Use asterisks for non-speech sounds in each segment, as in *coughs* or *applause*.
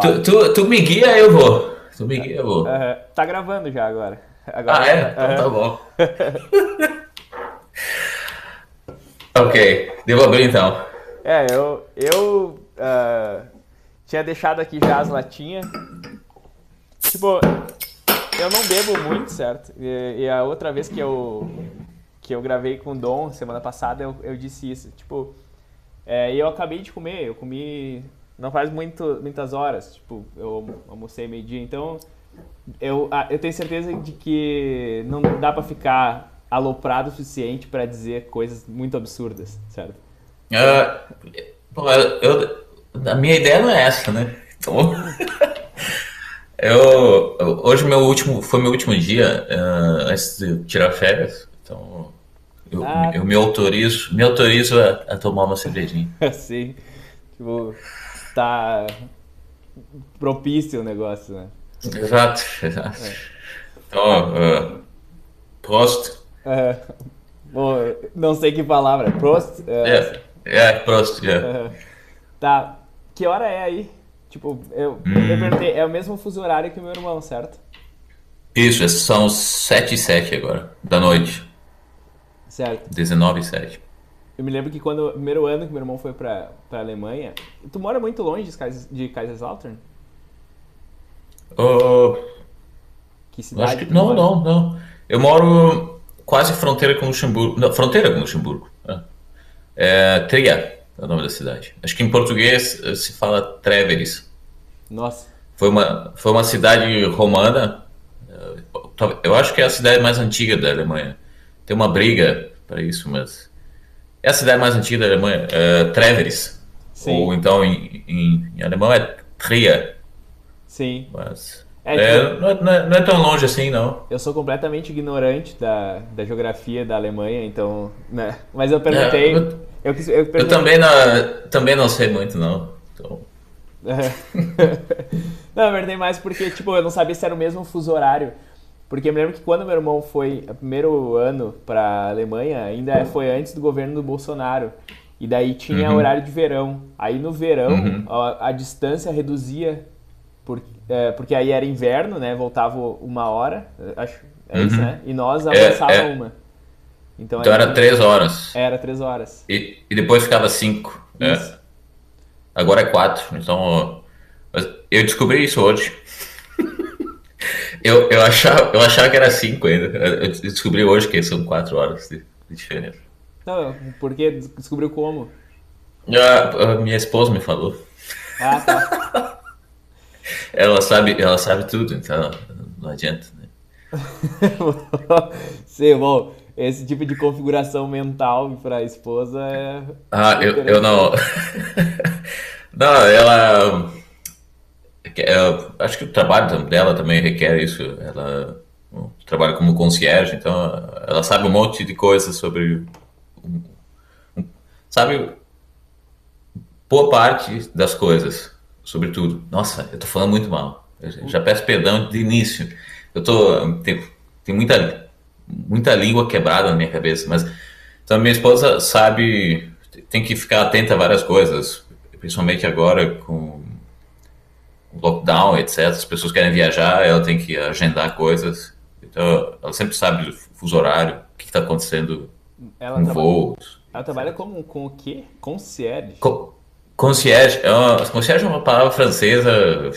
Tu, tu, tu, me guia, eu vou. Tu me guia, eu vou. Uhum. Tá gravando já agora. agora ah, é? Então tá bom. *laughs* ok, devo abrir então. É, eu, eu uh, tinha deixado aqui já as latinhas. Tipo, eu não bebo muito, certo? E, e, a outra vez que eu, que eu gravei com o Dom, semana passada, eu, eu disse isso. Tipo, é, eu acabei de comer, eu comi não faz muito, muitas horas. Tipo, eu almocei meio-dia, então eu, eu tenho certeza de que não dá para ficar aloprado o suficiente para dizer coisas muito absurdas, certo? Uh, pô, eu, a minha ideia não é essa, né? Então, *laughs* eu, hoje meu último, foi meu último dia uh, antes de tirar férias, então eu, ah, eu me autorizo, me autorizo a, a tomar uma cervejinha. *laughs* Sim, tipo, tá propício o negócio, né? Exato, exato. É. Então, uh, Prost. É, bom, não sei que palavra, Prost? É, é, é Prost, é. Tá, que hora é aí? Tipo, eu, hum. eu perguntei, é o mesmo fuso horário que o meu irmão, certo? Isso, são 7 e 7 agora, da noite. Certo. 19 e 7. Eu me lembro que quando, no primeiro ano que meu irmão foi pra, pra Alemanha, tu mora muito longe de, Kaiserslautern? Uh, que cidade? Que não, não, não. Eu moro quase fronteira com Luxemburgo. Não, fronteira com Luxemburgo. É, é Trier é o nome da cidade. Acho que em português eh, se fala Treveris. Nossa. Foi uma, foi uma cidade romana. Eh, eu acho que é a cidade mais antiga da Alemanha. Tem uma briga para isso, mas é a cidade mais antiga da Alemanha, é Treveris. Sim. Ou então em, em, em alemão é Trier. Sim. Mas é, é, tipo, não, é, não, é, não, é, tão longe assim, não. Eu sou completamente ignorante da, da geografia da Alemanha, então. Né? Mas eu perguntei. É, eu, eu, eu, perguntei... eu, também, não, também não sei muito, não. Então... *laughs* não, eu perguntei mais porque, tipo, eu não sabia se era o mesmo fuso horário. Porque eu me lembro que quando meu irmão foi o primeiro ano para a Alemanha, ainda foi antes do governo do Bolsonaro. E daí tinha uhum. horário de verão. Aí no verão uhum. a, a, distância reduzia, por, é, porque aí era inverno, né? Voltava uma hora, acho. É uhum. isso, né? E nós avançava é, é. uma. Então, então era três horas. Era três horas. E, e depois ficava cinco. É. Agora é quatro. Então eu descobri isso hoje. Eu, eu, achava, eu achava que era 5 ainda. Eu descobri hoje que são 4 horas de, de diferença. Não, porque descobriu como? A, a minha esposa me falou. Ah, tá. *laughs* ela, sabe, ela sabe tudo, então não adianta, né? *laughs* Sim, bom, esse tipo de configuração mental para a esposa é. Ah, eu, eu não. *laughs* não, ela é, acho que o trabalho dela também requer isso. Ela trabalha como concierge, então ela sabe um monte de coisas sobre. Sabe boa parte das coisas, sobretudo. Nossa, eu tô falando muito mal. Eu já peço perdão de início. Eu tô. Tem, tem muita, muita língua quebrada na minha cabeça, mas. Então, minha esposa sabe. Tem que ficar atenta a várias coisas, principalmente agora com lockdown, etc. As pessoas querem viajar, ela tem que agendar coisas. Então, ela sempre sabe o fuso horário, o que está acontecendo ela com trabalha, voos. Ela trabalha com, com o quê? Concierge? Co concierge, é uma, concierge é uma palavra francesa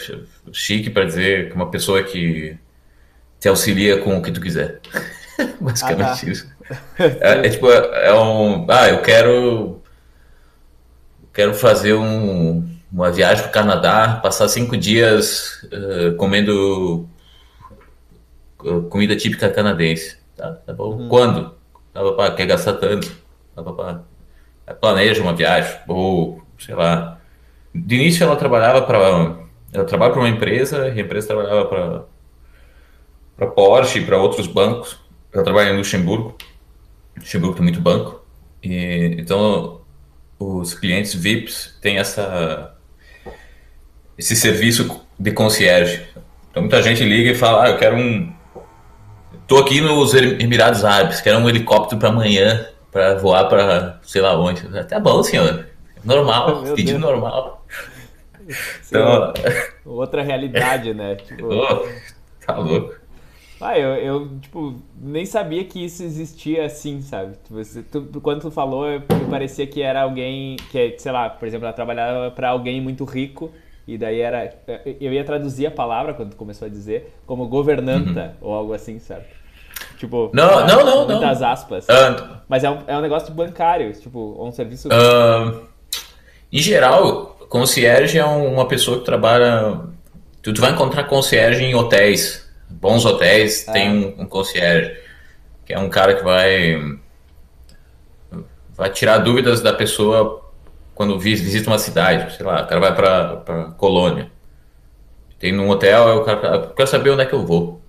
chique para dizer que uma pessoa que te auxilia com o que tu quiser. *laughs* Basicamente ah, tá. isso. *laughs* É, é, tipo, é, é um... Ah, eu quero... Quero fazer um uma viagem para o Canadá, passar cinco dias uh, comendo uh, comida típica canadense. Tá, tá bom. Uhum. Quando? Tá, quer gastar tanto? Tá, planeja uma viagem, ou sei lá. De início ela trabalhava para ela trabalha para uma empresa e a empresa trabalhava para para Porsche e para outros bancos. Ela trabalha em Luxemburgo. Luxemburgo tem muito banco. E, então os clientes VIPs têm essa esse serviço de concierge. Então muita gente liga e fala, ah, eu quero um... Tô aqui nos Emirados Árabes, quero um helicóptero para amanhã, para voar para sei lá onde. Até bom, senhor. Normal, oh, pedido normal. Então... *laughs* Outra realidade, né? Tipo... Oh, tá louco. Ah, eu, eu, tipo, nem sabia que isso existia assim, sabe? Você, tu, quando tu falou, me parecia que era alguém que, sei lá, por exemplo, ela trabalhava para alguém muito rico e daí era... Eu ia traduzir a palavra, quando começou a dizer, como governanta uhum. ou algo assim, sabe? Tipo, não, não, não, muitas não. aspas. Uh, Mas é um, é um negócio bancário, tipo, um serviço... Uh, em geral, concierge é uma pessoa que trabalha... Tu, tu vai encontrar concierge em hotéis, bons hotéis tem um, um concierge, que é um cara que vai vai tirar dúvidas da pessoa quando visita uma cidade, sei lá, o cara vai para colônia. Tem num hotel, o cara quer saber onde é que eu vou.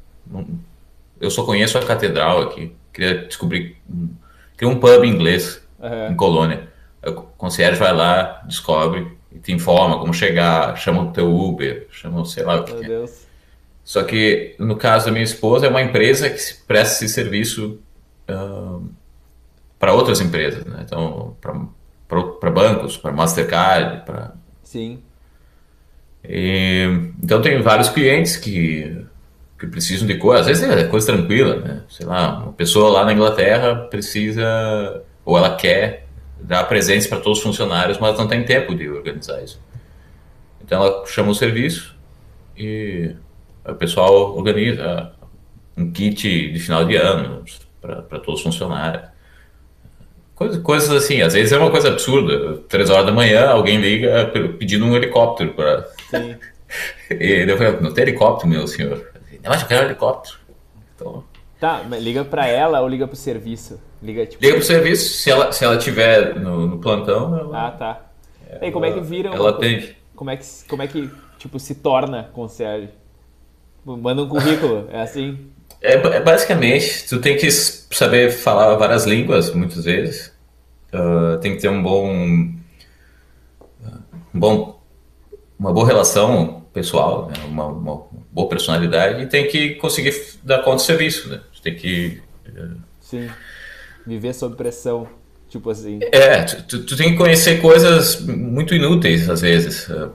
Eu só conheço a catedral aqui. Queria descobrir. Queria um pub inglês uhum. em colônia. O concierge vai lá, descobre e te informa como chegar, chama o teu Uber, chama sei lá o que. Meu Deus. Só que no caso da minha esposa é uma empresa que presta esse serviço uh, para outras empresas, né? Então para bancos, para Mastercard, para sim. E, então tem vários clientes que que precisam de coisa, às vezes é coisa tranquila, né? Sei lá, uma pessoa lá na Inglaterra precisa ou ela quer dar presentes para todos os funcionários, mas não tem tempo de organizar isso. Então ela chama o serviço e o pessoal organiza um kit de final de ano para todos os funcionários. Coisas, coisas assim, às vezes é uma coisa absurda. Três horas da manhã, alguém liga pedindo um helicóptero para. Sim. *laughs* e eu falei, não tem helicóptero, meu senhor. Não, mas eu quero um helicóptero. Então... Tá, mas liga para ela ou liga para o serviço? Liga, tipo... liga para o serviço, se ela, se ela tiver no, no plantão. Ela... Ah, tá. e como é que vira? Ela uma... tem. Como é que, como é que tipo, se torna concierge? Manda um currículo, é assim? É, é, basicamente, tu tem que saber falar várias línguas, muitas vezes. Uh, tem que ter um bom, um bom, uma boa relação pessoal, né? uma, uma, boa personalidade e tem que conseguir dar conta do serviço, né? Tu tem que... Uh... Sim, viver sob pressão, tipo assim. É, tu, tu, tem que conhecer coisas muito inúteis, às vezes. Uh,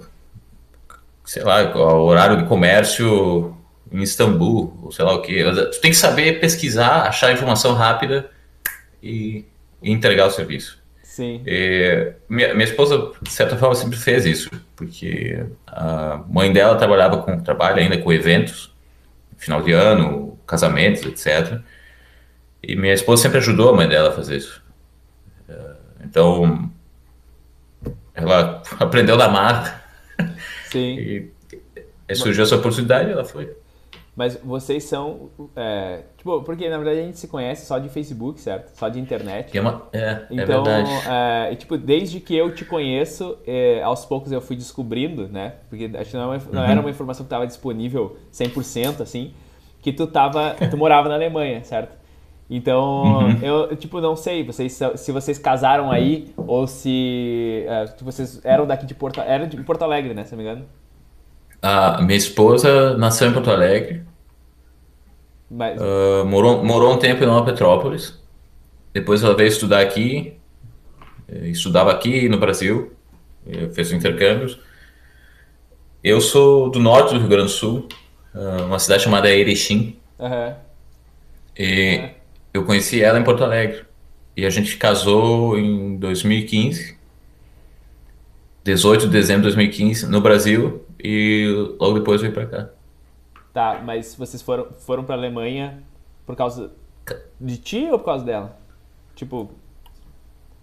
sei lá, o horário de comércio em Istambul, ou sei lá o que. Tu tem que saber pesquisar, achar informação rápida e, e entregar o serviço. Sim. E, minha, minha esposa, de certa forma, sempre fez isso, porque a mãe dela trabalhava com trabalho ainda com eventos, final de ano, casamentos, etc. E minha esposa sempre ajudou a mãe dela a fazer isso. Então, ela *laughs* aprendeu da marca. Sim. E surgiu essa oportunidade e ela foi. Mas vocês são. É, tipo, porque na verdade a gente se conhece só de Facebook, certo? Só de internet. É, uma, é, é então, é verdade. É, tipo, desde que eu te conheço, é, aos poucos eu fui descobrindo, né? Porque acho que não, é não uhum. era uma informação que estava disponível 100%, assim, que tu tava. Tu morava na Alemanha, certo? Então, uhum. eu, tipo, não sei vocês, se vocês casaram aí ou se uh, vocês eram daqui de Porto, era de Porto Alegre, né, se não me engano. A minha esposa nasceu em Porto Alegre. Mas... Uh, morou, morou um tempo em Nova Petrópolis. Depois ela veio estudar aqui. Eh, estudava aqui no Brasil. Eh, fez intercâmbios. Eu sou do norte do Rio Grande do Sul. Uh, uma cidade chamada Erechim. Uhum. E uhum. eu conheci ela em Porto Alegre. E a gente casou em 2015. 18 de dezembro de 2015, no Brasil e logo depois veio para cá. Tá, mas vocês foram, foram para Alemanha por causa de ti ou por causa dela? Tipo.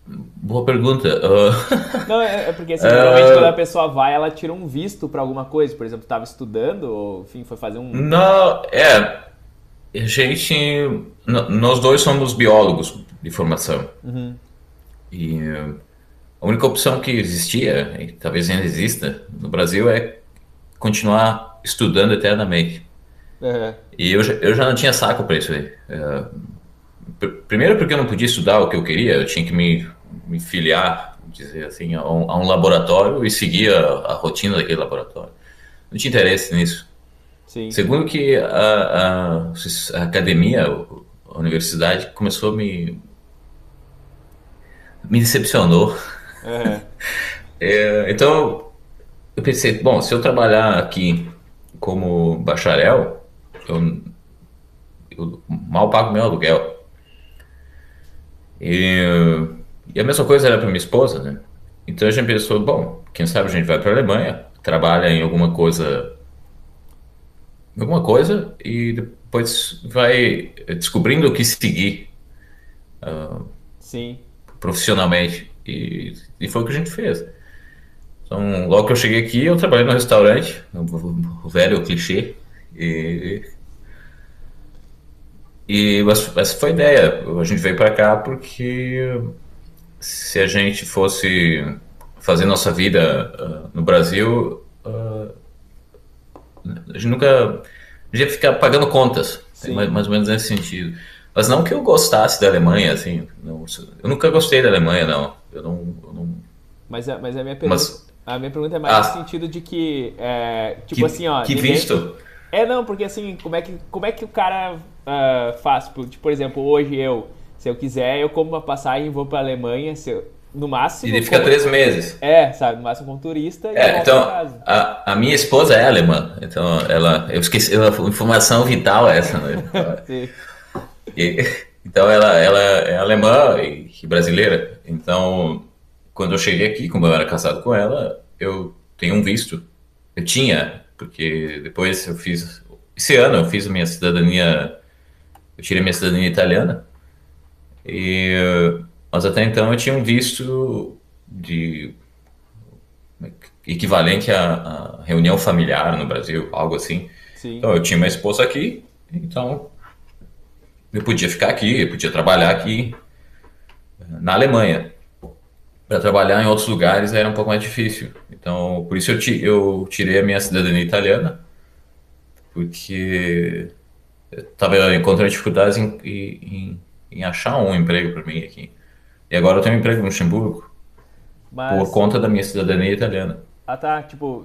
Boa pergunta. Uh... *laughs* Não, é, é porque assim, geralmente uh... quando a pessoa vai, ela tira um visto para alguma coisa. Por exemplo, estava estudando ou, enfim, foi fazer um. Não, é. A gente. Nós dois somos biólogos de formação. Uhum. E a única opção que existia, e talvez ainda exista, no Brasil é continuar estudando eternamente. Uhum. E eu, eu já não tinha saco para isso aí. É, primeiro porque eu não podia estudar o que eu queria, eu tinha que me, me filiar, dizer assim, a um, a um laboratório e seguir a, a, rotina daquele laboratório. Não tinha interesse nisso. Sim. Segundo que a, a, a academia, a universidade começou a me me decepcionou. Uhum. *laughs* é, então eu pensei, bom, se eu trabalhar aqui como bacharel, eu, eu mal pago meu aluguel. E, e a mesma coisa era para minha esposa, né? Então a gente pensou, bom, quem sabe a gente vai para a Alemanha, trabalha em alguma coisa, alguma coisa e depois vai descobrindo o que seguir. Uh, Sim. Profissionalmente. E, e foi o que a gente fez. Então, logo que eu cheguei aqui, eu trabalhei no restaurante, o velho clichê. E, e essa foi a ideia. A gente veio para cá porque se a gente fosse fazer nossa vida uh, no Brasil, uh, a gente nunca. A gente ia ficar pagando contas, mais, mais, ou menos nesse sentido. Mas não que eu gostasse da Alemanha, assim. Não, eu nunca gostei da Alemanha, não. Eu não. Eu não... Mas, a, mas a minha pergunta. Mas, a minha pergunta é mais ah, no sentido de que, é, tipo que, assim, ó... Que ninguém... visto? É, não, porque assim, como é que, como é que o cara uh, faz? Por, tipo, por exemplo, hoje eu, se eu quiser, eu como uma passagem e vou pra Alemanha, se eu, no máximo... E fica como... três meses. É, sabe, no máximo como turista e é, então, a, a, minha esposa é alemã, então ela... Eu esqueci, a informação vital é essa, né? *laughs* Sim. E, então ela, ela é alemã e brasileira, então quando eu cheguei aqui, como eu era casado com ela, eu tenho um visto. Eu tinha, porque depois eu fiz. Esse ano eu fiz a minha cidadania. Eu tirei minha cidadania italiana. E, mas até então eu tinha um visto de equivalente à, à reunião familiar no Brasil, algo assim. Sim. Então eu tinha uma esposa aqui, então eu podia ficar aqui, eu podia trabalhar aqui na Alemanha para trabalhar em outros lugares era um pouco mais difícil. Então, por isso eu, ti, eu tirei a minha cidadania italiana, porque estava encontrando dificuldades em, em, em, achar um emprego para mim aqui. E agora eu tenho um emprego no Luxemburgo, Mas... por conta da minha cidadania italiana. Ah, tá. Tipo,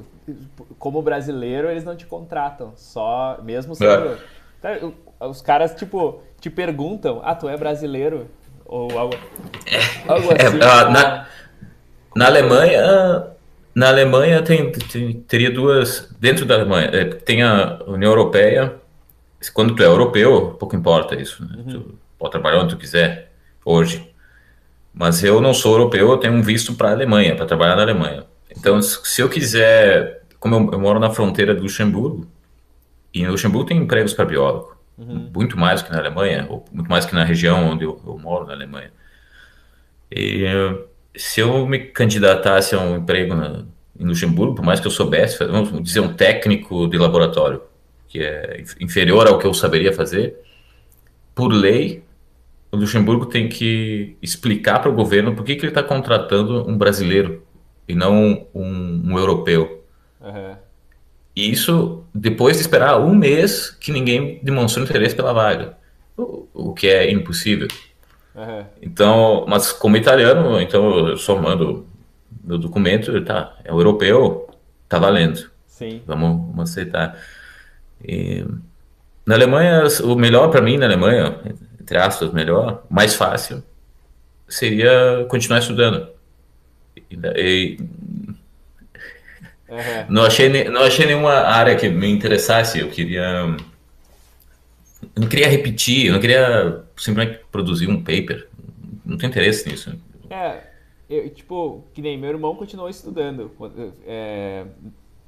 como brasileiro, eles não te contratam, só mesmo sendo. É. Os caras, tipo, te perguntam: ah, tu é brasileiro? Ou algo, algo é, assim. É, na, na Alemanha, na Alemanha tem, tem, teria duas. Dentro da Alemanha, é, tem a União Europeia. Quando tu é europeu, pouco importa isso. Né? Uhum. Tu pode trabalhar onde tu quiser, hoje. Mas eu não sou europeu, eu tenho um visto para a Alemanha, para trabalhar na Alemanha. Então, se eu quiser. Como eu, eu moro na fronteira do Luxemburgo, e no Luxemburgo tem empregos para biólogo. Uhum. Muito mais que na Alemanha, ou muito mais que na região onde eu, eu moro, na Alemanha. E se eu me candidatasse a um emprego na, em Luxemburgo, por mais que eu soubesse, vamos dizer, um técnico de laboratório, que é inferior ao que eu saberia fazer, por lei, o Luxemburgo tem que explicar para o governo por que, que ele está contratando um brasileiro e não um, um europeu. Uhum. E isso depois de esperar um mês que ninguém demonstrou interesse pela vaga, o, o que é impossível. Uhum. Então, mas como italiano, então eu só mando meu documento, tá, é europeu, tá valendo. Sim. Vamos, vamos aceitar. E, na Alemanha, o melhor para mim na Alemanha, entre aspas, melhor, mais fácil, seria continuar estudando. E, e, Uhum. Não, achei, não achei nenhuma área que me interessasse. Eu queria. Eu não queria repetir, eu não queria simplesmente produzir um paper. Não tenho interesse nisso. É, eu, tipo, que nem meu irmão continuou estudando. É,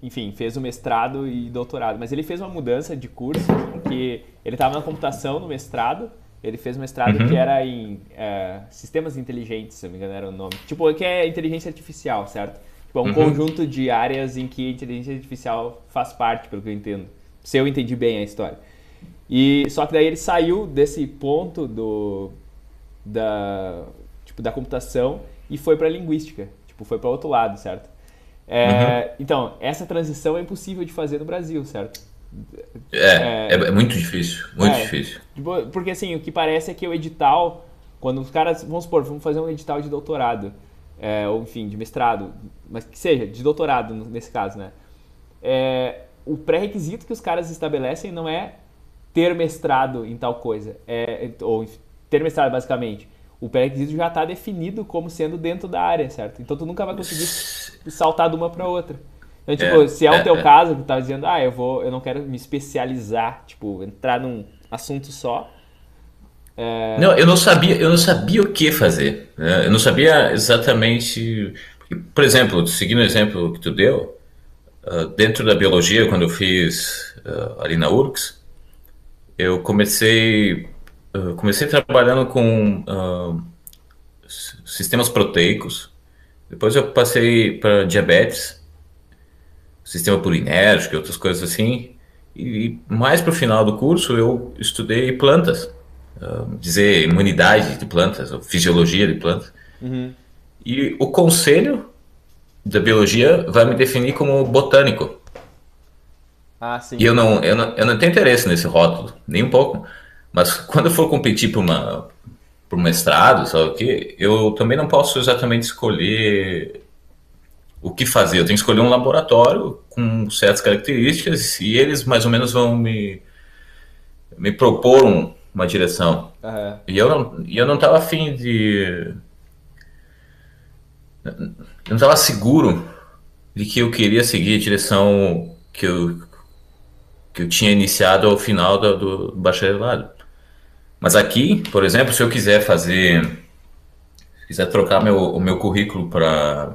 enfim, fez o mestrado e doutorado. Mas ele fez uma mudança de curso, porque ele estava na computação no mestrado. Ele fez um mestrado uhum. que era em é, sistemas inteligentes, se não me engano era o nome. Tipo, que é inteligência artificial, certo? Tipo, é um uhum. conjunto de áreas em que a inteligência artificial faz parte, pelo que eu entendo. Se eu entendi bem a história. E só que daí ele saiu desse ponto do da tipo da computação e foi para linguística, tipo foi para outro lado, certo? É, uhum. Então essa transição é impossível de fazer no Brasil, certo? É, é, é muito difícil, muito é, difícil. Tipo, porque assim o que parece é que o edital, quando os caras vamos supor, vamos fazer um edital de doutorado, é, ou enfim, de mestrado, mas que seja, de doutorado nesse caso, né? É, o pré-requisito que os caras estabelecem não é ter mestrado em tal coisa, é, ou ter mestrado basicamente. O pré-requisito já está definido como sendo dentro da área, certo? Então tu nunca vai conseguir *laughs* saltar de uma para outra. Então, tipo, é, se é, é o teu é. caso que tá dizendo, ah, eu vou, eu não quero me especializar, tipo, entrar num assunto só. É... Não, eu não sabia, eu não sabia o que fazer. Né? Eu não sabia exatamente. Por exemplo, seguindo o exemplo que tu deu, uh, dentro da biologia, quando eu fiz uh, ali na URGS, eu comecei, uh, comecei trabalhando com sistemas proteicos. Depois eu passei para diabetes sistema polinérgico e outras coisas assim. E mais para o final do curso eu estudei plantas, uh, dizer imunidade de plantas, ou fisiologia de plantas. Uhum. E o conselho da biologia vai me definir como botânico. Ah, sim. E eu não, eu não, eu não tenho interesse nesse rótulo, nem um pouco. Mas quando eu for competir para uma para um mestrado, sabe o que? Eu também não posso exatamente escolher o que fazer. Eu tenho que escolher um laboratório com certas características e eles mais ou menos vão me, me propor um, uma direção. Uhum. E eu não eu não estava afim de eu não estava seguro de que eu queria seguir a direção que eu que eu tinha iniciado ao final do, do bacharelado. Mas aqui, por exemplo, se eu quiser fazer, se quiser trocar meu, o meu currículo para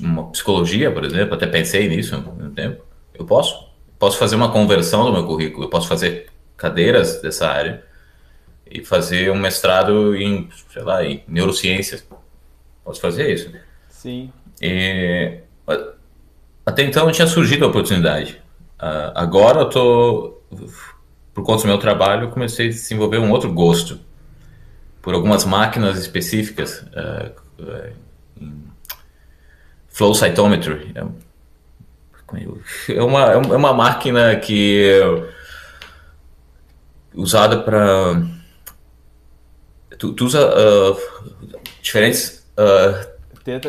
uma psicologia, por exemplo, até pensei nisso um tempo. Eu posso, posso fazer uma conversão do meu currículo, eu posso fazer cadeiras dessa área e fazer um mestrado em, sei lá, em neurociências. Posso fazer isso. Sim. E, até então não tinha surgido a oportunidade. Uh, agora eu tô, por conta do meu trabalho, comecei a desenvolver um outro gosto por algumas máquinas específicas. Uh, Flow Cytometry. É, é uma, é uma máquina que usada para tu, tu, usa uh, diferentes uh, *laughs* é,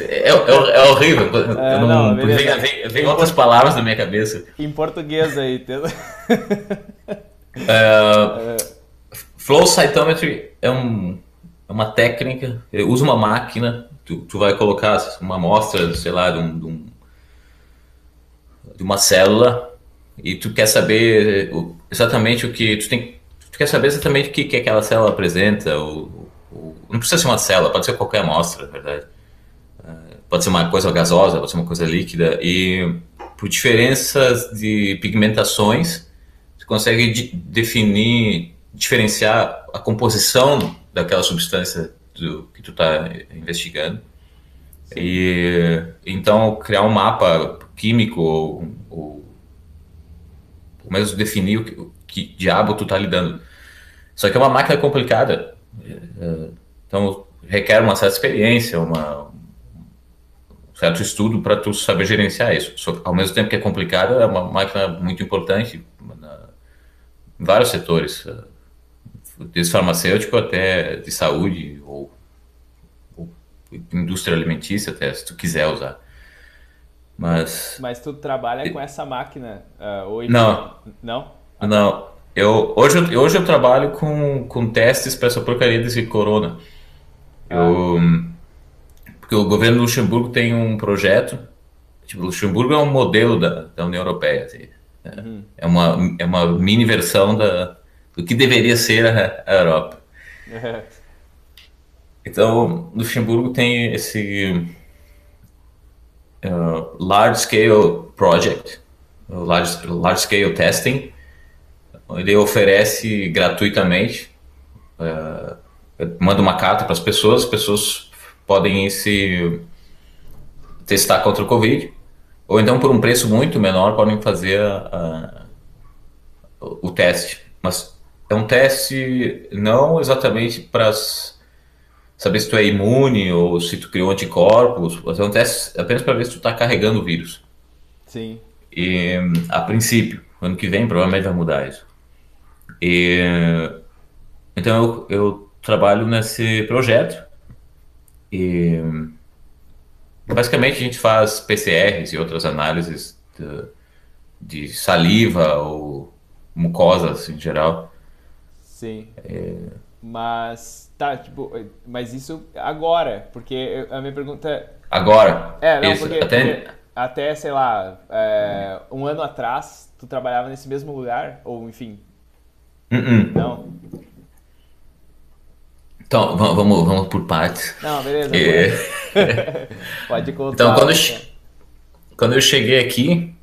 é, é, horrível. É, não, não vem, vem, vem outras palavras na minha cabeça. Em português aí. Tenta... uh, *laughs* flow cytometry é, um, é uma técnica, usa uma máquina tu, tu vai colocar uma amostra, sei lá, de, um, de, um, de uma célula e tu quer saber exatamente o que tu tem tu quer saber exatamente o que, que aquela célula apresenta ou, ou, não precisa ser uma célula pode ser qualquer amostra na verdade é, pode ser uma coisa gasosa pode ser uma coisa líquida e por diferenças de pigmentações você consegue definir diferenciar a composição daquela substância do, que tu está investigando. Sim. E então criar um mapa químico ou, ou, mesmo definir o que, o que diabo tu está lidando. Só que é uma máquina complicada. É, então requer uma certa experiência, uma, um certo estudo para tu saber gerenciar isso. Só, ao mesmo tempo que é complicada, é uma máquina muito importante na, em vários setores desde farmacêutico até de saúde ou, ou, indústria alimentícia até, se tu quiser usar. Mas... Mas tu trabalha com essa máquina uh, hoje? Não. Não? Ah, não. Eu, hoje, eu, hoje eu trabalho com, com testes para essa porcaria desse corona. Eu, ah. porque o governo do Luxemburgo tem um projeto. Tipo, Luxemburgo é um modelo da, da União Europeia. Assim. É, uhum. é, uma, é uma mini versão da, do que deveria ser a, a Europa. *laughs* Então, Luxemburgo tem esse uh, large scale project, large, large scale testing, ele oferece gratuitamente, uh, manda uma carta para as pessoas, as pessoas podem se testar contra o Covid, ou então por um preço muito menor podem fazer a, a, o teste. Mas é um teste não exatamente para saber se tu é imune ou se tu criou anticorpos, é um teste apenas para ver se tu está carregando o vírus. Sim. E, a princípio, ano que vem provavelmente vai mudar isso. E, então eu, eu trabalho nesse projeto e basicamente a gente faz PCRs e outras análises de, de saliva ou mucosas em geral Sim. É... Mas, tá, tipo, mas isso agora, porque a minha pergunta... Agora? É, não, isso, porque, até... porque até, sei lá, é, um ano atrás, tu trabalhava nesse mesmo lugar? Ou, enfim? Uh -uh. Não? Então, vamos, vamos por partes. Não, beleza. É... *laughs* Pode contar. Então, quando eu, quando eu cheguei aqui,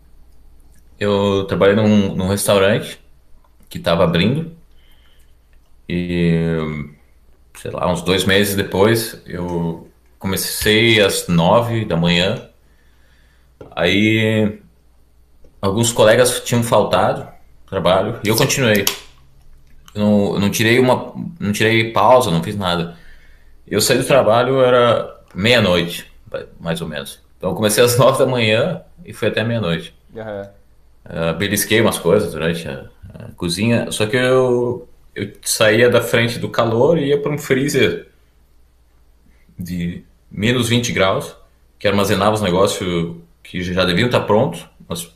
eu trabalhei num, num restaurante que estava abrindo. E, sei lá, uns dois meses depois, eu comecei às nove da manhã. Aí, alguns colegas tinham faltado trabalho e eu continuei. Eu não, eu não tirei uma, não tirei pausa, não fiz nada. Eu saí do trabalho era meia-noite, mais ou menos. Então comecei às *laughs* nove da manhã e fui até meia-noite. Uhum. Uh, belisquei umas coisas durante a, a, cozinha, só que eu, eu saía da frente do calor e ia para um freezer de menos 20 graus, que armazenava os negócios que já deviam estar prontos, mas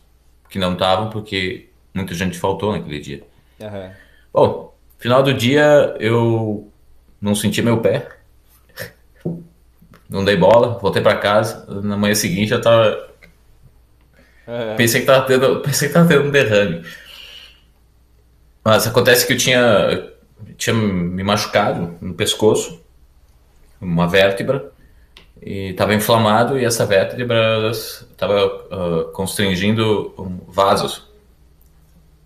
que não estavam porque muita gente faltou naquele dia. Uhum. Bom, final do dia eu não senti meu pé, não dei bola, voltei para casa. Na manhã seguinte eu tava. Uhum. Pensei que tava tendo, pensei que tava tendo um derrame. Mas acontece que eu tinha, tinha me machucado no pescoço, uma vértebra, e estava inflamado e essa vértebra estava uh, constringindo vasos.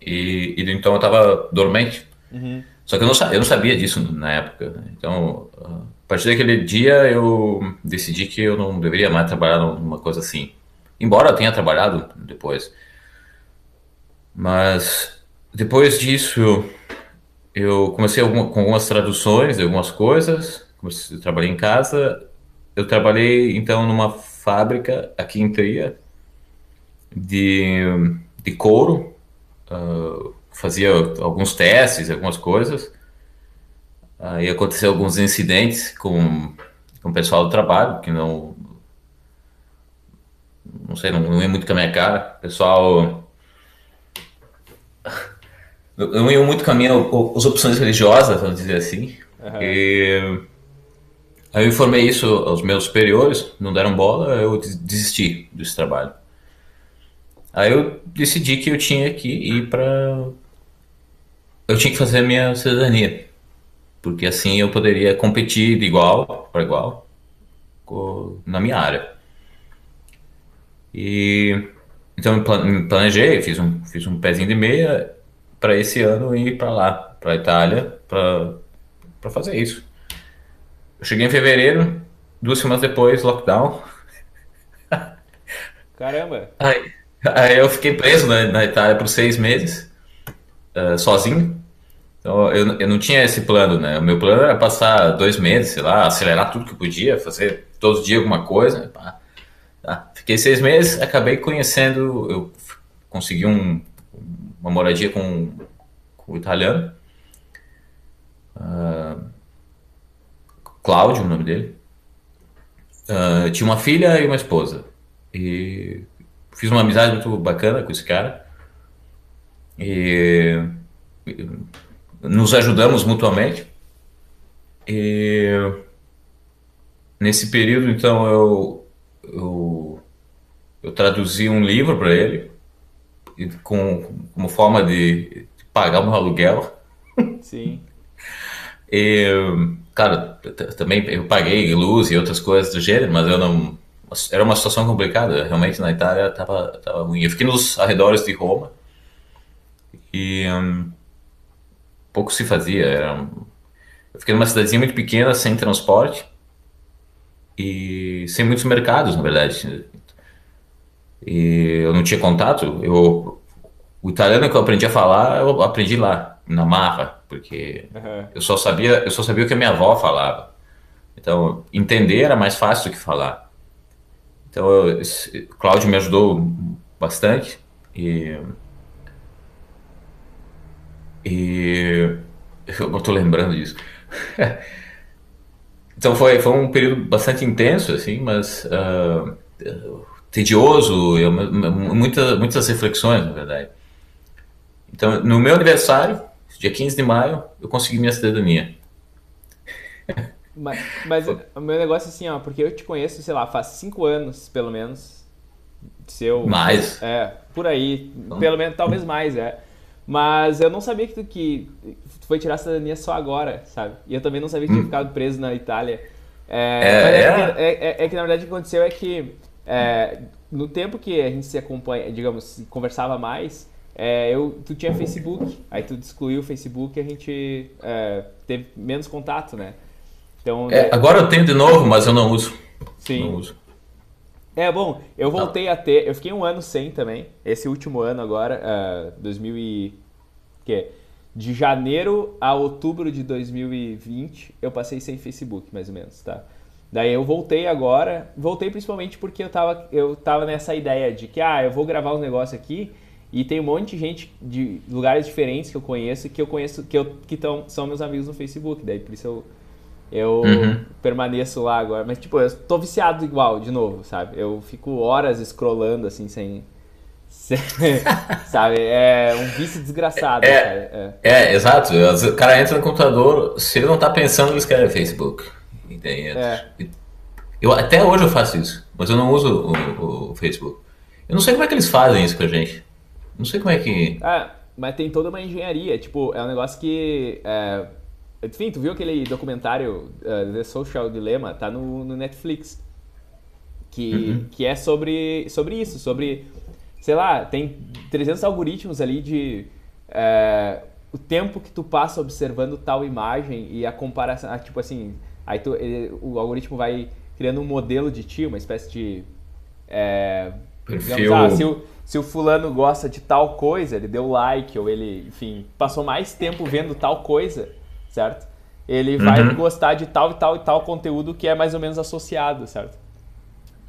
E, e então eu estava dormente. Uhum. Só que eu não, eu não sabia disso na época. Então, uh, a partir daquele dia eu decidi que eu não deveria mais trabalhar numa coisa assim. Embora eu tenha trabalhado depois. Mas depois disso eu comecei com algumas traduções de algumas coisas. Comecei, eu trabalhei em casa. Eu trabalhei então numa fábrica aqui em Tria de, de couro. Uh, fazia alguns testes, algumas coisas. Aí aconteceu alguns incidentes com, com o pessoal do trabalho, que não. Não sei, não, não é muito com a minha cara. O pessoal. Não ia muito minha, as opções religiosas, vamos dizer assim. Uhum. E aí eu informei isso aos meus superiores, não deram bola, eu desisti desse trabalho. Aí eu decidi que eu tinha que ir para eu tinha que fazer a minha cidadania, porque assim eu poderia competir de igual para igual na minha área. E então me planejei, fiz um, fiz um pezinho de meia para esse ano ir para lá, para a Itália, para fazer isso. Eu cheguei em fevereiro, duas semanas depois, lockdown. *laughs* Caramba! Aí, aí eu fiquei preso na, na Itália por seis meses, uh, sozinho. Então, eu, eu não tinha esse plano, né? O meu plano era passar dois meses, sei lá, acelerar tudo que podia, fazer todo dia alguma coisa. Pá. Tá. Fiquei seis meses, acabei conhecendo, eu consegui um, uma moradia com, com o italiano. Uh, Cláudio, o nome dele. Uh, tinha uma filha e uma esposa. E fiz uma amizade muito bacana com esse cara. E nos ajudamos mutuamente. E nesse período, então, eu, eu, eu traduzi um livro para ele, com, como forma de, pagar um aluguel. Sim. *laughs* e, cara, também eu paguei luz e outras coisas do gênero, mas eu não. Era uma situação complicada, realmente na Itália estava tava ruim. Eu fiquei nos arredores de Roma e. Um, pouco se fazia. Era Eu fiquei numa cidadezinha muito pequena, sem transporte e sem muitos mercados, na verdade. E eu não tinha contato. Eu, o italiano que eu aprendi a falar, eu aprendi lá, na marra, porque uhum. eu só sabia, eu só sabia o que a minha avó falava. Então, entender era mais fácil do que falar. Então, eu, Cláudio me ajudou bastante e e *laughs* eu não tô lembrando disso. *laughs* então foi, foi um período bastante intenso, assim, mas uh, tedioso, eu, muita, muitas reflexões, na verdade. Então, no meu aniversário, dia 15 de maio, eu consegui minha cidadania. Mas, mas o meu negócio é assim, ó, porque eu te conheço, sei lá, faz cinco anos, pelo menos. Seu, mais? É, por aí. Então. Pelo menos, talvez mais, é. Mas eu não sabia que tu, que tu foi tirar a cidadania só agora, sabe? E eu também não sabia que tinha hum. ficado preso na Itália. É, é, é, é, é, que na verdade o que aconteceu é que no tempo que a gente se acompanha, digamos, se conversava mais, eu, tu tinha Facebook, aí tu excluiu o Facebook e a gente teve menos contato, né? Então, agora eu tenho de novo, mas eu não uso. Sim. Não uso. É, bom, eu voltei a ter. Eu fiquei um ano sem também. Esse último ano agora, uh, 2000 e. Que? De janeiro a outubro de 2020, eu passei sem Facebook, mais ou menos, tá? Daí eu voltei agora. Voltei principalmente porque eu tava, eu tava nessa ideia de que, ah, eu vou gravar um negócio aqui e tem um monte de gente de lugares diferentes que eu conheço que eu conheço, que, eu, que tão, são meus amigos no Facebook. Daí por isso eu eu uhum. permaneço lá agora. Mas, tipo, eu tô viciado igual, de novo, sabe? Eu fico horas scrollando, assim, sem... sem *laughs* sabe? É um vício desgraçado. É, é. é, exato. O cara entra no computador, se ele não tá pensando, ele escreve Facebook. É. Eu, até hoje eu faço isso, mas eu não uso o, o, Facebook. Eu não sei como é que eles fazem isso com a gente. Não sei como é que... É, mas tem toda uma engenharia. Tipo, é um negócio que... É enfim, tu viu aquele documentário uh, The Social Dilemma? Tá no, no Netflix. Que, uhum. que é sobre, sobre isso, sobre, sei lá, tem 300 algoritmos ali de uh, o tempo que tu passa observando tal imagem e a comparação, tipo assim, aí tu, ele, o algoritmo vai criando um modelo de ti, uma espécie de... É, digamos, ah, se, o, se o fulano gosta de tal coisa, ele deu like, ou ele, enfim, passou mais tempo vendo tal coisa, certo? Ele vai uhum. gostar de tal e tal e tal conteúdo que é mais ou menos associado, certo?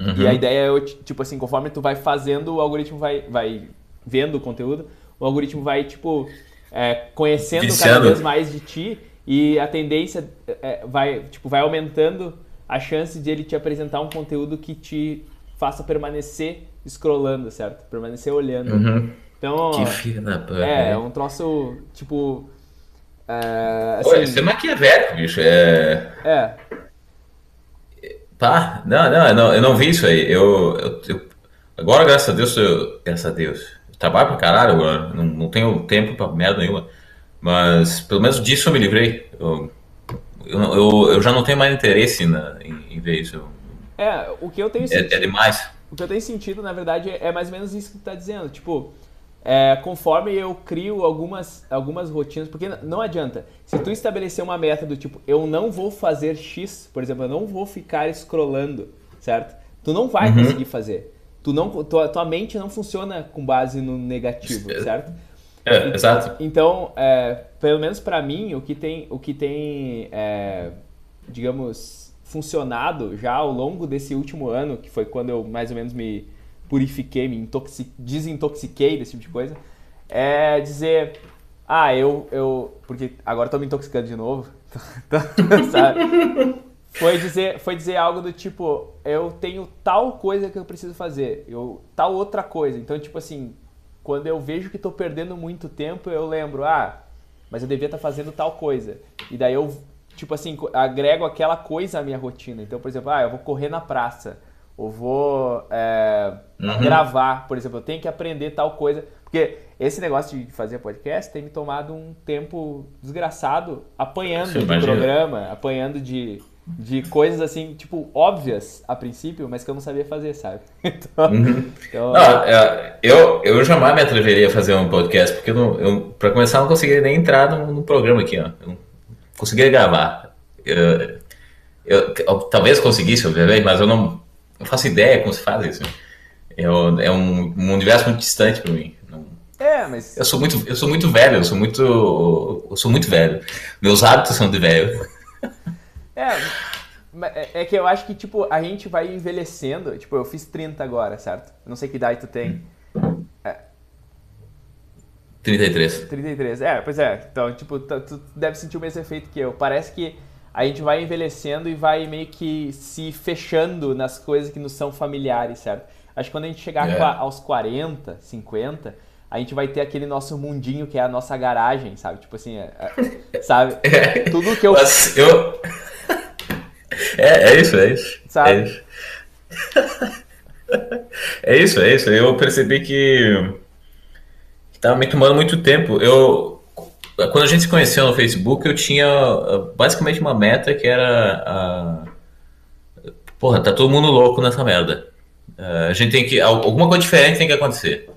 Uhum. E a ideia é, tipo assim, conforme tu vai fazendo, o algoritmo vai, vai vendo o conteúdo, o algoritmo vai, tipo, é, conhecendo Viciando. cada vez mais de ti e a tendência é, vai, tipo, vai aumentando a chance de ele te apresentar um conteúdo que te faça permanecer scrollando, certo? Permanecer olhando. Uhum. Então, que filha da É, né? é um troço, tipo, é, assim, Oi, isso é maquiavélico, bicho. É. É. Tá, não, não, eu não, eu não vi isso aí. Eu, eu, eu, agora, graças a Deus, eu, graças a Deus, eu trabalho pra caralho agora, não, não tenho tempo pra merda nenhuma. Mas pelo menos disso eu me livrei. Eu, eu, eu, eu já não tenho mais interesse na, em, em ver isso. É, o que eu tenho sentido. É, é demais. O que eu tenho sentido, na verdade, é mais ou menos isso que tu tá dizendo. Tipo, é, conforme eu crio algumas, algumas rotinas, porque não adianta. Se tu estabelecer uma meta do tipo, eu não vou fazer X, por exemplo, eu não vou ficar scrollando, certo? Tu não vai uhum. conseguir fazer. Tu não, tua, tua mente não funciona com base no negativo, é. certo? É, e, exato. Então, é, pelo menos para mim, o que tem, o que tem é, digamos, funcionado já ao longo desse último ano, que foi quando eu mais ou menos me purifiquei, me desintoxiquei desse tipo de coisa, é dizer, ah, eu, eu porque agora estou me intoxicando de novo, *laughs* sabe? Foi dizer, foi dizer algo do tipo, eu tenho tal coisa que eu preciso fazer, eu tal outra coisa. Então, tipo assim, quando eu vejo que estou perdendo muito tempo, eu lembro, ah, mas eu devia estar tá fazendo tal coisa. E daí eu, tipo assim, agrego aquela coisa à minha rotina. Então, por exemplo, ah, eu vou correr na praça ou vou é, uhum. gravar, por exemplo, eu tenho que aprender tal coisa. Porque esse negócio de fazer podcast tem me tomado um tempo desgraçado apanhando de programa, apanhando de, de coisas assim, tipo, óbvias a princípio, mas que eu não sabia fazer, sabe? *laughs* Então, uhum. então não, é, eu, eu jamais me atreveria a fazer um podcast, porque eu, eu para começar, eu não conseguiria nem entrar no, no programa aqui, ó. Eu não conseguiria gravar. Eu, eu, eu, talvez conseguisse, obviamente, mas eu não não faço ideia como se faz isso. É, é um, um universo muito distante para mim. Não... É, mas. Eu sou muito, eu sou muito velho, eu sou muito. Eu sou muito velho. Meus hábitos são de velho. *laughs* É, é, é que eu acho que, tipo, a gente vai envelhecendo. Tipo, eu fiz 30 agora, certo? Eu não sei que idade tu tem. É. 33. 33, é, pois é. Então, tipo, tu deve sentir o mesmo efeito que eu. Parece que a gente vai envelhecendo e vai meio que se fechando nas coisas que nos são familiares, certo? Acho que quando a gente chegar é. aos 40, 50, a gente vai ter aquele nosso mundinho que é a nossa garagem, sabe? Tipo assim, é, é, *laughs* sabe? É. Tudo que eu. Mas eu... É, é isso, é isso. Sabe? É isso. *laughs* É isso, é isso. Eu percebi que estava me tomando muito tempo. Eu, quando a gente se conheceu no Facebook, eu tinha ah, basicamente uma meta que era a... Porra, tá todo mundo louco nessa merda. Ah, a gente tem que. Alguma coisa diferente tem que acontecer.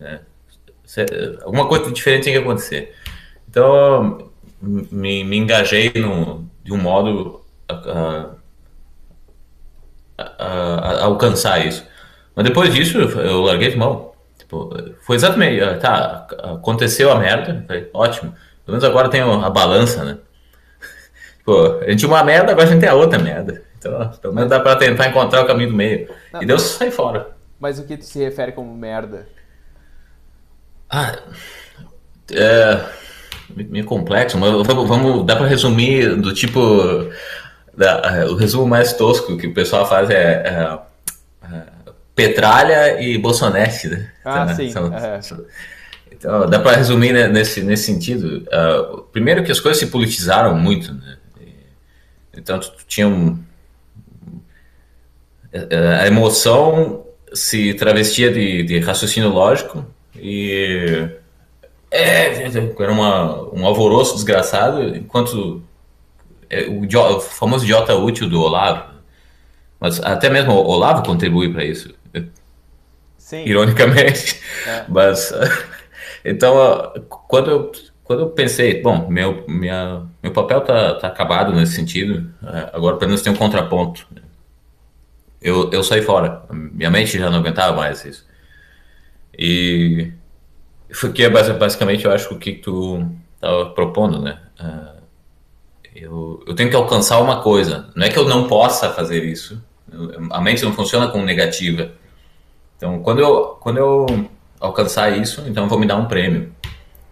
Né? Alguma coisa diferente tem que acontecer. Então, me, me engajei no, de um modo a, a, a, alcançar isso. Mas depois disso, eu larguei de mão. Tipo, foi exatamente, ah, tá, aconteceu a merda, falei, ótimo. Pelo menos agora tem a balança, né? *laughs* Pô, a gente tinha uma merda, agora a gente tem a outra merda. Então, pelo menos dá pra tentar encontrar o caminho do meio. Não, e Deus sai fora. Mas o que tu se refere como merda? Ah, é meio complexo, mas vamos, vamos dá para resumir do tipo da, o resumo mais tosco que o pessoal faz é, é, é Petralha e Bolsonete, né? Ah, então, sim. São, uhum. Então, dá para resumir né, nesse, nesse sentido. Uh, primeiro que as coisas se politizaram muito, né? Então, tu, tu tinha um, a emoção se travestia de, de raciocínio lógico e é, era uma, um alvoroço desgraçado, enquanto é, o, famoso idiota útil do Olavo, mas até mesmo o Olavo contribui para isso. Sim. Ironicamente. É. *laughs* Mas, então, quando eu, quando eu pensei, bom, meu, minha, meu papel tá, tá acabado nesse sentido, é, agora pelo menos tem um contraponto. Eu, eu saí fora, minha mente já não aguentava mais isso. E foi que é basicamente, eu acho, o que tu estava propondo, né? Uh, eu, eu tenho que alcançar uma coisa. Não é que eu não possa fazer isso. A mente não funciona como negativa. Então, quando eu, quando eu alcançar isso, então eu vou me dar um prêmio.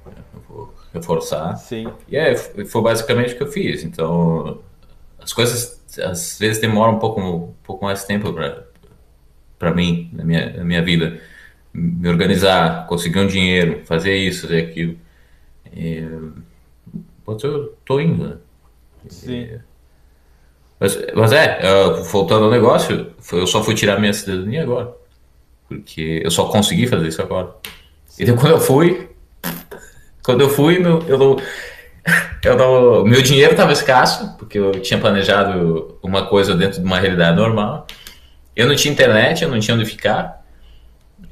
Eu vou reforçar. Sim. E é, foi basicamente o que eu fiz. Então, as coisas às vezes demoram um pouco, um pouco mais tempo para mim, na minha, na minha vida me organizar, conseguir um dinheiro, fazer isso, fazer aquilo. E, pode eu tô indo, né? Sim. E, mas, mas é, voltando ao negócio, eu só fui tirar minha cidadania agora. Porque eu só consegui fazer isso agora. Sim. Então quando eu fui, quando eu fui, meu, eu não, eu não, meu dinheiro estava escasso, porque eu tinha planejado uma coisa dentro de uma realidade normal. Eu não tinha internet, eu não tinha onde ficar.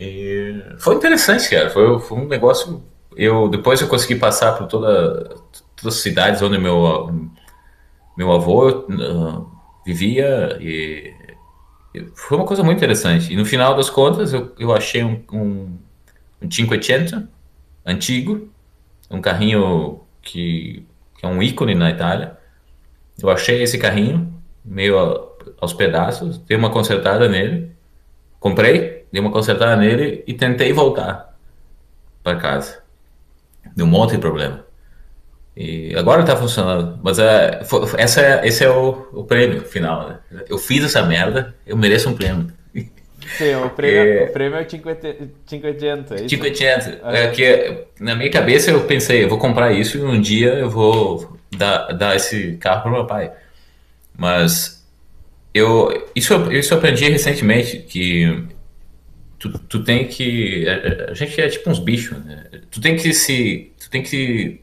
E foi interessante, cara. Foi, foi um negócio. Eu depois eu consegui passar por toda, todas as cidades onde meu meu avô uh, vivia e, e, foi uma coisa muito interessante. E no final das contas eu, eu achei um, um, um 580 antigo, um carrinho que, que é um ícone na Itália. Eu achei esse carrinho meio aos pedaços, dei uma consertada nele, comprei dei uma consertada nele e tentei voltar para casa. Deu um monte de problema. E agora está funcionando. Mas é, essa é, esse é o, o prêmio final. Né? Eu fiz essa merda, eu mereço um prêmio. Sim, o prêmio, é, o prêmio é 580. É 580. É que na minha cabeça eu pensei, eu vou comprar isso e um dia eu vou dar, dar esse carro para meu pai. Mas eu isso, isso eu aprendi recentemente, que tu, tu tem que. A, a, gente é tipo uns bichos, né? Tu tem que se. Tu tem que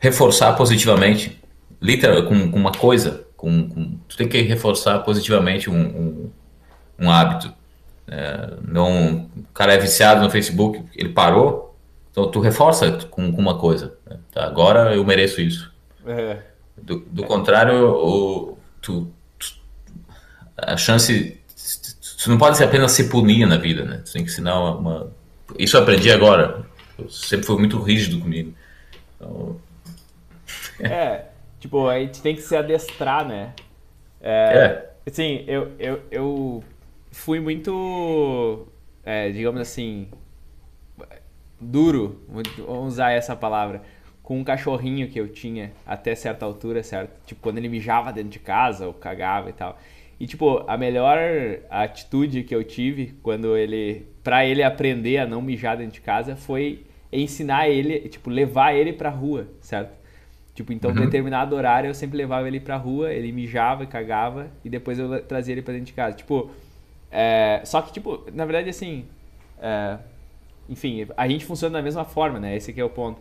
reforçar positivamente. Literal, com, com uma coisa. Com, com, tu tem que reforçar positivamente um, um, um hábito. É, não, o cara é viciado no Facebook, ele parou, então tu reforça com, com uma coisa. Né? Tá, agora eu mereço isso. É. Do, do contrário, o, tu, tu, a chance você não pode apenas se punir na vida, né? Você tem que ensinar uma, uma... Isso eu aprendi agora. Eu sempre fui muito rígido comigo. Então... *laughs* é, tipo, a gente tem que se adestrar, né? É. é. Assim, eu, eu, eu fui muito, é, digamos assim, duro, vamos usar essa palavra, com um cachorrinho que eu tinha até certa altura, certo? Tipo, quando ele mijava dentro de casa ou cagava e tal. E, tipo, a melhor atitude que eu tive quando ele. para ele aprender a não mijar dentro de casa foi ensinar ele, tipo, levar ele pra rua, certo? Tipo, então, uhum. determinado horário eu sempre levava ele pra rua, ele mijava e cagava, e depois eu trazia ele pra dentro de casa. Tipo, É, só que, tipo, na verdade, assim. É, enfim, a gente funciona da mesma forma, né? Esse aqui é o ponto.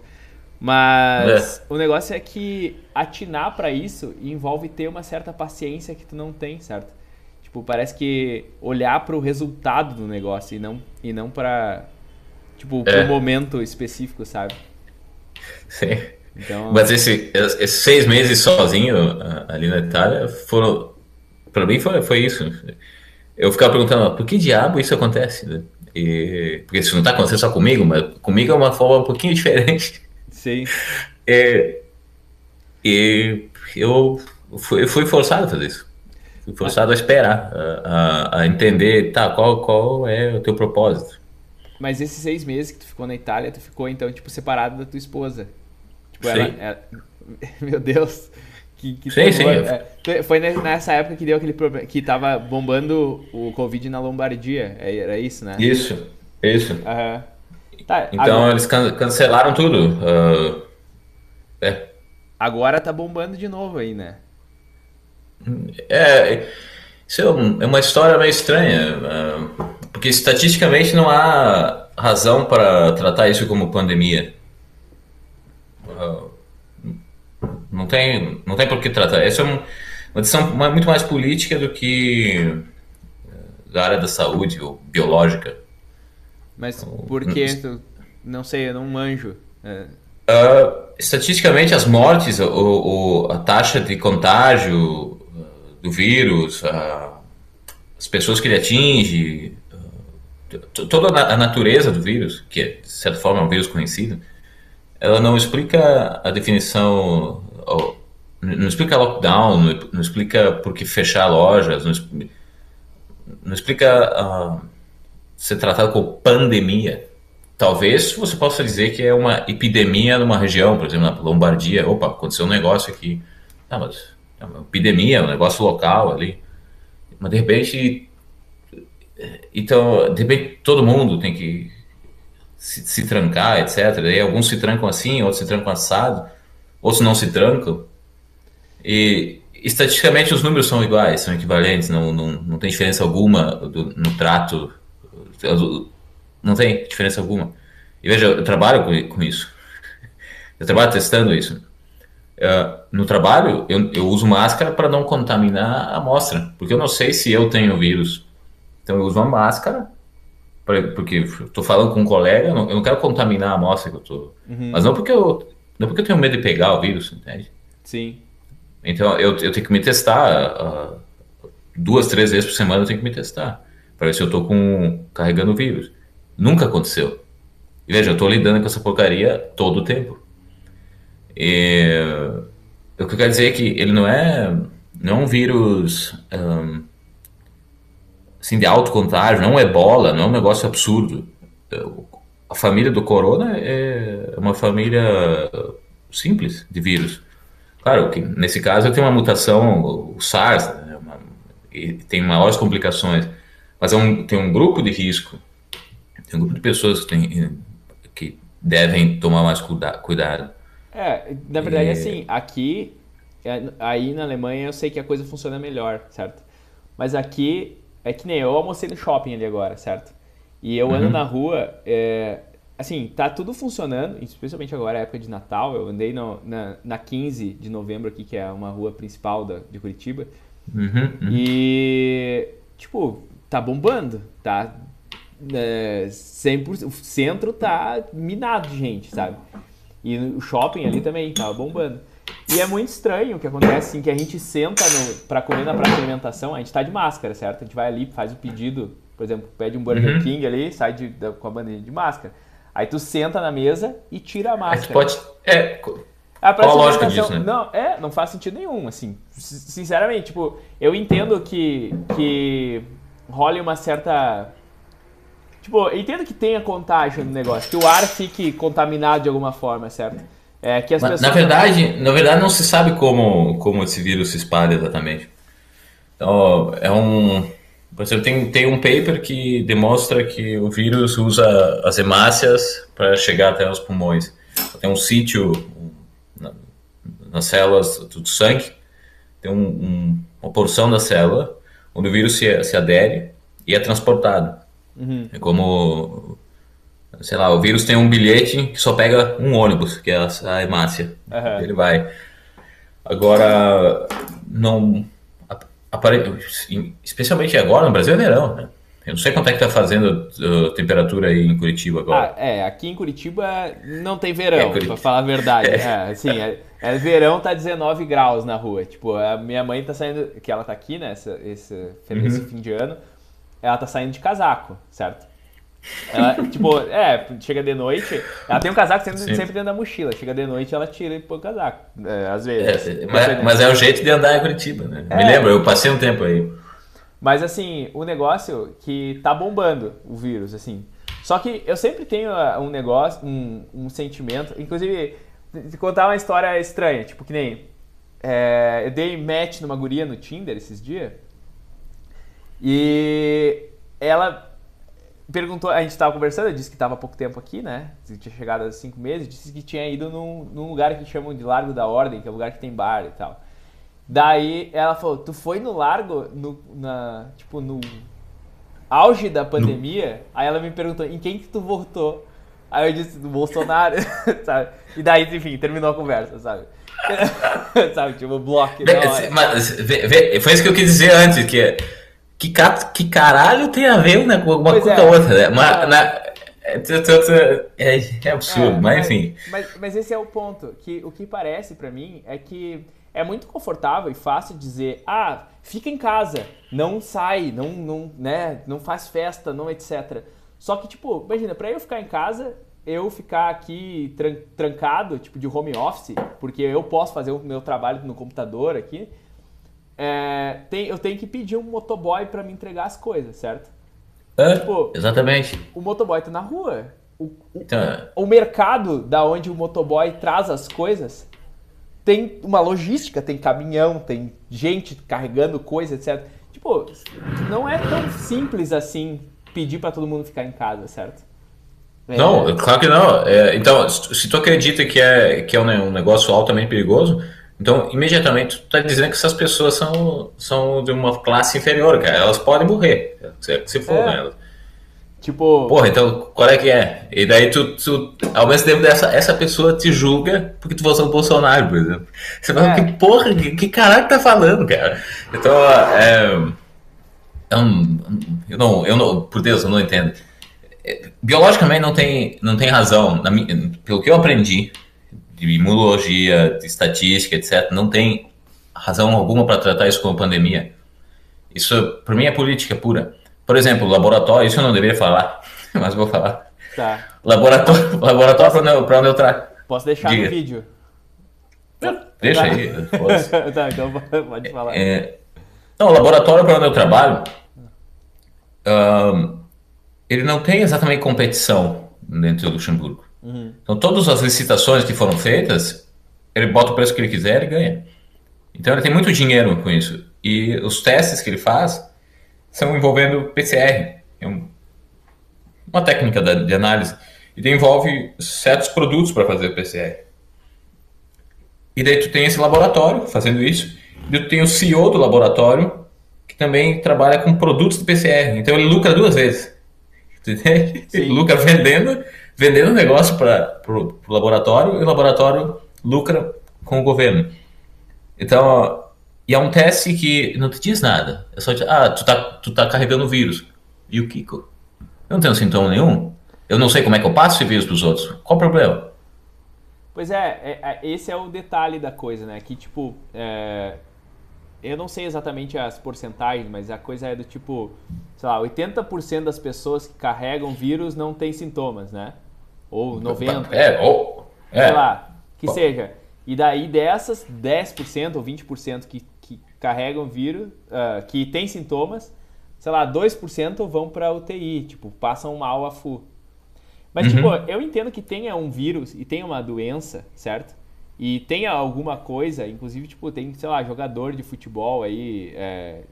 Mas é. o negócio é que atinar para isso envolve ter uma certa paciência que tu não tem, certo? Tipo, parece que olhar para o resultado do negócio e não e não para tipo, é. pro momento específico, sabe? Sim. Então, Mas esse, esses seis meses sozinho ali na Itália foram para mim foi, foi isso. Eu ficava perguntando, por que diabo isso acontece? E, porque isso não está acontecendo só comigo, mas comigo é uma forma um pouquinho *laughs* diferente. Sim. É, e eu fui, fui forçado a fazer isso. Fui forçado a esperar, a, a, entender, tá, qual, qual é o teu propósito. Mas esses seis meses que tu ficou na Itália, tu ficou então, tipo, separado da tua esposa. Tipo, ela, ela, *laughs* Meu Deus. Que, que sim, sim. É, foi nessa época que deu aquele problema, que tava bombando o Covid na Lombardia. É, era isso, né? Isso, isso. Uhum. Tá, então agora... eles can cancelaram tudo. Uh, é. Agora tá bombando de novo aí, né? É, isso é, um, é uma história meio estranha, uh, porque estatisticamente não há razão para tratar isso como pandemia. Uh, não tem, não tem por que tratar. Essa é uma decisão muito mais política do que da área da saúde ou biológica. Mas por que? Não sei, eu não manjo. É. Uh, estatisticamente, as mortes, o, o, a taxa de contágio ah, do vírus, uh, as pessoas que ele atinge, uh, toda a natureza do vírus, que é, de certa forma é um vírus conhecido, ela não explica a definição, não explica lockdown, não explica por que fechar lojas, não explica, não explica ser tratado como pandemia. Talvez você possa dizer que é uma epidemia numa região, por exemplo, na Lombardia. Opa, aconteceu um negócio aqui. Ah, mas é uma epidemia, um negócio local ali. Mas de repente. Então, de repente, todo mundo tem que se, se trancar, etc. E alguns se trancam assim, outros se trancam assado, outros não se trancam. E estatisticamente os números são iguais, são equivalentes, não, não, não tem diferença alguma do, no trato não tem diferença alguma. E veja, eu trabalho com, com isso. Eu trabalho testando isso. Uh, no trabalho, eu, eu uso máscara para não contaminar a amostra, porque eu não sei se eu tenho vírus. Então eu uso uma máscara, pra, porque estou falando com um colega, eu não, eu não, quero contaminar a amostra que eu estou. Uhum. Mas não porque eu, não porque eu tenho medo de pegar o vírus, entende? Sim. Então eu, eu tenho que me testar uh, duas, três vezes por semana, eu tenho que me testar para ver se eu estou com, carregando o vírus. Nunca aconteceu. E veja, eu estou lidando com essa porcaria todo o tempo. E, o que eu quero dizer é que ele não é, não é um vírus um, assim, de alto contágio, não é ebola, não é um negócio absurdo. A família do corona é uma família simples de vírus. Claro que nesse caso tem uma mutação, o SARS, né, uma, e tem maiores complicações. Mas é um, tem um grupo de risco, tem um grupo de pessoas que, tem, que devem tomar mais cuida, cuidado. É, na verdade, e... assim, aqui, é, aí na Alemanha eu sei que a coisa funciona melhor, certo? Mas aqui, é que nem eu almocei no shopping ali agora, certo? E eu ando uhum. na rua, é, assim, tá tudo funcionando, especialmente agora, época de Natal. Eu andei no, na, na 15 de novembro aqui, que é uma rua principal da, de Curitiba. Uhum, uhum. E, tipo, tá bombando, tá? É, 100%, o centro tá minado de gente, sabe? E o shopping ali também tava bombando. E é muito estranho o que acontece, assim, que a gente senta para comer na praça de alimentação, a gente tá de máscara, certo? A gente vai ali, faz o pedido, por exemplo, pede um Burger uhum. King ali, sai de, da, com a bandeira de máscara. Aí tu senta na mesa e tira a máscara. pode... É, a Qual a lógica disso, né? Não, é, não faz sentido nenhum, assim. Sinceramente, tipo, eu entendo que, que role uma certa. Tipo, entendo que tenha contágio no negócio, que o ar fique contaminado de alguma forma, certo? É, que as pessoas... Na verdade, na verdade não se sabe como, como esse vírus se espalha exatamente. Então, é um. Por exemplo, tem, tem um paper que demonstra que o vírus usa as hemácias para chegar até os pulmões. Tem um sítio na, nas células do sangue, tem um, um, uma porção da célula onde o vírus se, se adere e é transportado. Uhum. É como, sei lá, o vírus tem um bilhete que só pega um ônibus, que é a hemácia. Uhum. Ele vai. Agora, não. Especialmente agora, no Brasil é verão, né? Eu não sei quanto é que tá fazendo a temperatura aí em Curitiba agora. Ah, é, aqui em Curitiba não tem verão, é, para falar a verdade. *laughs* É. É, assim, é, é, verão tá 19 graus na rua. Tipo, a minha mãe tá saindo, que ela tá aqui, né, esse, esse, esse uhum. fim de ano, ela tá saindo de casaco, certo? Ela, *laughs* tipo, é, chega de noite, ela tem um casaco sempre, sempre, dentro da mochila. Chega de noite, ela tira e põe o casaco. É, às vezes. É, mas, mas, é o jeito de andar em Curitiba, né? Me é. lembro, eu passei um tempo aí. Mas assim, o negócio que tá bombando o vírus, assim. Só que eu sempre tenho ah, um negócio, um, um sentimento. Inclusive, te contar uma história estranha, tipo, que nem. É, eu dei match numa guria no Tinder esses dias. E ela perguntou, a gente estava conversando, eu disse que estava há pouco tempo aqui, né? Tinha chegado há cinco meses, disse que tinha ido num, num lugar que chamam de Largo da Ordem, que é um lugar que tem bar e tal. Daí ela falou, tu foi no largo, no, na, tipo, no auge da pandemia? No... Aí ela me perguntou, em quem que tu votou? Aí eu disse, no Bolsonaro, *laughs* sabe? E daí, enfim, terminou a conversa, sabe? *laughs* sabe, tipo, bloco. Mas, foi isso que eu quis dizer antes, que que, que caralho tem a ver né, com alguma coisa é. outra, né? Mas, na, é, é, é absurdo, é, mas enfim. Mas, mas esse é o ponto, que o que parece para mim é que é muito confortável e fácil dizer, ah, fica em casa, não sai, não, não, né, não faz festa, não etc. Só que, tipo, imagina, pra eu ficar em casa, eu ficar aqui tran trancado, tipo, de home office, porque eu posso fazer o meu trabalho no computador aqui, é, tem, eu tenho que pedir um motoboy para me entregar as coisas, certo? É, tipo, exatamente. O motoboy tá na rua. O, então, é. o mercado da onde o motoboy traz as coisas tem uma logística, tem caminhão, tem gente carregando coisa, etc. Tipo, não é tão simples assim pedir para todo mundo ficar em casa, certo? É. Não, claro que não. É, então, se tu acredita que é, que é um negócio altamente perigoso, então imediatamente tu está dizendo que essas pessoas são, são de uma classe inferior, cara. Elas podem morrer, se for, é. né? Tipo. Porra, então qual é que é? E daí tu, tu ao mesmo tempo dessa essa pessoa te julga porque tu votou no Bolsonaro, por exemplo. Você fala, é. que porra, que, que caralho tá falando, cara? Então, é. Eu não, eu não, eu não, por Deus, eu não entendo. É, biologicamente não tem, não tem razão, na, pelo que eu aprendi de imunologia, de estatística, etc., não tem razão alguma para tratar isso como pandemia. Isso, para mim, é política pura. Por exemplo, laboratório, isso eu não deveria falar, *laughs* mas vou falar. Tá. Laboratório, laboratório para onde, eu trago. Posso deixar Diga. no vídeo? Deixa aí. *laughs* tá, então pode falar. É, não, o laboratório para onde eu trabalho, um, ele não tem exatamente competição dentro do Luxemburgo. Uhum. Então, todas as licitações que foram feitas, ele bota o preço que ele quiser e ganha. Então, ele tem muito dinheiro com isso. E os testes que ele faz são envolvendo PCR, é um, uma técnica de análise, e envolve certos produtos para fazer PCR. E daí tu tem esse laboratório fazendo isso, e tu tem o CEO do laboratório que também trabalha com produtos de PCR. Então ele lucra duas vezes. *laughs* Ele lucra vendendo, vendendo negócio para o laboratório e o laboratório lucra com o governo. Então, e é um teste que não te diz nada. É só dizer, ah, tu tá, tu tá carregando o vírus. E o Kiko? Eu não tenho sintoma nenhum. Eu não sei como é que eu passo esse vírus para os outros. Qual o problema? Pois é, é, é, esse é o detalhe da coisa, né? Que, tipo, é, eu não sei exatamente as porcentagens, mas a coisa é do tipo, sei lá, 80% das pessoas que carregam vírus não têm sintomas, né? Ou 90%. É, ou... É. Sei lá, que seja. E daí dessas, 10% ou 20% que carregam vírus, uh, que tem sintomas, sei lá, 2% vão para UTI, tipo, passam mal a FU. Mas, uhum. tipo, eu entendo que tenha um vírus e tenha uma doença, certo? E tenha alguma coisa, inclusive, tipo, tem, sei lá, jogador de futebol aí, é,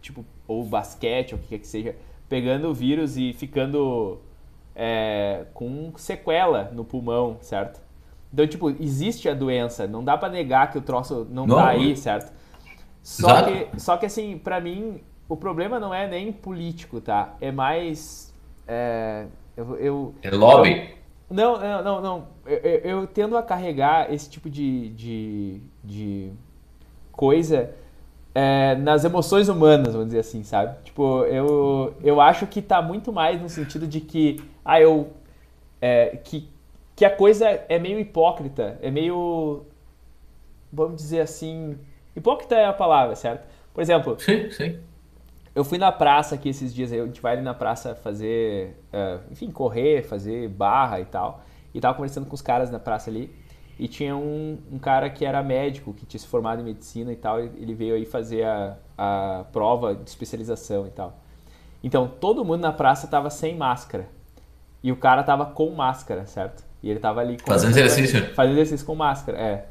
tipo, ou basquete, ou o que quer que seja, pegando o vírus e ficando é, com sequela no pulmão, certo? Então, tipo, existe a doença, não dá para negar que o troço não, não tá aí, certo? Só que, só que assim, para mim, o problema não é nem político, tá? É mais. É, eu, eu, é lobby. Eu, não, não, não, não. Eu, eu, eu, tendo a carregar esse tipo de, de, de coisa é, nas emoções humanas, vamos dizer assim, sabe? Tipo, eu, eu acho que tá muito mais no sentido de que, ah, eu. É, que, que a coisa é meio hipócrita, é meio. Vamos dizer assim. Hipócrita é a palavra, certo? Por exemplo. Sim, sim. Eu fui na praça aqui esses dias, a gente vai ali na praça fazer, uh, enfim, correr, fazer barra e tal. E tava conversando com os caras na praça ali. E tinha um, um cara que era médico, que tinha se formado em medicina e tal. Ele veio aí fazer a, a prova de especialização e tal. Então, todo mundo na praça tava sem máscara. E o cara tava com máscara, certo? E ele tava ali... Fazendo exercício? Fazendo exercício com máscara, é.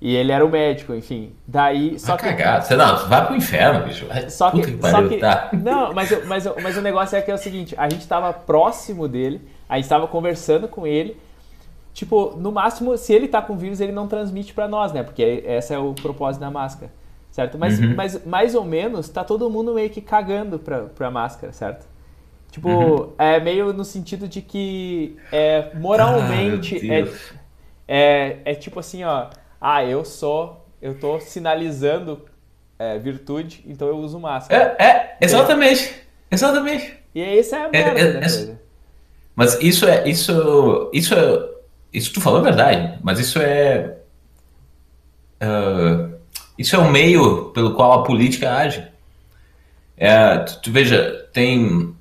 E ele era o médico, enfim. Daí. Só vai que. Cagar. Você não, vai pro inferno, bicho. Só que. que só que tá. Não, mas, mas, mas o negócio é que é o seguinte: a gente tava próximo dele, a gente tava conversando com ele. Tipo, no máximo, se ele tá com vírus, ele não transmite para nós, né? Porque esse é o propósito da máscara, certo? Mas, uhum. mas mais ou menos, tá todo mundo meio que cagando pra, pra máscara, certo? Tipo, uhum. é meio no sentido de que é, moralmente. Ah, é, é, é tipo assim, ó ah, eu sou, eu tô sinalizando é, virtude, então eu uso máscara. É, é exatamente, exatamente. E essa é a é, merda é, é. Mas isso é, isso, isso é, isso tu falou a verdade, mas isso é, uh, isso é o meio pelo qual a política age. É, tu, tu, veja, tem,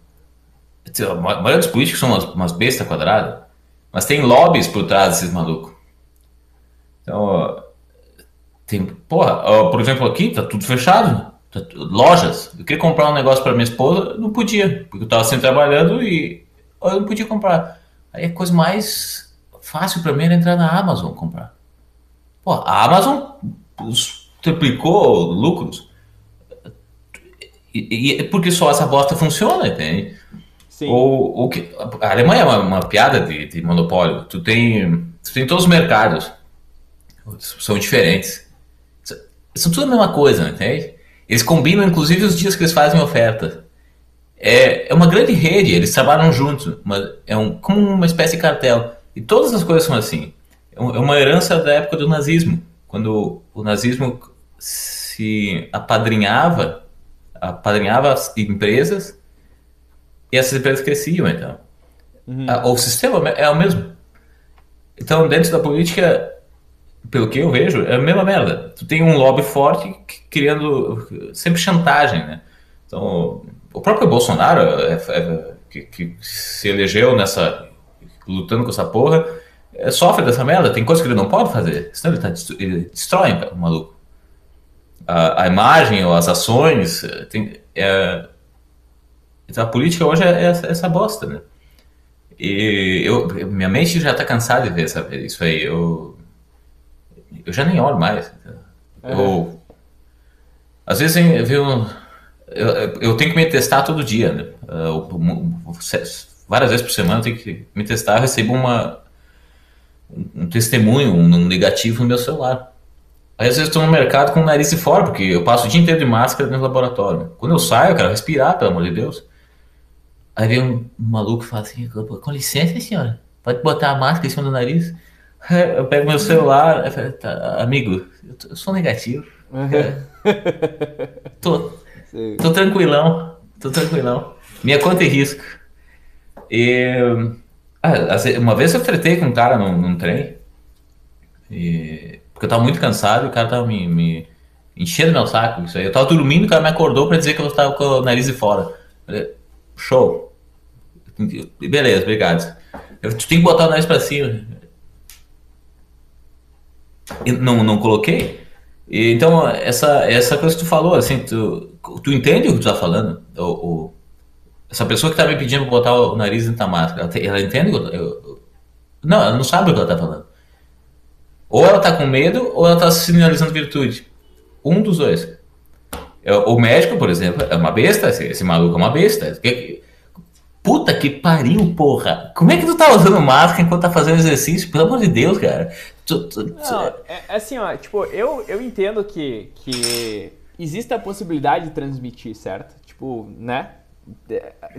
a maioria dos políticos são umas, umas bestas quadradas, mas tem lobbies por trás desses malucos. Então, tem, porra, por exemplo, aqui tá tudo fechado. Tá, lojas. Eu queria comprar um negócio para minha esposa, não podia, porque eu tava sempre trabalhando e eu não podia comprar. Aí a coisa mais fácil para mim era entrar na Amazon comprar. Pô, a Amazon triplicou lucros. E, e, porque só essa bosta funciona, entende? Sim. Ou, ou que, a Alemanha é uma, uma piada de, de monopólio. Tu tem, tu tem todos os mercados são diferentes. São tudo a mesma coisa, entende? Eles combinam, inclusive, os dias que eles fazem oferta. É, é uma grande rede, eles trabalham juntos, mas é um, como uma espécie de cartel. E todas as coisas são assim. É, é uma herança da época do nazismo, quando o nazismo se apadrinhava, apadrinhava as empresas e essas empresas cresciam, então. Uhum. O sistema é o mesmo. Então, dentro da política, pelo que eu vejo, é a mesma merda. Tu tem um lobby forte criando sempre chantagem, né? Então, o próprio Bolsonaro, é, é, que, que, se elegeu nessa. Lutando com essa porra, é, sofre dessa merda. Tem coisas que ele não pode fazer, senão ele, tá, ele destrói o maluco. A, a, imagem ou as ações. Tem, é, então, a política hoje é essa, essa bosta, né? E eu, minha mente já está cansada de ver essa, isso aí. Eu, eu já nem olho mais. É. Eu, às vezes eu, eu, eu, tenho que me testar todo dia, né? Eu, várias vezes por semana eu tenho que me testar, eu recebo uma, um testemunho, um negativo no meu celular. Aí às vezes estou no mercado com o nariz de fora, porque eu passo o dia inteiro de máscara no laboratório. Quando eu saio, eu quero respirar, pelo amor de Deus. Aí vem um maluco e fala assim, com licença senhora, pode botar a máscara em cima do nariz? Eu pego meu celular, eu falo, tá, amigo, eu, sou negativo. Uhum. tô, *laughs* tô tranquilão, tô tranquilão. Minha conta é risco. E ah, uma vez eu tretei com um cara num, num trem, e, porque eu tava muito cansado e o cara tava me, me enchendo meu saco. Isso aí. Eu tava dormindo, o cara me acordou pra dizer que eu tava com o nariz de fora. Falei, Show. Beleza, obrigado. Eu, tu tem que botar o nariz pra cima não, não coloquei. E, então, essa, essa coisa que tu falou, assim, tu, tu entende o que tu tá falando? O, o essa pessoa que tá me pedindo pra botar o nariz dentro da máscara, ela, ela entende? Eu, eu, não, ela não sabe o que ela tá falando. Ou ela tá com medo, ou ela tá sinalizando virtude. Um dos dois. É, o médico, por exemplo, é uma besta, esse, esse maluco é uma besta. Puta que pariu, porra. Como é que tu tá usando máscara enquanto tá fazendo exercício? Pelo amor de Deus, cara. Tu, tu, tu... Não, é, é, assim, ó, tipo, eu, eu entendo que, que existe a possibilidade de transmitir, certo? Tipo, né?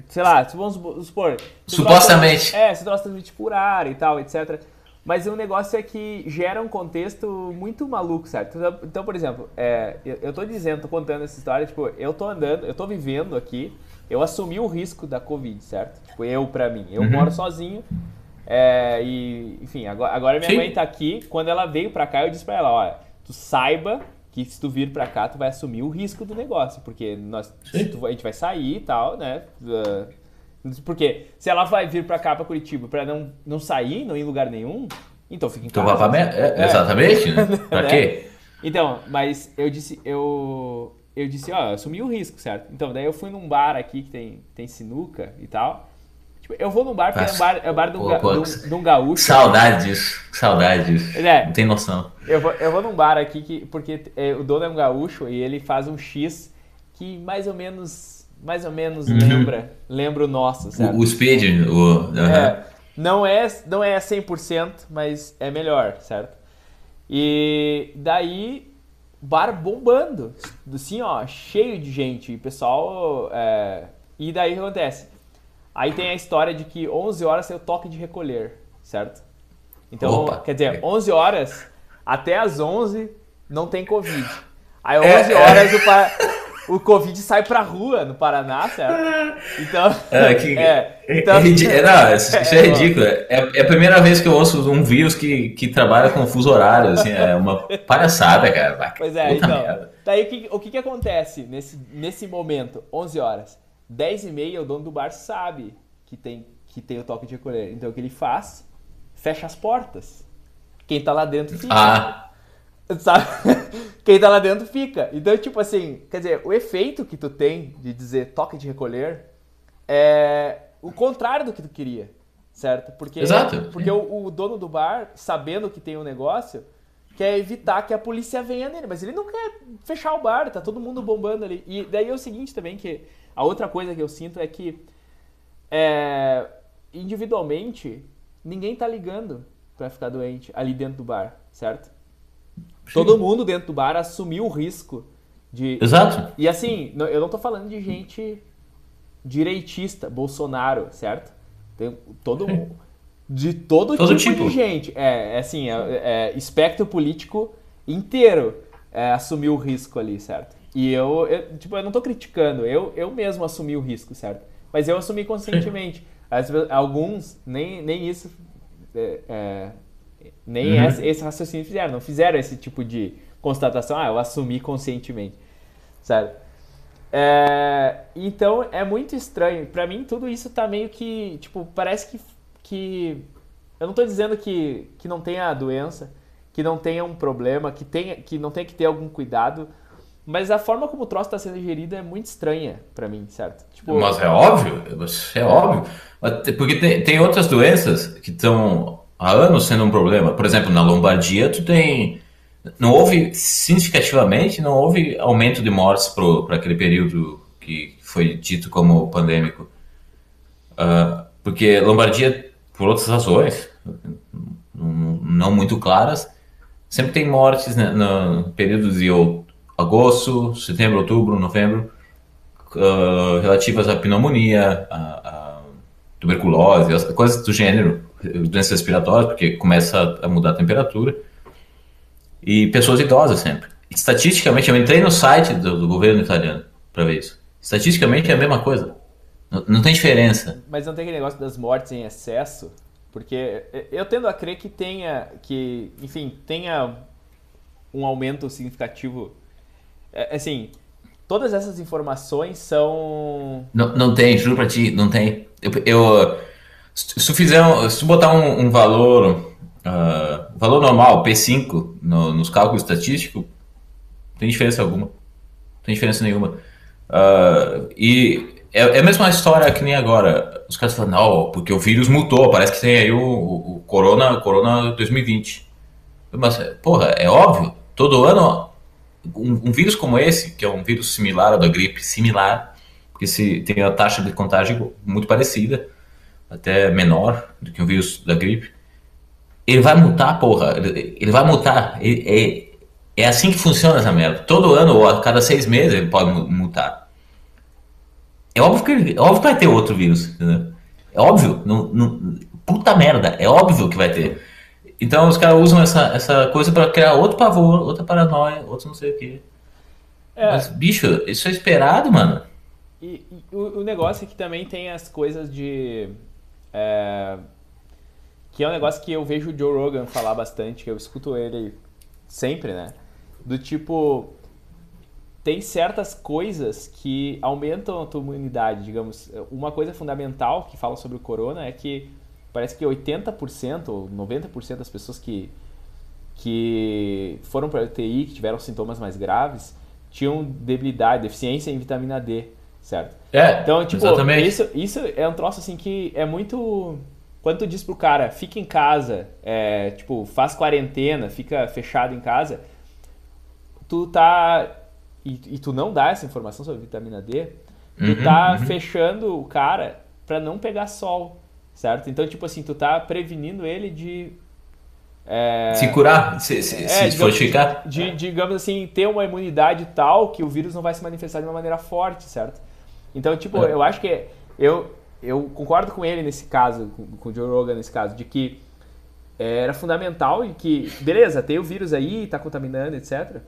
Sei lá, vamos supor. Supostamente. é, se nós transmitir por ar e tal, etc. Mas o negócio é que gera um contexto muito maluco, certo? Então, então por exemplo, é, eu, eu tô dizendo, tô contando essa história, tipo, eu tô andando, eu tô vivendo aqui, eu assumi o risco da Covid, certo? Tipo, eu pra mim. Eu uhum. moro sozinho. É, e, enfim, agora, agora minha Sim. mãe tá aqui. Quando ela veio pra cá, eu disse pra ela, olha, tu saiba que se tu vir pra cá, tu vai assumir o risco do negócio, porque nós, tu, a gente vai sair e tal, né? Uh, porque se ela vai vir pra cá, pra Curitiba, pra não, não sair, não ir em lugar nenhum, então fica em casa. Então, vai pra... é, exatamente, né? *laughs* Pra né? quê? Então, mas eu disse, eu, eu disse, ó, eu assumi o risco, certo? Então, daí eu fui num bar aqui que tem, tem sinuca e tal. Tipo, eu vou num bar porque é um bar, é um bar de um, ga, de, um, de um gaúcho. Saudade disso, saudade disso. É, não tem noção. Eu vou, eu vou num bar aqui que, porque é, o dono é um gaúcho e ele faz um X que mais ou menos, mais ou menos uhum. lembra, lembra o nosso, certo? O, o speed, o... Uhum. É, não é, não é 100%, mas é melhor, certo? E daí, bar bombando, assim, ó, cheio de gente, e pessoal... É... E daí o que acontece? Aí tem a história de que 11 horas é o toque de recolher, certo? Então, Opa. quer dizer, 11 horas até as 11 não tem Covid. Aí 11 é, é, horas o, o Covid sai pra rua no Paraná, certo? Então. É, que, *laughs* é, então, é, é não, isso é, é ridículo. É, é, a primeira vez que eu ouço um vírus que, que trabalha com fuso horário, assim, é uma palhaçada, cara. Pois é, Puta então. Merda. Daí o que, o que, que acontece nesse, nesse momento, 11 horas? 10 e meia, o dono do bar sabe que tem, que tem o toque de recolher. Então o que ele faz? Fecha as portas. Quem tá lá dentro fica. Ah. Sabe? *laughs* Quem tá lá dentro fica. Então, tipo assim, quer dizer, o efeito que tu tem de dizer toque de recolher é o contrário do que tu queria. Certo? Porque, Exato. Porque o, o dono do bar, sabendo que tem um negócio, quer evitar que a polícia venha nele, mas ele não quer fechar o bar, tá todo mundo bombando ali. E daí é o seguinte também, que a outra coisa que eu sinto é que é, individualmente ninguém tá ligando para ficar doente ali dentro do bar, certo? Sim. Todo mundo dentro do bar assumiu o risco de. Exato. E assim, eu não tô falando de gente direitista, Bolsonaro, certo? Tem todo mundo. De todo, todo tipo, tipo, de gente. É, é assim, é, é, espectro político inteiro é, assumiu o risco ali, certo? E eu, eu, tipo, eu não tô criticando, eu, eu mesmo assumi o risco, certo? Mas eu assumi conscientemente. *laughs* As, alguns, nem, nem isso, é, é, nem uhum. esse, esse, raciocínio fizeram, não fizeram esse tipo de constatação, ah, eu assumi conscientemente, certo? É, então é muito estranho. Para mim, tudo isso tá meio que, tipo, parece que, que eu não tô dizendo que, que não tenha a doença, que não tenha um problema, que, tenha, que não tenha que ter algum cuidado, mas a forma como o troço está sendo gerido é muito estranha para mim, certo? Tipo, Mas é óbvio, é óbvio. Porque tem, tem outras doenças que estão há anos sendo um problema. Por exemplo, na Lombardia, tu tem. Não houve, significativamente, não houve aumento de mortes para aquele período que foi dito como pandêmico. Uh, porque Lombardia, por outras razões, não muito claras, sempre tem mortes né, no período de agosto, setembro, outubro, novembro, uh, relativas à pneumonia, à, à tuberculose, as coisas do gênero, doenças respiratórias, porque começa a mudar a temperatura, e pessoas idosas sempre. Estatisticamente, eu entrei no site do, do governo italiano para ver isso. Estatisticamente é a mesma coisa. Não, não, tem diferença. Mas não tem aquele negócio das mortes em excesso? Porque eu tendo a crer que tenha, que, enfim, tenha um aumento significativo assim, todas essas informações são. Não, não tem, juro pra ti, não tem. Eu, eu se fizer, se botar um, um valor, uh, valor normal, P5, no, nos cálculos estatísticos, não tem diferença alguma. Não tem diferença nenhuma. Uh, e é, é a mesma história que nem agora. Os caras falam, não, porque o vírus mutou, parece que tem aí o, o, o Corona, Corona 2020. Mas, porra, é óbvio, todo ano um, um, vírus como esse, que é um vírus similar ao da gripe, similar, porque se tem a taxa de contágio muito parecida, até menor do que um vírus da gripe, ele vai mutar, porra, ele, ele vai mutar. Ele, é, É assim que funciona essa merda. Todo ano ou a cada seis meses ele pode mutar. É óbvio que, ele, é óbvio que vai ter outro vírus. Entendeu? É óbvio. Não, não, puta merda. É óbvio que vai ter. Então os caras usam essa, essa coisa para criar outro pavor, outra paranoia, outro não sei o quê. É. Mas, bicho, isso é esperado, mano. E, e o, o, negócio é que também tem as coisas de. É, que é um negócio que eu vejo o Joe Rogan falar bastante, que eu escuto ele sempre, né? Do tipo, tem certas coisas que aumentam a tua imunidade, digamos. Uma coisa fundamental que fala sobre o corona é que parece que 80% ou 90% das pessoas que, que foram para a UTI, que tiveram sintomas mais graves, tinham debilidade, deficiência em vitamina D, certo? É, então, tipo, exatamente. Isso, isso é um troço assim que é muito... Quando tu diz pro cara, fica em casa, é, tipo, faz quarentena, fica fechado em casa, tu tá. E, e, tu não dá essa informação sobre vitamina D, tu uhum, tá uhum. fechando o cara para não pegar sol, certo? Então, tipo assim, tu tá prevenindo ele de. É, se curar, se, se, é, se digamos, fortificar. De, digamos assim, ter uma imunidade tal que o vírus não vai se manifestar de uma maneira forte, certo? Então, tipo, é. eu acho que. Eu, eu concordo com ele nesse caso, com, com o Joe Rogan nesse caso, de que era fundamental e que, beleza, tem o vírus aí, tá contaminando, etc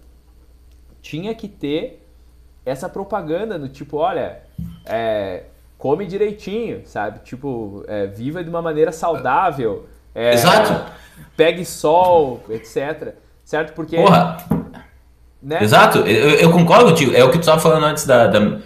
tinha que ter essa propaganda do tipo, olha, é, come direitinho, sabe? Tipo, é, viva de uma maneira saudável. É, Exato. Pegue sol, etc. Certo? Porque. Porra! Né? Exato, eu, eu, concordo contigo. É o que tu estava falando antes da. da...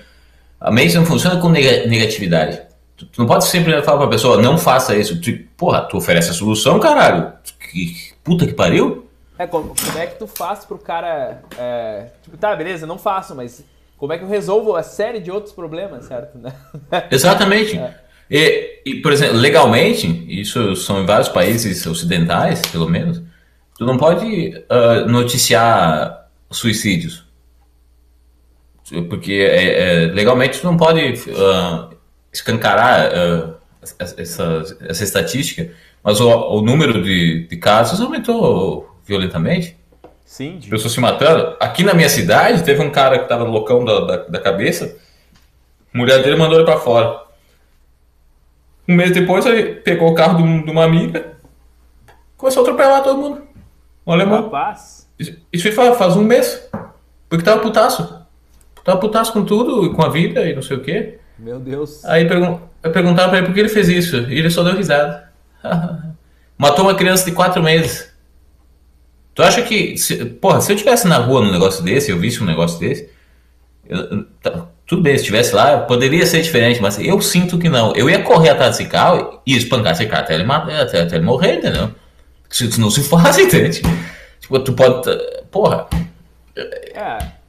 A mente não funciona com negatividade. Tu, tu não pode sempre falar pra pessoa, não faça isso. Tu, porra, tu oferece a solução, caralho. Que, puta que pariu. É, como, como é que tu faz pro cara. É, tipo, tá, beleza, não faço, mas como é que eu resolvo a série de outros problemas, certo? *laughs* Exatamente. É. E, e, por exemplo, legalmente, isso são em vários países ocidentais, pelo menos, tu não pode uh, noticiar suicídios. Porque é, é, legalmente tu não pode uh, escancarar uh, essa, essa estatística, mas o, o número de, de casos aumentou violentamente. Sim. De... Pessoas se matando. Aqui na minha cidade, teve um cara que tava loucão da, da, da cabeça. A mulher dele mandou ele para fora. Um mês depois, ele pegou o carro de, uma amiga. Começou a atropelar todo mundo. Um alemão. Rapaz. Isso, isso faz, faz um mês. Porque tava putaço. Tava putaço com tudo, com a vida e não sei o quê. Meu Deus. Aí pergun eu perguntava pra ele por que ele fez isso. E ele só deu risada. *laughs* Matou uma criança de quatro meses. Tu acha que, se, porra, se eu tivesse na rua num negócio desse, eu visse um negócio desse, eu, tá, tudo bem, se estivesse lá, poderia ser diferente, mas eu sinto que não. Eu ia correr atrás desse carro e espancar esse carro até ele, até, até ele morrer, entendeu? Isso não se *laughs* faz, entende? Tipo, tu pode. Porra. É.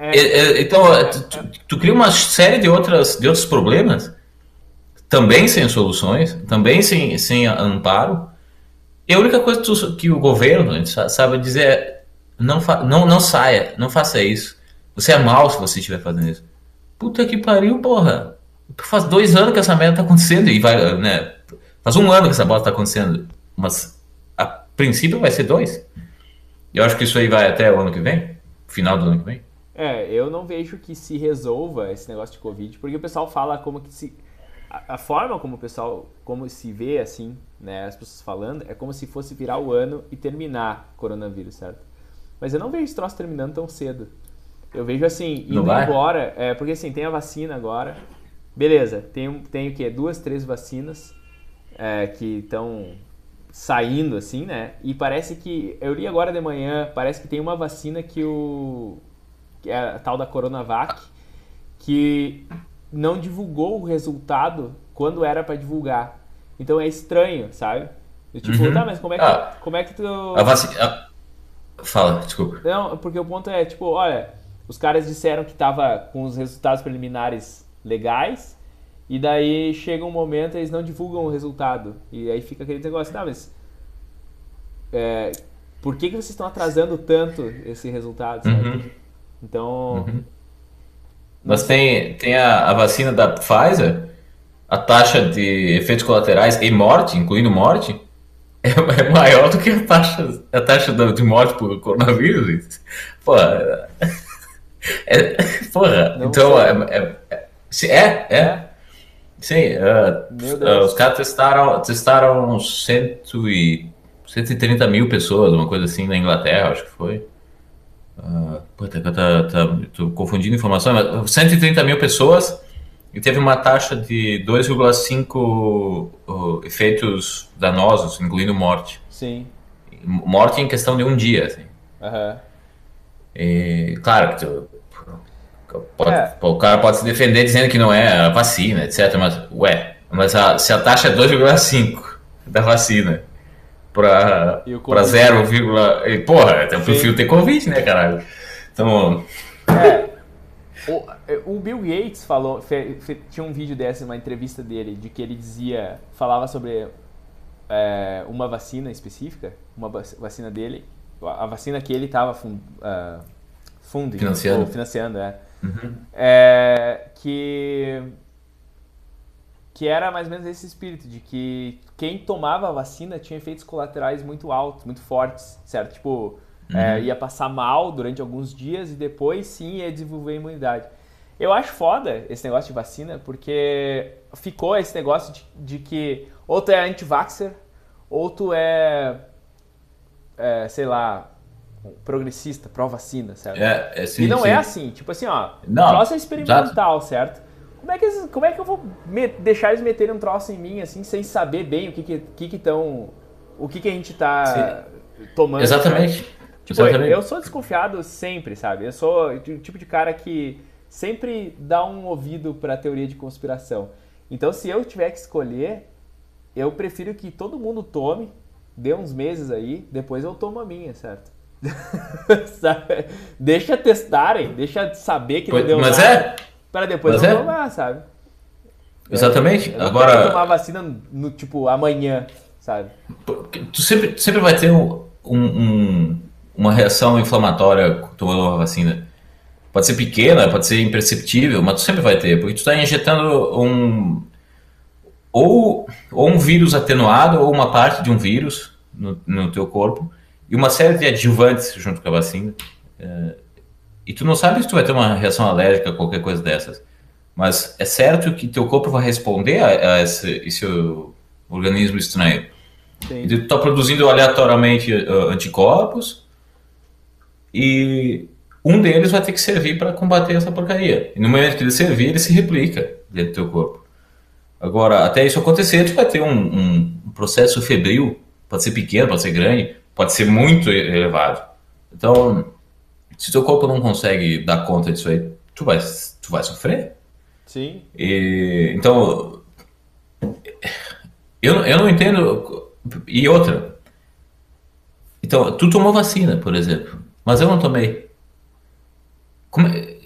É, é, então, tu, tu, cria uma série de, outras, de outros problemas, também sem soluções, também sem, sem amparo, e a única coisa que, o governo sabe dizer é não, não, não saia, não faça isso. Você é mal se você estiver fazendo isso. Puta que pariu, porra. Faz dois anos que essa merda tá acontecendo e vai, né? Faz um ano que essa bosta tá acontecendo. Mas a princípio vai ser dois. Eu acho que isso aí vai até o ano que vem, final do ano que vem. É, eu não vejo que se resolva esse negócio de Covid, porque o pessoal fala como que se. A, a forma como o pessoal, como se vê assim, né, as pessoas falando, é como se fosse virar o ano e terminar coronavírus, certo? Mas eu não vejo esse troço terminando tão cedo. Eu vejo assim, indo embora, é, porque assim, tem a vacina agora, beleza, tem, tem o quê? Duas, três vacinas é, que estão saindo, assim, né? E parece que, eu li agora de manhã, parece que tem uma vacina que o, que é a tal da Coronavac, que não divulgou o resultado quando era para divulgar. Então é estranho, sabe? Eu, tipo, uhum. tá, mas como é que, ah, como é que tu. A vacina. Fala, desculpa. Não, porque o ponto é, tipo, olha, os caras disseram que tava com os resultados preliminares legais, e daí chega um momento e eles não divulgam o resultado. E aí fica aquele negócio, tá, mas. É, por que, que vocês estão atrasando tanto esse resultado, sabe? Uhum. Então. Uhum. Mas tem, tem a, a vacina da Pfizer a taxa de efeitos colaterais e morte, incluindo morte, é, é maior do que a taxa, a taxa de morte por coronavírus. Porra. É, porra. Não então, é, é, é, é. Sim, uh, uh, os caras testaram, testaram cento e, 130 mil pessoas, uma coisa assim, na Inglaterra, acho que foi. Uh, puta, tá, tá, tô confundindo informações, mas 130 mil pessoas e teve uma taxa de 2,5 uh, efeitos danosos, incluindo morte. Sim. Morte em questão de um dia, assim. Uhum. E, claro que tu, pode, é. o cara pode se defender dizendo que não é a vacina, etc. Mas, ué, mas a, se a taxa é 2,5 da vacina para 0, porra, eu prefiro ter Covid, né, caralho? Então. É. O, o, Bill Gates falou, fe, fe, tinha um vídeo dessa, uma entrevista dele, de que ele dizia, falava sobre é, uma vacina específica, uma vacina dele, a vacina que ele estava fund, uh, financiando, financiando é, uhum. é, que que era mais ou menos esse espírito de que quem tomava a vacina tinha efeitos colaterais muito altos, muito fortes, certo? Tipo, é, uhum. é, ia passar mal durante alguns dias e depois sim ia desenvolver imunidade. Eu acho foda esse negócio de vacina, porque ficou esse negócio de, de que ou tu é anti-vaxxer, ou tu é, é, sei lá, progressista, pró-vacina, certo? É, é, sim, e não sim. é assim, tipo assim, ó, não, troço é experimental, exato. certo? Como é, que, como é que eu vou me, deixar eles meterem um troço em mim, assim, sem saber bem o que que, que, que tão, o que que a gente tá sim. tomando? Exatamente. Tipo, Exatamente. eu sou desconfiado sempre, sabe? Eu sou o tipo de cara que sempre dá um ouvido para a teoria de conspiração. Então, se eu tiver que escolher, eu prefiro que todo mundo tome, dê uns meses aí, depois eu tomo a minha, certo? *laughs* deixa testarem, deixa saber que não deu mas nada, é. para depois eu é. tomar, sabe? Exatamente. Eu, eu Agora tomar vacina no tipo amanhã, sabe? Tu sempre, sempre vai ter um, um, uma reação inflamatória tomando uma vacina. Pode ser pequena, pode ser imperceptível, mas tu sempre vai ter, porque tu está injetando um ou, ou um vírus atenuado ou uma parte de um vírus no, no teu corpo e uma série de adjuvantes junto com a vacina. É, e tu não sabe se tu vai ter uma reação alérgica, qualquer coisa dessas. Mas é certo que teu corpo vai responder a, a esse, esse organismo estranho. Sim. E tu está produzindo aleatoriamente uh, anticorpos e um deles vai ter que servir para combater essa porcaria. E no momento que ele servir, ele se replica dentro do teu corpo. Agora, até isso acontecer, tu vai ter um, um processo febril, pode ser pequeno, pode ser grande, pode ser muito elevado. Então, se teu corpo não consegue dar conta disso aí, tu vai, tu vai sofrer. Sim. E, então, eu, eu não entendo. E outra. Então, tu tomou vacina, por exemplo, mas eu não tomei. Como, é,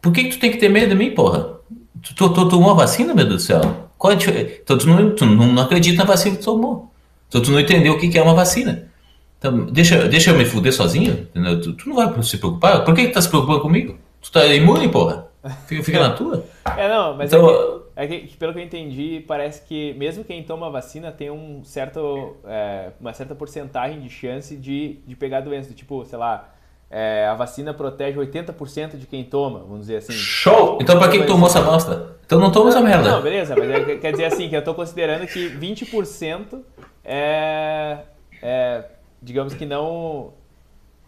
por que, que, tu tem que ter medo de mim, porra? Tu, tu, tu tomou a vacina, meu Deus do céu? Qual é então tu não, tu não, não acredita na vacina que tu tomou. Então tu não entendeu o que, que é uma vacina. Então, deixa, deixa eu me fuder sozinho, tu, tu, não vai se preocupar. Por que, que tu tá se preocupando comigo? Tu tá imune, porra. Fica, fica na tua. É, não, mas então, é, que, é que, pelo que eu entendi, parece que mesmo quem toma vacina tem um certo, é, uma certa porcentagem de chance de, de pegar a doença. Tipo, sei lá, é, a vacina protege 80% de quem toma, vamos dizer assim. Show! Então pra quem tomou essa bosta? Então não toma essa merda. Não, beleza, mas é, quer dizer assim, que eu tô considerando que 20% é, é, digamos que não...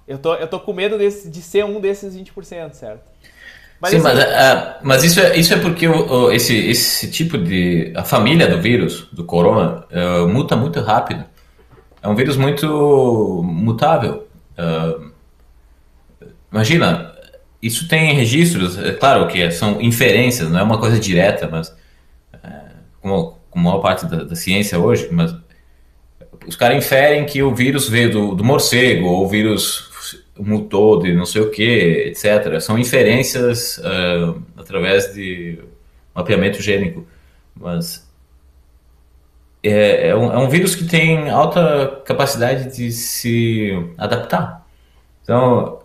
Eu tô, eu tô com medo desse, de ser um desses 20%, certo? Mas, Sim, assim, mas, uh, mas isso é, isso é porque esse, esse tipo de... A família do vírus, do corona, uh, muta muito rápido. É um vírus muito mutável. Uh, Imagina, isso tem registros, é claro que são inferências, não é uma coisa direta, mas é, como, como a maior parte da, da, ciência hoje, mas os caras inferem que o vírus veio do, do morcego, ou o vírus mutou de não sei o que, etc. São inferências uh, através de mapeamento gênico, mas é, é, um, é um vírus que tem alta capacidade de se adaptar. Então,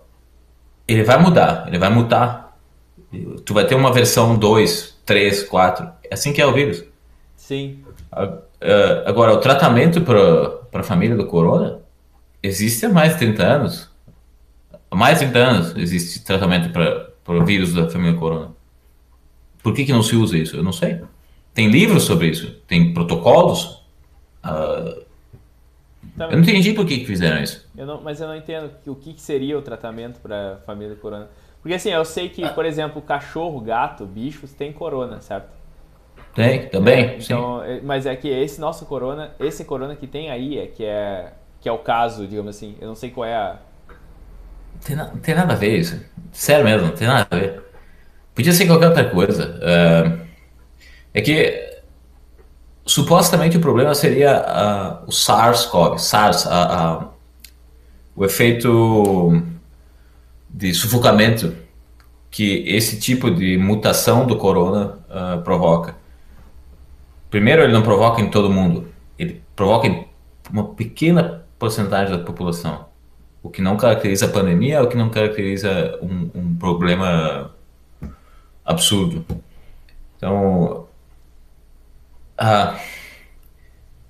ele vai mudar, ele vai mutar. Tu vai ter uma versão 2, 3, 4. É assim que é o vírus. Sim. Agora, o tratamento para a família do corona existe há mais de 30 anos. Há mais de 30 anos existe tratamento para o vírus da família corona. Por que, que não se usa isso? Eu não sei. Tem livros sobre isso, tem protocolos. Uh, eu não entendi por que, que fizeram isso. Eu não, mas eu não entendo o que, que seria o tratamento para família corona. Porque assim, eu sei que, por exemplo, cachorro, gato, bichos tem corona, certo? Tem, também. É, então, é, mas é que esse nosso corona, esse corona que tem aí é que é que é o caso, digamos assim. Eu não sei qual é a. Tem, não tem nada a ver isso. Sério mesmo, não tem nada a ver. Podia ser qualquer outra coisa. Uh, é que supostamente o problema seria uh, o SARS-CoV, SARS, uh, o efeito de sufocamento que esse tipo de mutação do corona uh, provoca. Primeiro, ele não provoca em todo mundo, ele provoca em uma pequena porcentagem da população. O que não caracteriza a pandemia, o que não caracteriza um, um problema absurdo. Então, ah,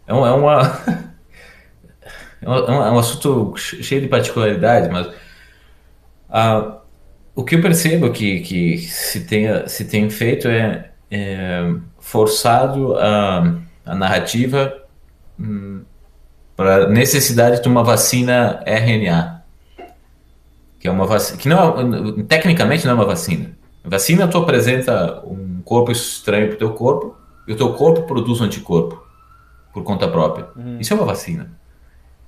é, uma, é, uma, *laughs* é, um, é um assunto cheio de particularidade, mas ah, o que eu percebo que, que se, tenha, se tem feito é, é forçado a, a narrativa hum, para necessidade de uma vacina RNA, que é uma vacina que não é, tecnicamente não é uma vacina. Vacina tu apresenta um corpo estranho para o teu corpo e o teu corpo produz um anticorpo por conta própria. Uhum. Isso é uma vacina.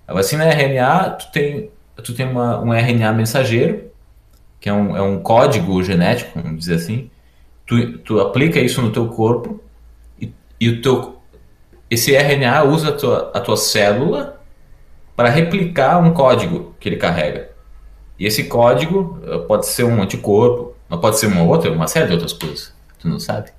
A vacina RNA, tu tem, tu tem uma, um RNA mensageiro que é um, é um código genético, vamos dizer assim, tu, tu aplica isso no teu corpo e, e o teu, esse RNA usa a tua, a tua célula para replicar um código que ele carrega. E esse código eh, pode ser um anticorpo, mas pode ser uma outra, uma série de outras coisas. Tu não sabe?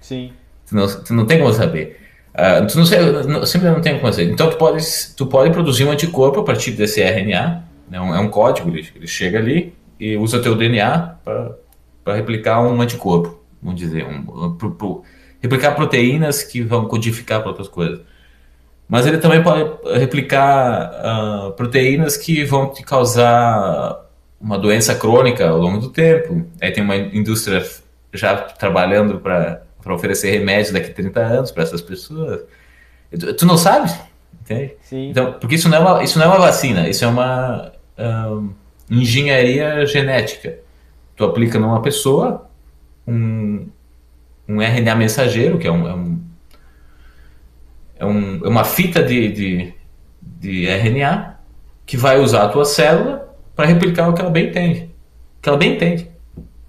Sim. Tu não, tu não tem como saber. Uh, tu não sempre não tem como saber. Então tu pode, tu pode produzir um anticorpo a partir desse RNA, né? um, é um código, ele, ele chega ali, e usa teu DNA para replicar um anticorpo, vamos dizer, um, pro, pro, replicar proteínas que vão codificar para outras coisas. Mas ele também pode replicar uh, proteínas que vão te causar uma doença crônica ao longo do tempo. Aí tem uma indústria já trabalhando para oferecer remédios daqui a 30 anos para essas pessoas. Tu, não sabe? Entende? Sim. Então, porque isso não é uma, isso não é uma vacina, isso é uma. Um, engenharia genética. Tu aplica numa pessoa um, um RNA mensageiro, que é, um, é, um, é, um, é uma fita de, de, de RNA, que vai usar a tua célula para replicar o que ela bem entende. O que ela bem entende.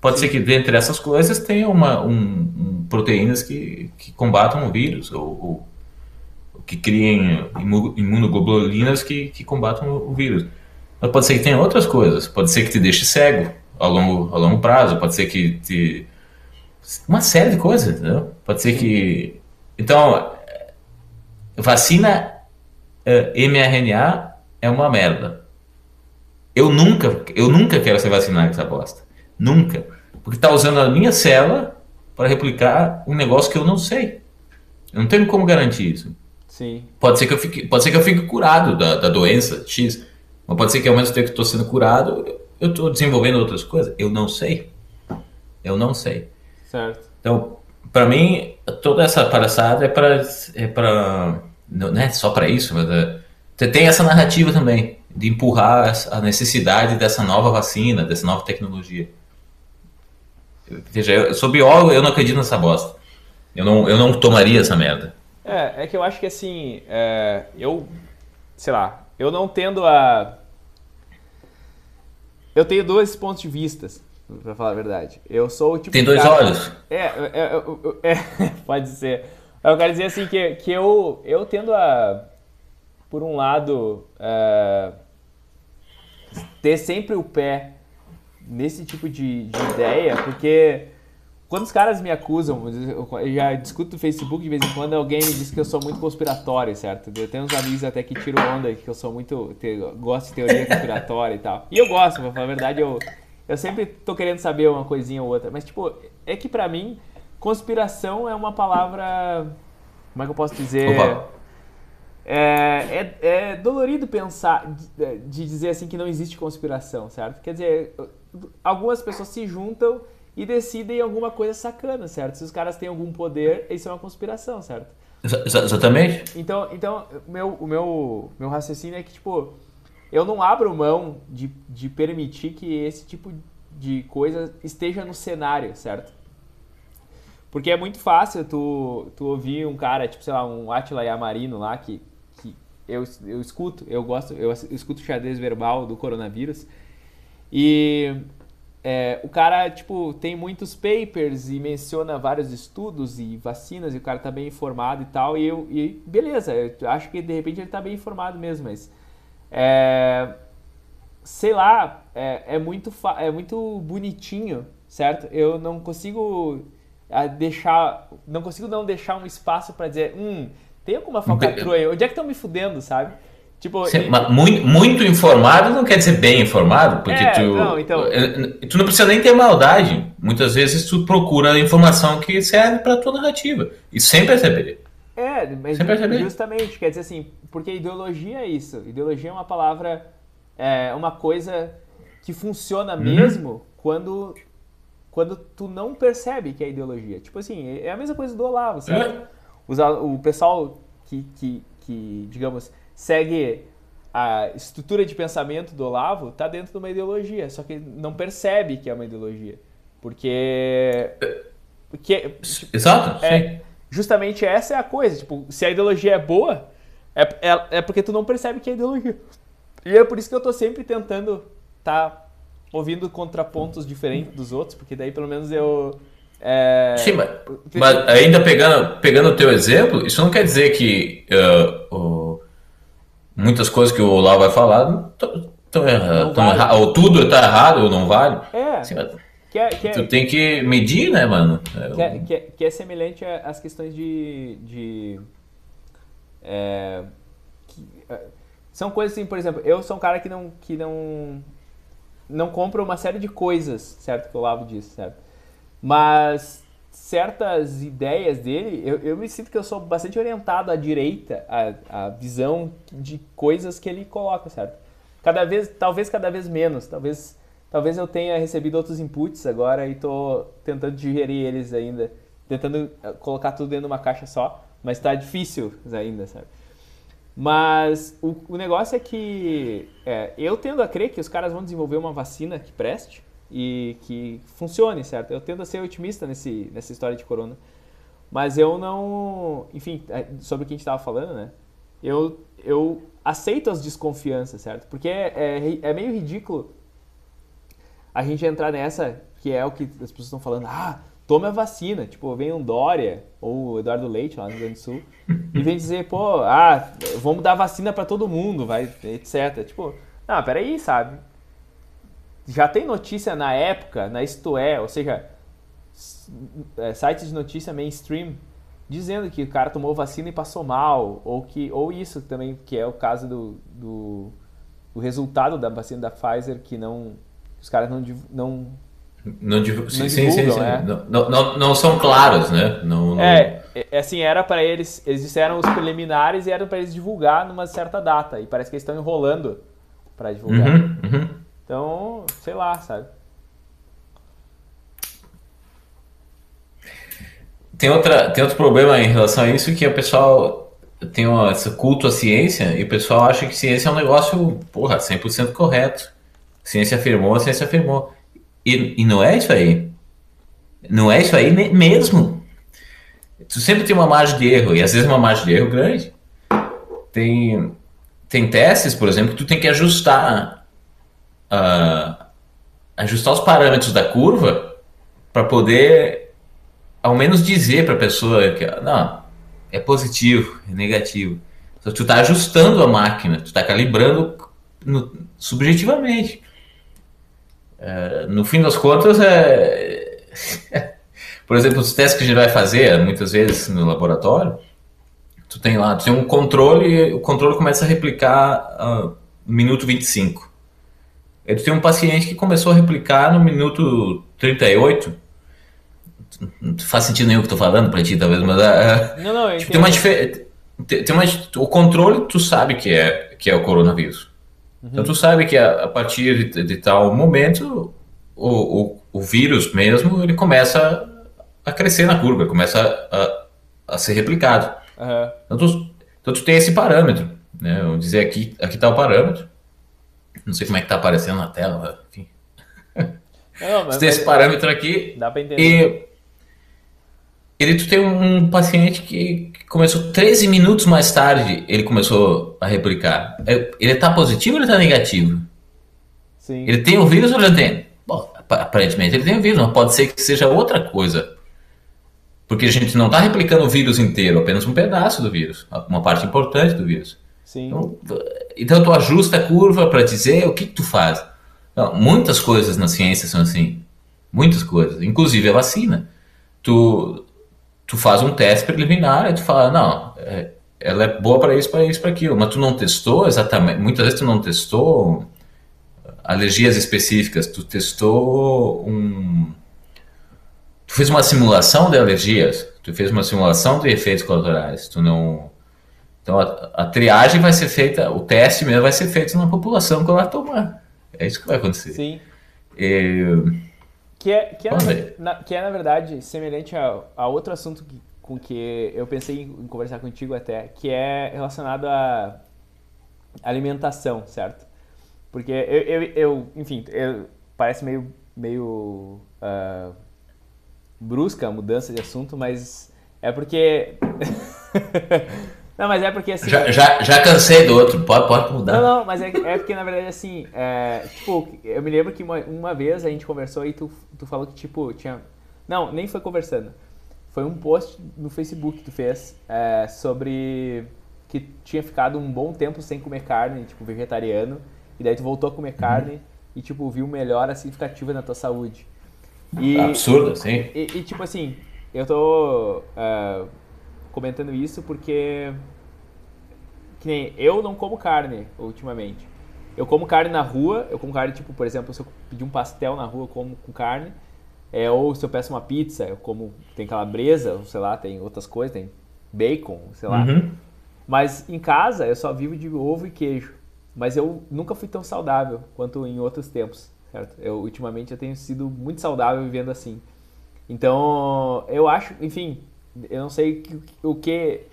Pode Sim. ser que dentre essas coisas tenha uma, um, um, proteínas que, que combatam o vírus, ou, ou, que criem imunoglobulinas que, que combatam o vírus. Mas pode ser que tenha outras coisas. Pode ser que te deixe cego ao longo, ao longo prazo. Pode ser que te. Uma série de coisas, entendeu? Pode ser que. Então, vacina uh, mRNA é uma merda. Eu nunca, eu nunca quero ser vacinado com essa bosta. Nunca. Porque está usando a minha célula para replicar um negócio que eu não sei. Eu não tenho como garantir isso. Sim. Pode ser que eu fique, pode ser que eu fique curado da, da doença X. Mas pode ser que ao mesmo tempo que estou sendo curado, eu estou desenvolvendo outras coisas. Eu não sei. Eu não sei. Certo. Então, para mim, toda essa palhaçada é para. É pra, não é só para isso, mas é, tem essa narrativa também de empurrar a necessidade dessa nova vacina, dessa nova tecnologia. Veja, eu sou biólogo, eu não acredito nessa bosta. Eu não, eu não tomaria essa merda. É, é que eu acho que assim, é, eu, sei lá, eu não tendo a eu tenho dois pontos de vista, para falar a verdade. Eu sou o tipo. Tem dois cara... olhos? É, é, é, *laughs* é, pode ser. Eu quero dizer assim que, que eu, eu tendo a, por um lado, é, ter sempre o pé nesse tipo de, de ideia, porque quando os caras me acusam, eu já discuto no Facebook de vez em quando, alguém me diz que eu sou muito conspiratório, certo? Eu tenho uns amigos até que tiram onda que eu sou muito. Te, gosto de teoria conspiratória e tal. E eu gosto, pra falar a verdade, eu, eu sempre tô querendo saber uma coisinha ou outra. Mas, tipo, é que pra mim, conspiração é uma palavra Como é que eu posso dizer? É, é, é, dolorido pensar, de, de dizer assim que não existe conspiração, certo? Quer dizer, algumas pessoas se juntam e decidem alguma coisa sacana, certo? Se os caras têm algum poder, isso é uma conspiração, certo? Exatamente. Então, então meu, o meu, meu raciocínio é que, tipo, eu não abro mão de, de permitir que esse tipo de coisa esteja no cenário, certo? Porque é muito fácil tu, tu ouvir um cara, tipo, sei lá, um Atila Yamarino lá, que, que eu, eu escuto, eu gosto, eu, eu escuto o xadrez verbal do coronavírus, e é, o cara, tipo, tem muitos papers e menciona vários estudos e vacinas e o cara tá bem informado e tal. E, eu, e beleza, eu acho que de repente ele tá bem informado mesmo, mas. É, sei lá, é, é, muito, é muito bonitinho, certo? Eu não consigo deixar. Não consigo não deixar um espaço para dizer, hum, tem alguma falcatrua aí? Onde é que estão me fudendo, sabe? Tipo, e... muito, muito, informado não quer dizer bem informado, porque é, tu, não, então... tu não precisa nem ter maldade. Muitas vezes tu procura a informação que serve para tua narrativa. E sem perceber. É, mas sem perceber. justamente, quer dizer assim, porque ideologia é isso. Ideologia é uma palavra, é uma coisa que funciona uhum. mesmo quando, quando tu não percebe que é ideologia. Tipo assim, é a mesma coisa do Olavo, certo? É. o pessoal que, que, que digamos segue a estrutura de pensamento do Olavo está dentro de uma ideologia, só que não percebe que é uma ideologia. Porque. porque tipo, Exato, é, sim. Justamente essa é a coisa. Tipo, se a ideologia é boa, é, é, é, porque tu não percebe que é ideologia. E é por isso que eu estou sempre tentando tá ouvindo contrapontos diferentes dos outros, porque daí pelo menos eu. É... Sim, mas, mas, ainda pegando, pegando o teu exemplo, isso não quer dizer que uh, o muitas coisas que o Lau vai falar estão erradas. Vale. Ou tudo está errado ou não vale. É. Assim, que é, que é, tu tem que medir, né, mano? É, que, é, que, é, que é semelhante às questões de. de é, que, é, são coisas assim, por exemplo, eu sou um cara que não, que não, não compra uma série de coisas, certo? Que o Lavo disse, certo? Mas certas ideias dele, eu, eu me sinto que eu sou bastante orientado à direita, à, à visão de coisas que ele coloca, certo? Cada vez, talvez cada vez menos, talvez, talvez eu tenha recebido outros inputs agora e estou tentando digerir eles ainda, tentando eh, colocar tudo dentro de uma caixa só, mas está difícil ainda, sabe? Mas o, o negócio é que é, eu tendo a crer que os caras vão desenvolver uma vacina que preste, e que funcione, certo? Eu tento ser otimista nesse, nessa história de corona. Mas eu não. Enfim, é, sobre o que a gente estava falando, né? Eu, eu aceito as desconfianças, certo? Porque é, é, é, meio ridículo a gente entrar nessa, que é o que as pessoas estão falando. Ah, tome a vacina. Tipo, vem um Dória ou o Eduardo Leite lá no Rio Grande do Sul *laughs* e vem dizer, pô, ah, vamos dar vacina para todo mundo, vai, etc. Tipo, não, peraí, sabe? Já tem notícia na época, na Isto É, ou seja, é, sites de notícia mainstream, dizendo que o cara tomou vacina e passou mal, ou que ou isso também, que é o caso do, do, do resultado da vacina da Pfizer, que não os caras não não não, div... não sim, divulgam, sim, sim, né? não, não, não, são claros, né? Não, não... É, é, assim, era para eles, eles disseram os preliminares e eram para eles divulgar numa certa data, e parece que eles estão enrolando para divulgar. Uhum, uhum. Então, sei lá, sabe? Tem, outra, tem outro problema em relação a isso que o pessoal tem uma, esse culto à ciência e o pessoal acha que ciência é um negócio, porra, 100% correto. Ciência afirmou, ciência afirmou. E, e não é isso aí. Não é isso aí mesmo. Tu sempre tem uma margem de erro, e às vezes uma margem de erro grande. Tem, tem testes, por exemplo, que tu tem que ajustar uh, ajustar os parâmetros da curva para poder ao menos dizer para a pessoa que não é positivo, é negativo. Então, tu está ajustando a máquina, tu está calibrando no, subjetivamente. Uh, no fim das contas, é... *laughs* por exemplo, os testes que a gente vai fazer muitas vezes no laboratório, tu tem lá, tu tem um controle o controle começa a replicar uh, minuto 25. Ele tem um paciente que começou a replicar no minuto 38. não faz sentido nenhum o que eu tô falando pra ti, talvez, mas. Uh, não, não, tipo, tem uma diferença. Tem, uma, o controle, tu sabe que é, que é o coronavírus. Uhum. Então, tu sabe que a, a partir de, de, tal momento, o, o, o, vírus mesmo, ele começa a crescer na curva, começa a, a, a ser replicado. Uhum. Então, tu, então, tu tem esse parâmetro. Né? Vamos dizer aqui, aqui tá o parâmetro. Não sei como é que tá aparecendo na tela, enfim. Não, mas, tem esse parâmetro aqui. Dá pra entender. E ele tu tem um paciente que começou 13 minutos mais tarde, ele começou a replicar. É, ele tá positivo ou ele tá negativo? Sim. Ele tem o vírus ou ele não tem? Bom, aparentemente ele tem o vírus, mas pode ser que seja outra coisa. Porque a gente não está replicando o vírus inteiro, apenas um pedaço do vírus, uma parte importante do vírus. Sim. Então, então tu ajusta a curva para dizer o que, que tu faz. Então, muitas coisas na ciência são assim. Muitas coisas. Inclusive a vacina. Tu, tu faz um teste preliminar e tu fala, não, é, ela é boa para isso, para isso, para aquilo. Mas tu não testou exatamente. Muitas vezes tu não testou alergias específicas. Tu testou um... Tu fez uma simulação de alergias. Tu fez uma simulação de efeitos colaterais. Tu não... Então a, a triagem vai ser feita, o teste mesmo vai ser feito na população que ela tomar. É isso que vai acontecer. Sim. E... Que, é, que, é na, na, que é, na verdade, semelhante a, a outro assunto que, com que eu pensei em, em conversar contigo até, que é relacionado à alimentação, certo? Porque eu, eu, eu enfim, eu, parece meio, meio uh, brusca a mudança de assunto, mas é porque *laughs* Não, mas é porque assim. Já, já, já cansei do outro, pode, pode mudar. Não, não, mas é, é porque na verdade assim. É, tipo, eu me lembro que uma, uma vez a gente conversou e tu, tu falou que, tipo, tinha. Não, nem foi conversando. Foi um post no Facebook que tu fez é, sobre que tinha ficado um bom tempo sem comer carne, tipo, vegetariano, e daí tu voltou a comer carne uhum. e, tipo, viu melhora significativa na tua saúde. E, Absurdo, sim. E, e, tipo assim, eu tô uh, comentando isso porque que nem eu não como carne ultimamente. Eu como carne na rua, eu como carne, tipo, por exemplo, se eu pedir um pastel na rua, eu como com carne. É, ou se eu peço uma pizza, eu como, tem calabresa, sei lá, tem outras coisas, tem bacon, sei lá. Uhum. Mas em casa eu só vivo de ovo e queijo. Mas eu nunca fui tão saudável quanto em outros tempos, certo? Eu, ultimamente eu tenho sido muito saudável vivendo assim. Então, eu acho, enfim, eu não sei o que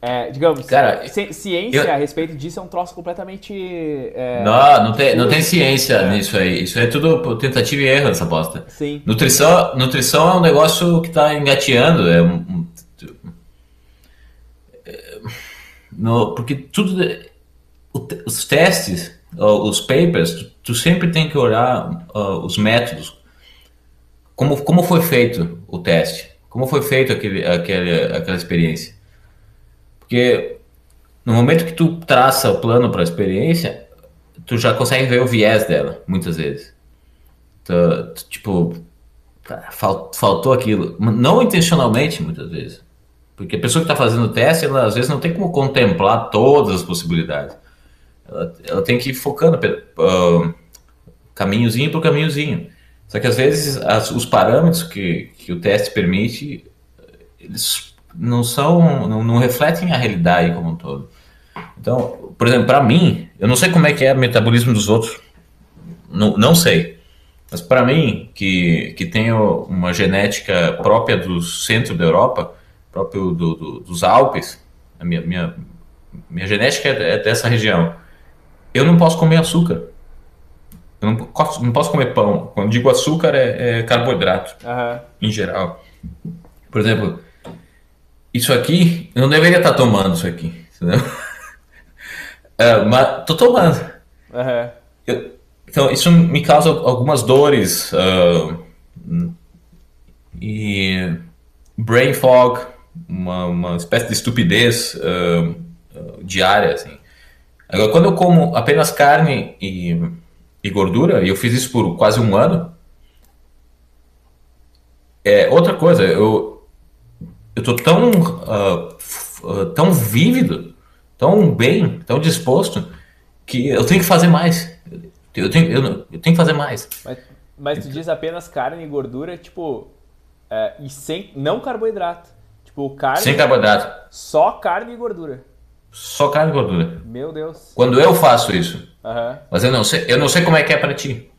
é, digamos, Cara, ciência eu... a respeito disso é um troço completamente. É... Não, não tem, não tem ciência é. nisso aí. Isso é tudo tentativa e erro essa aposta. Sim. Nutrição, nutrição é um negócio que está engateando. É um, é, no, porque tudo. Os testes, os papers, tu, sempre tem que olhar os métodos. Como, como foi feito o teste? Como foi feito aquele, aquele, aquela experiência? Porque no momento que tu traça o plano para a experiência, tu já consegue ver o viés dela, muitas vezes. Tu, tu, tipo, faltou aquilo. Não intencionalmente, muitas vezes. Porque a pessoa que está fazendo o teste, ela às vezes não tem como contemplar todas as possibilidades. Ela, ela tem que ir focando uh, caminhozinho por caminhozinho. Só que às vezes as, os parâmetros que, que o teste permite, eles não são, não, não refletem a realidade como um todo. Então, por exemplo, para mim, eu não sei como é que é o metabolismo dos outros, não, não sei. Mas para mim, que, que tenho uma genética própria do centro da Europa, próprio do, do, dos Alpes, a minha, minha, minha genética é, dessa região, eu não posso comer açúcar. Eu não posso, não posso comer pão. Quando digo açúcar, é, é carboidrato, uhum. em geral. Por exemplo, isso aqui, eu não deveria estar tomando isso aqui, entendeu? *laughs* é, mas tô tomando. Uhum. Eu, então, isso me causa algumas dores uh, e brain fog, uma, uma espécie de estupidez uh, uh, diária, assim. Agora, quando eu como apenas carne e, e gordura, e eu fiz isso por quase um ano, é outra coisa, eu, eu tô tão, uh, tão vívido, tão bem, tão disposto, que eu tenho que fazer mais. Eu tenho, eu, eu tenho que fazer mais. Mas, mas tu diz apenas carne e gordura, tipo, É, e sem, não carboidrato. Tipo, carne. Sem carboidrato. Só carne e gordura. Só carne e gordura. Meu Deus. Quando eu faço isso. Uhum. Mas eu não sei, eu não sei como é que é para ti.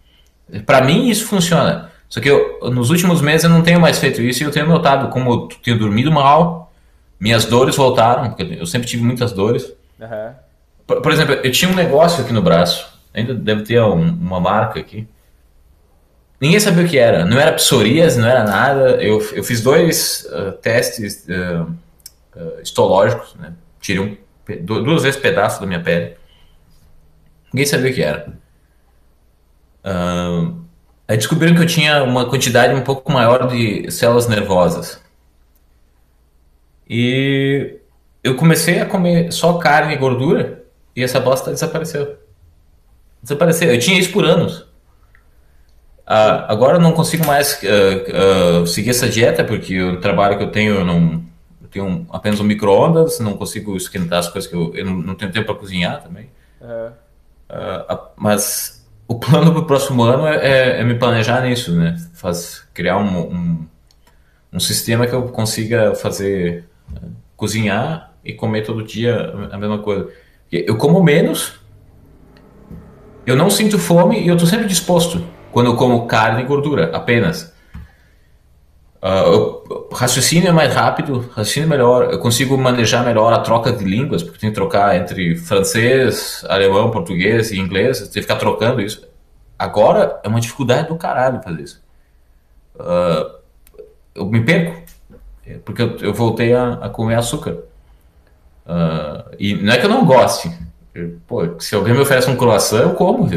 Para mim isso funciona. Só que eu, nos últimos meses eu não tenho mais feito isso e eu tenho notado como eu tenho dormido mal, minhas dores voltaram, porque eu sempre tive muitas dores. Uhum. Por, por, exemplo, eu tinha um negócio aqui no braço, ainda deve ter um, uma marca aqui. Ninguém sabia o que era, não era psoríase, não era nada. Eu, eu fiz dois uh, testes uh, uh, histológicos, né? tirei um, duas vezes pedaço da minha pele. Ninguém sabia o que era. Uh, aí descobriram que eu tinha uma quantidade um pouco maior de células nervosas. E eu comecei a comer só carne e gordura e essa bosta desapareceu. Desapareceu. Eu tinha isso por anos. Uh, agora eu não consigo mais uh, uh, seguir essa dieta porque o trabalho que eu tenho eu não eu tenho apenas um micro-ondas, não consigo esquentar as coisas que eu, eu não, não tenho tempo para cozinhar também. Uhum. mas o plano para o próximo ano é, é, é, me planejar nisso, né? Faz, criar um, um, um sistema que eu consiga fazer cozinhar e comer todo dia a mesma coisa. Eu como menos, eu não sinto fome e eu estou sempre disposto quando eu como carne e gordura, apenas. Uh, raciocínio é mais rápido, raciocínio é melhor, eu consigo manejar melhor a troca de línguas, porque tem que trocar entre francês, alemão, português e inglês, tem que ficar trocando isso. Agora é uma dificuldade do caralho fazer isso. Uh, eu me perco, porque eu, eu voltei a, a, comer açúcar. Uh, e não é que eu não goste. Pô, se alguém me oferece um croissant, eu como.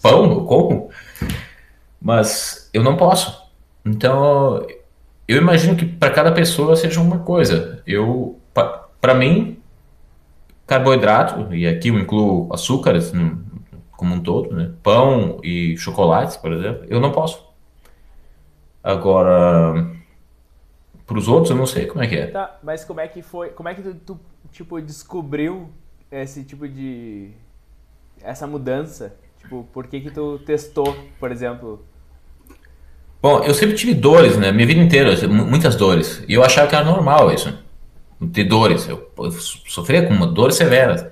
Pão, eu como. Mas eu não posso. Então, eu imagino que para cada pessoa seja uma coisa. Eu, para mim, carboidrato, e aqui eu incluo açúcares como um todo, né? pão e chocolates, por exemplo, eu não posso. Agora, para os outros, eu não sei como é que é. Tá, mas como é que foi? Como é que tu, tu tipo descobriu esse tipo de essa mudança? Tipo, por que que tu testou, por exemplo, Bom, eu sempre tive dores, né? Minha vida inteira, muitas dores. E eu achava que era normal isso. Ter dores. Eu, eu sofria com dores severas.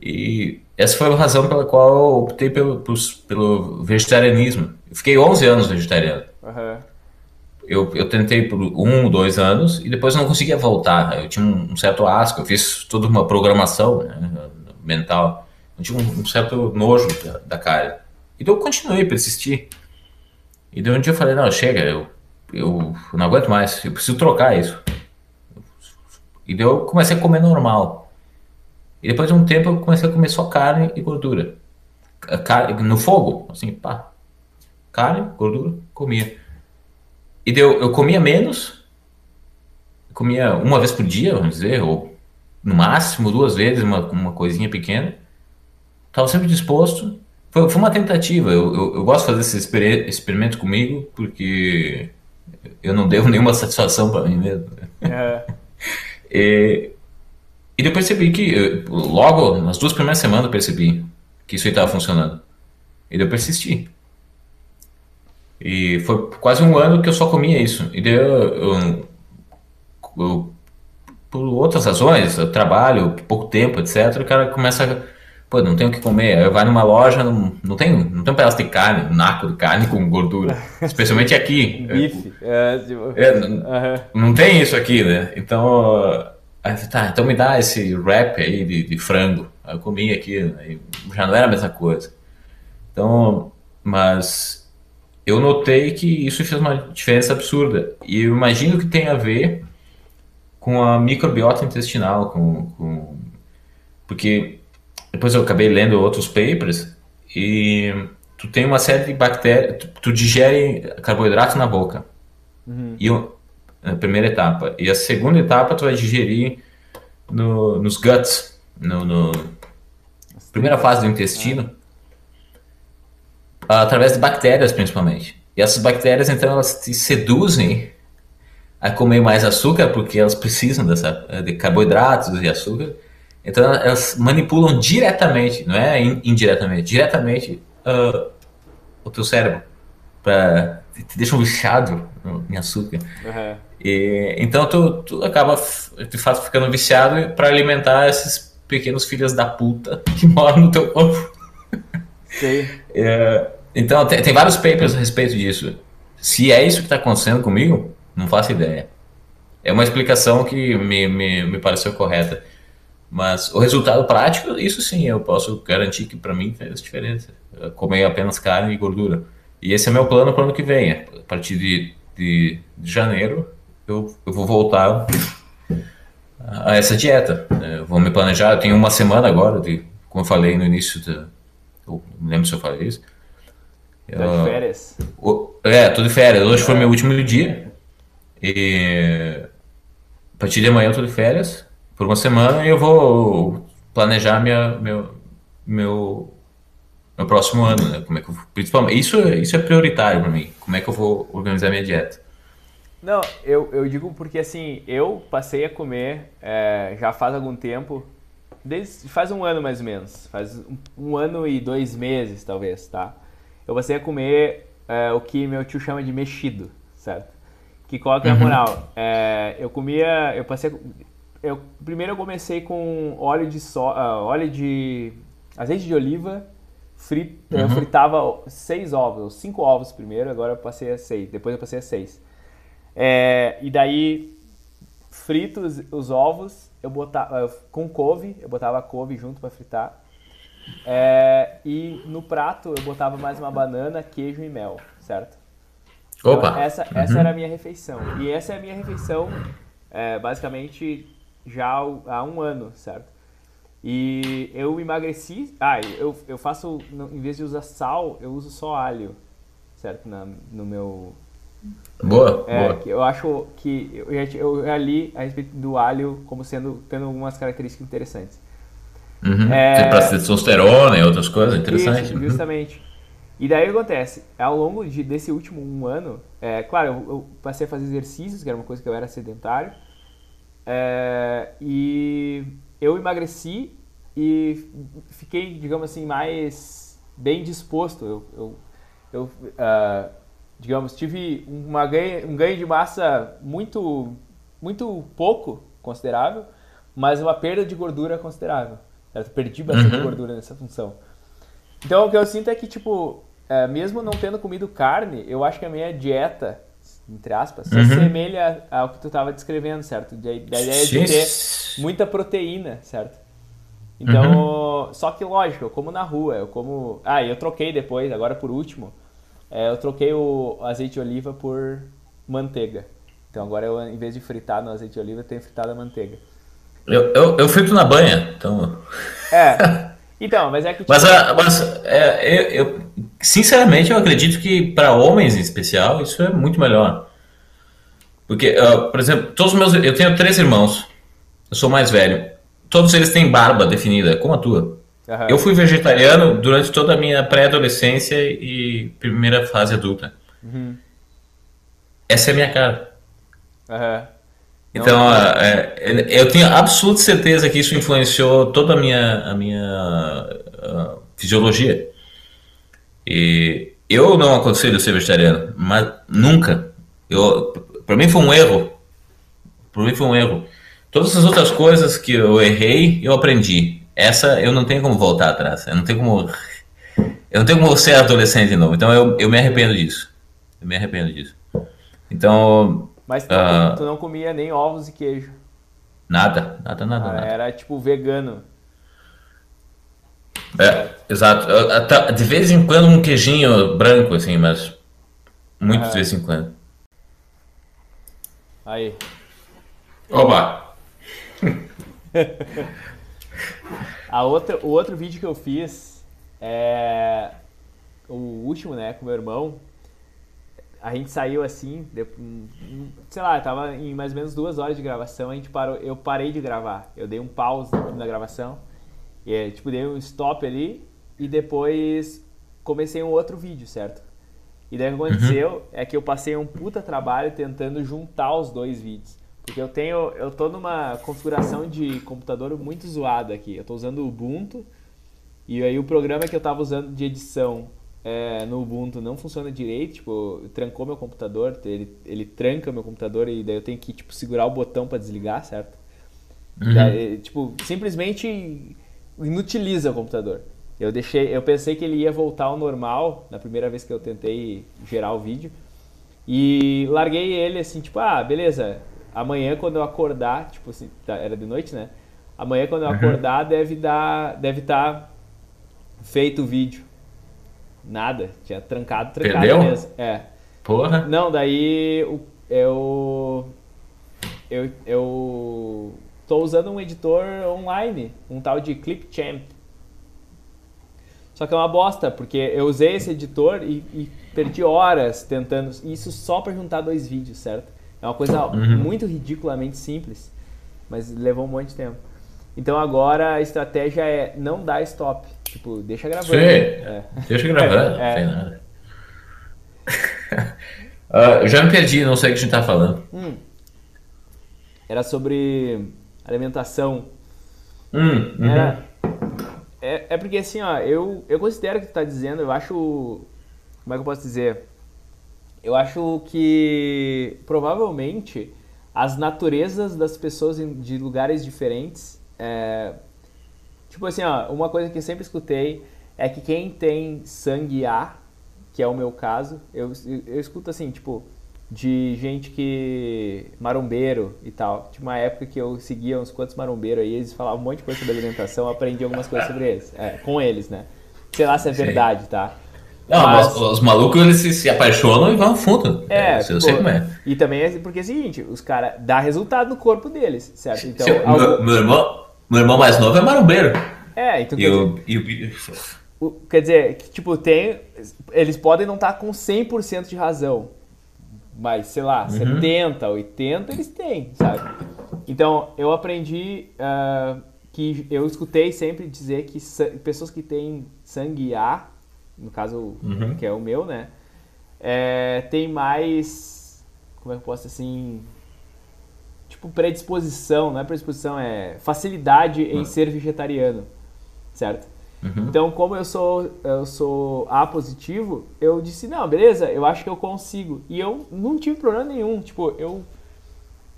E essa foi a razão pela qual eu optei pelo, pelo vegetarianismo. Eu fiquei 11 anos vegetariano. Uhum. Eu, eu tentei por um, dois anos e depois não conseguia voltar. Eu tinha um, certo asco, eu fiz toda uma programação né, mental. Eu tinha um, um certo nojo da, da carne. Então eu continuei, persisti. E de um dia eu falei, não, chega, eu, eu não aguento mais, eu preciso trocar isso. E daí eu comecei a comer normal. E depois de um tempo eu comecei a comer só carne e gordura. Carne, no fogo, assim, pá. Carne, gordura, comia. E daí eu, eu comia menos, comia uma vez por dia, vamos dizer, ou no máximo duas vezes, uma, uma coisinha pequena. Estava sempre disposto foi, foi uma tentativa. Eu, eu, eu, gosto de fazer esse exper experimento comigo porque eu não devo *laughs* nenhuma satisfação para mim mesmo. É. *laughs* e, e depois percebi que, logo, nas duas primeiras semanas, eu percebi que isso aí estava funcionando. E eu persisti. E foi quase um ano que eu só comia isso. E daí eu, eu por outras razões, trabalho, pouco tempo, etc., o cara começa a pô, não tenho o que comer. Aí vai numa loja, não, não, tem, não tem um pedaço de carne, um naco de carne com gordura. *laughs* Especialmente aqui. Bife. É, tipo... é, não, uhum. não tem isso aqui, né? Então, tá, então me dá esse wrap aí de, de frango. Eu comi aqui, aí já não era a mesma coisa. Então, mas eu notei que isso fez uma diferença absurda. E eu imagino que tem a ver com a microbiota intestinal, com, com porque depois eu acabei lendo outros papers e tu tem uma série de bactérias, tu, tu digere carboidratos na boca. Uhum. E a primeira etapa. E a segunda etapa tu vai digerir no, nos guts, no, no primeira fase do intestino, ah. através de bactérias principalmente. E essas bactérias então elas te seduzem a comer mais açúcar porque elas precisam dessa, de carboidratos e açúcar então elas manipulam diretamente, não é indiretamente, diretamente uh, o teu cérebro. Pra, te deixam viciado em açúcar. Uhum. E, então tu, tu acaba de fato ficando viciado para alimentar esses pequenos filhos da puta *laughs* que moram no teu corpo. Sim. *laughs* É, então tem, tem vários papers a respeito disso. Se é isso que está acontecendo comigo, não faço ideia. É uma explicação que me, me, me pareceu correta. Mas o resultado prático, isso sim, eu posso garantir que para mim fez diferença. comer apenas carne e gordura. E esse é meu plano para o ano que vem. A partir de, de, de janeiro, eu, eu vou voltar a essa dieta. Eu vou me planejar. Eu tenho uma semana agora, de, como eu falei no início, de, eu não lembro se eu falei isso. Tá de férias? é, tô de férias. Hoje foi meu último dia. E a partir de amanhã eu tô de férias por uma semana e eu vou planejar minha, meu, meu, meu próximo ano, né? Como é que eu, principalmente, isso, isso é prioritário para mim. Como é que eu vou organizar minha dieta? Não, eu, eu digo porque assim, eu passei a comer é, já faz algum tempo, desde faz um ano mais ou menos, faz um, um ano e dois meses talvez, tá? Eu passei a comer é, o que meu tio chama de mexido, certo? Que que é a uhum. moral? É, eu comia, eu passei, eu, primeiro eu comecei com óleo de so, uh, óleo de azeite de oliva, frit, uhum. eu fritava seis ovos, cinco ovos primeiro, agora eu passei a seis, depois eu passei a seis. É, e daí frito os, os, ovos, eu botava com couve, eu botava a couve junto para fritar. É, e no prato eu botava mais uma banana, queijo e mel, certo? Opa! Então, essa, essa uhum. era a minha refeição. E essa é a minha refeição, é, basicamente, já há um ano, certo? E eu emagreci. Ah, eu, eu faço, em vez de usar sal, eu uso só alho, certo? Na, no meu. Boa, é, boa. Eu acho que eu eu já li a respeito do alho como sendo tendo algumas características interessantes. Uhum. É... Para testosterona e outras coisas, interessante. Isso, uhum. justamente. Uhum. E daí acontece? Ao longo de, desse último um ano, é, claro, eu, eu, passei a fazer exercícios, que era uma coisa que eu era sedentário, é, e eu emagreci e fiquei, digamos assim, mais bem disposto. Eu, eu, eu uh, digamos, tive uma ganho, um ganho de massa muito, muito pouco considerável, mas uma perda de gordura considerável. Eu perdi bastante uhum. gordura nessa função. Então o que eu sinto é que, tipo, é, mesmo não tendo comido carne, eu acho que a minha dieta, entre aspas, se uhum. assemelha ao que tu estava descrevendo, certo? Da, ideia de ter muita proteína, certo? Então, uhum. só que lógico, eu como na rua, eu como. Ah, eu troquei depois, agora por último, é, eu troquei o azeite de oliva por manteiga. Então agora eu, em vez de fritar no azeite de oliva, eu tenho fritado a manteiga. Eu, eu, eu frito na banha, então. É. *laughs* Então, mas é que. Mas, a, mas é, eu, eu, sinceramente, eu acredito que para homens em especial isso é muito melhor. Porque, uh, por exemplo, todos os meus. Eu tenho três irmãos. Eu sou mais velho. Todos eles têm barba definida, como a tua. Uhum. Eu fui vegetariano durante toda a minha pré-adolescência e primeira fase adulta. Uhum. Essa é a minha cara. Uhum. Então, é, é, eu tenho absoluta certeza que isso influenciou toda a minha, a minha a fisiologia. E eu não aconselho ser vegetariano, mas nunca. Eu, para mim foi um erro. Para mim foi um erro. Todas as outras coisas que eu errei, eu aprendi. Essa eu não tenho como voltar atrás. Eu não tenho como. Eu não tenho como ser adolescente de novo. Então eu, eu me arrependo disso. Eu me arrependo disso. Então, mas tu, uh, tu não comia nem ovos e queijo. Nada, nada, nada, ah, nada. Era tipo vegano. É, exato. De vez em quando um queijinho branco, assim, mas muito de vez em quando. Aí. Oba! *laughs* A outra, o outro vídeo que eu fiz é o último, né, com meu irmão, a gente saiu assim, sei lá, tava em mais ou menos duas horas de gravação, a gente parou, eu parei de gravar, eu dei um pause na gravação, e tipo, dei um stop ali, e depois comecei um outro vídeo, certo? E daí o que uhum. aconteceu uhum. é que eu passei um puta trabalho tentando juntar os dois vídeos. Porque eu tenho, eu tô numa configuração de computador muito zoada aqui. Eu tô usando o Ubuntu, e aí o programa que eu tava usando de edição é, no Ubuntu não funciona direito, tipo, trancou meu computador, ele, ele tranca meu computador e daí eu tenho que, tipo, segurar o botão para desligar, certo? Uhum. Daí, tipo, simplesmente inutiliza o computador. Eu deixei, eu pensei que ele ia voltar ao normal na primeira vez que eu tentei gerar o vídeo. E larguei ele assim, tipo, ah, beleza. Amanhã quando eu acordar, tipo assim, tá, era de noite, né? Amanhã quando eu uhum. acordar deve dar, deve estar tá feito o vídeo. Nada, tinha trancado, trancado Perdeu? mesmo. É. Porra. Não, daí eu eu eu tô usando um editor online, um tal de Clipchamp. Só que é uma bosta, porque eu usei esse editor e, e perdi horas tentando. Isso só para juntar dois vídeos, certo? É uma coisa uhum. muito ridiculamente simples, mas levou um monte de tempo. Então agora a estratégia é não dar stop. Tipo, deixa gravando. Sim, é. deixa gravando, *laughs* é. não tem nada. uh, *laughs* eu já me perdi, não sei o que a gente tá falando. Hum. Era sobre alimentação. Hum, uhum. Era é, é porque assim, ó, eu, eu considero o que tu tá dizendo, eu acho. Como é que eu posso dizer? Eu acho que provavelmente as naturezas das pessoas de lugares diferentes. É, tipo assim, ó, uma coisa que eu sempre escutei é que quem tem sangue A, que é o meu caso, eu, eu escuto assim, tipo, de gente que. marombeiro e tal. Tinha uma época que eu seguia uns quantos marombeiros aí, eles falavam um monte de coisa sobre alimentação, eu aprendi algumas coisas sobre eles. É, com eles, né? Sei lá se é verdade, Sim. tá? Não, mas, os malucos eles se, se, apaixonam e vão fundo. É, eu pô, sei como é. E também é porque é o seguinte, os caras dá resultado no corpo deles, certo? Então, algum... meu, meu, irmão, meu irmão mais novo é marombeiro. É, então e o, dizer, e o... quer dizer, que, tipo, tem. Eles podem não estar com 100% de razão mas sei lá, uhum. 70, 80 eles têm, sabe? Então eu aprendi uh, que eu escutei sempre dizer que pessoas que têm sangue A, no caso uhum. que é o meu, né, é, tem mais, como é que eu posso assim, tipo predisposição, não é predisposição, é facilidade em uhum. ser vegetariano, certo? Uhum. Então, como eu sou, eu sou A positivo, eu disse, não, beleza, eu acho que eu consigo. E eu não tive problema nenhum. Tipo, eu,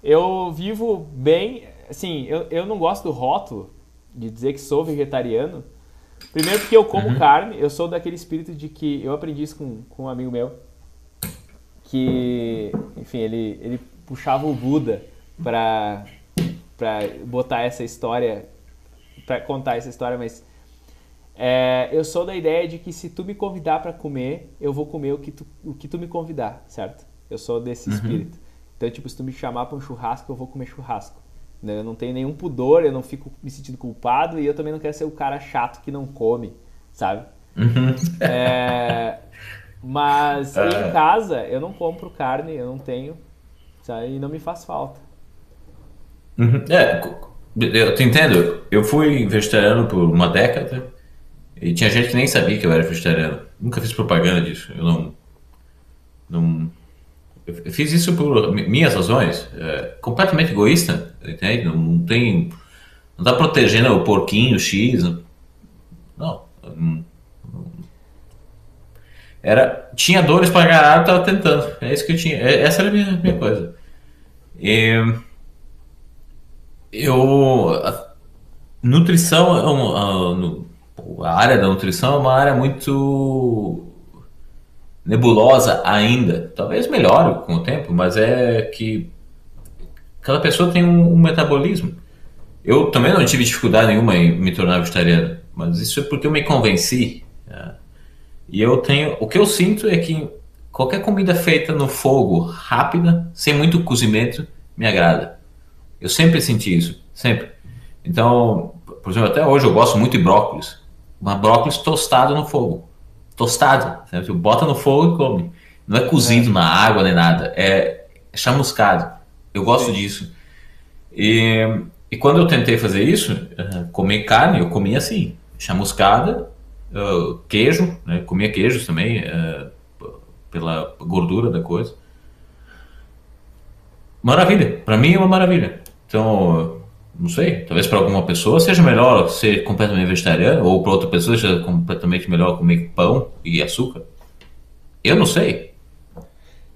eu vivo bem. Assim, eu, eu não gosto do rótulo de dizer que sou vegetariano. Primeiro porque eu como uhum. carne, eu sou daquele espírito de que eu aprendi isso com, com um amigo meu, que, enfim, ele, ele puxava o Buda para para botar essa história, para contar essa história, mas é, eu sou da ideia de que se tu me convidar para comer, eu vou comer o que, tu, o que tu me convidar, certo? Eu sou desse uhum. espírito. Então, tipo, se tu me chamar para um churrasco, eu vou comer churrasco. Né? Eu não tenho nenhum pudor, eu não fico me sentindo culpado e eu também não quero ser o cara chato que não come, sabe? Uhum. É, mas *laughs* em é. casa eu não compro carne, eu não tenho, sabe? E não me faz falta. Uhum. É, eu te entendo. Eu fui vegetariano por uma década e tinha gente que nem sabia que eu era vegetariano. Nunca fiz propaganda disso. Eu não. não eu fiz isso por minhas razões. É, completamente egoísta, entende? Não, não tem. Não tá protegendo o porquinho X. Não. não era, tinha dores para ganhar, tava tentando. É isso que eu tinha. É, essa era a minha, minha coisa. E, eu. A, nutrição é um, a área da nutrição é uma área muito nebulosa ainda. Talvez melhore com o tempo, mas é que cada pessoa tem um, metabolismo. Eu também não tive dificuldade nenhuma em me tornar vegetariano, mas isso é porque eu me convenci. Né? E eu tenho, o que eu sinto é que qualquer comida feita no fogo, rápida, sem muito cozimento, me agrada. Eu sempre senti isso, sempre. Então, por exemplo, até hoje eu gosto muito de brócolis uma brócolis tostado no fogo. Tostado. Certo? Bota no fogo e come. Não é cozido é. na água nem nada. É chamuscado. Eu gosto Sim. disso. E, e quando eu tentei fazer isso, uh, comer carne, eu comia assim, chamuscada, uh, queijo, né? comia queijos também, uh, pela gordura da coisa. Maravilha. Para mim é uma maravilha. Então, Não sei. Talvez para alguma pessoa seja melhor ser completamente vegetariano, ou para outra pessoa seja completamente melhor comer pão e açúcar. Eu não sei.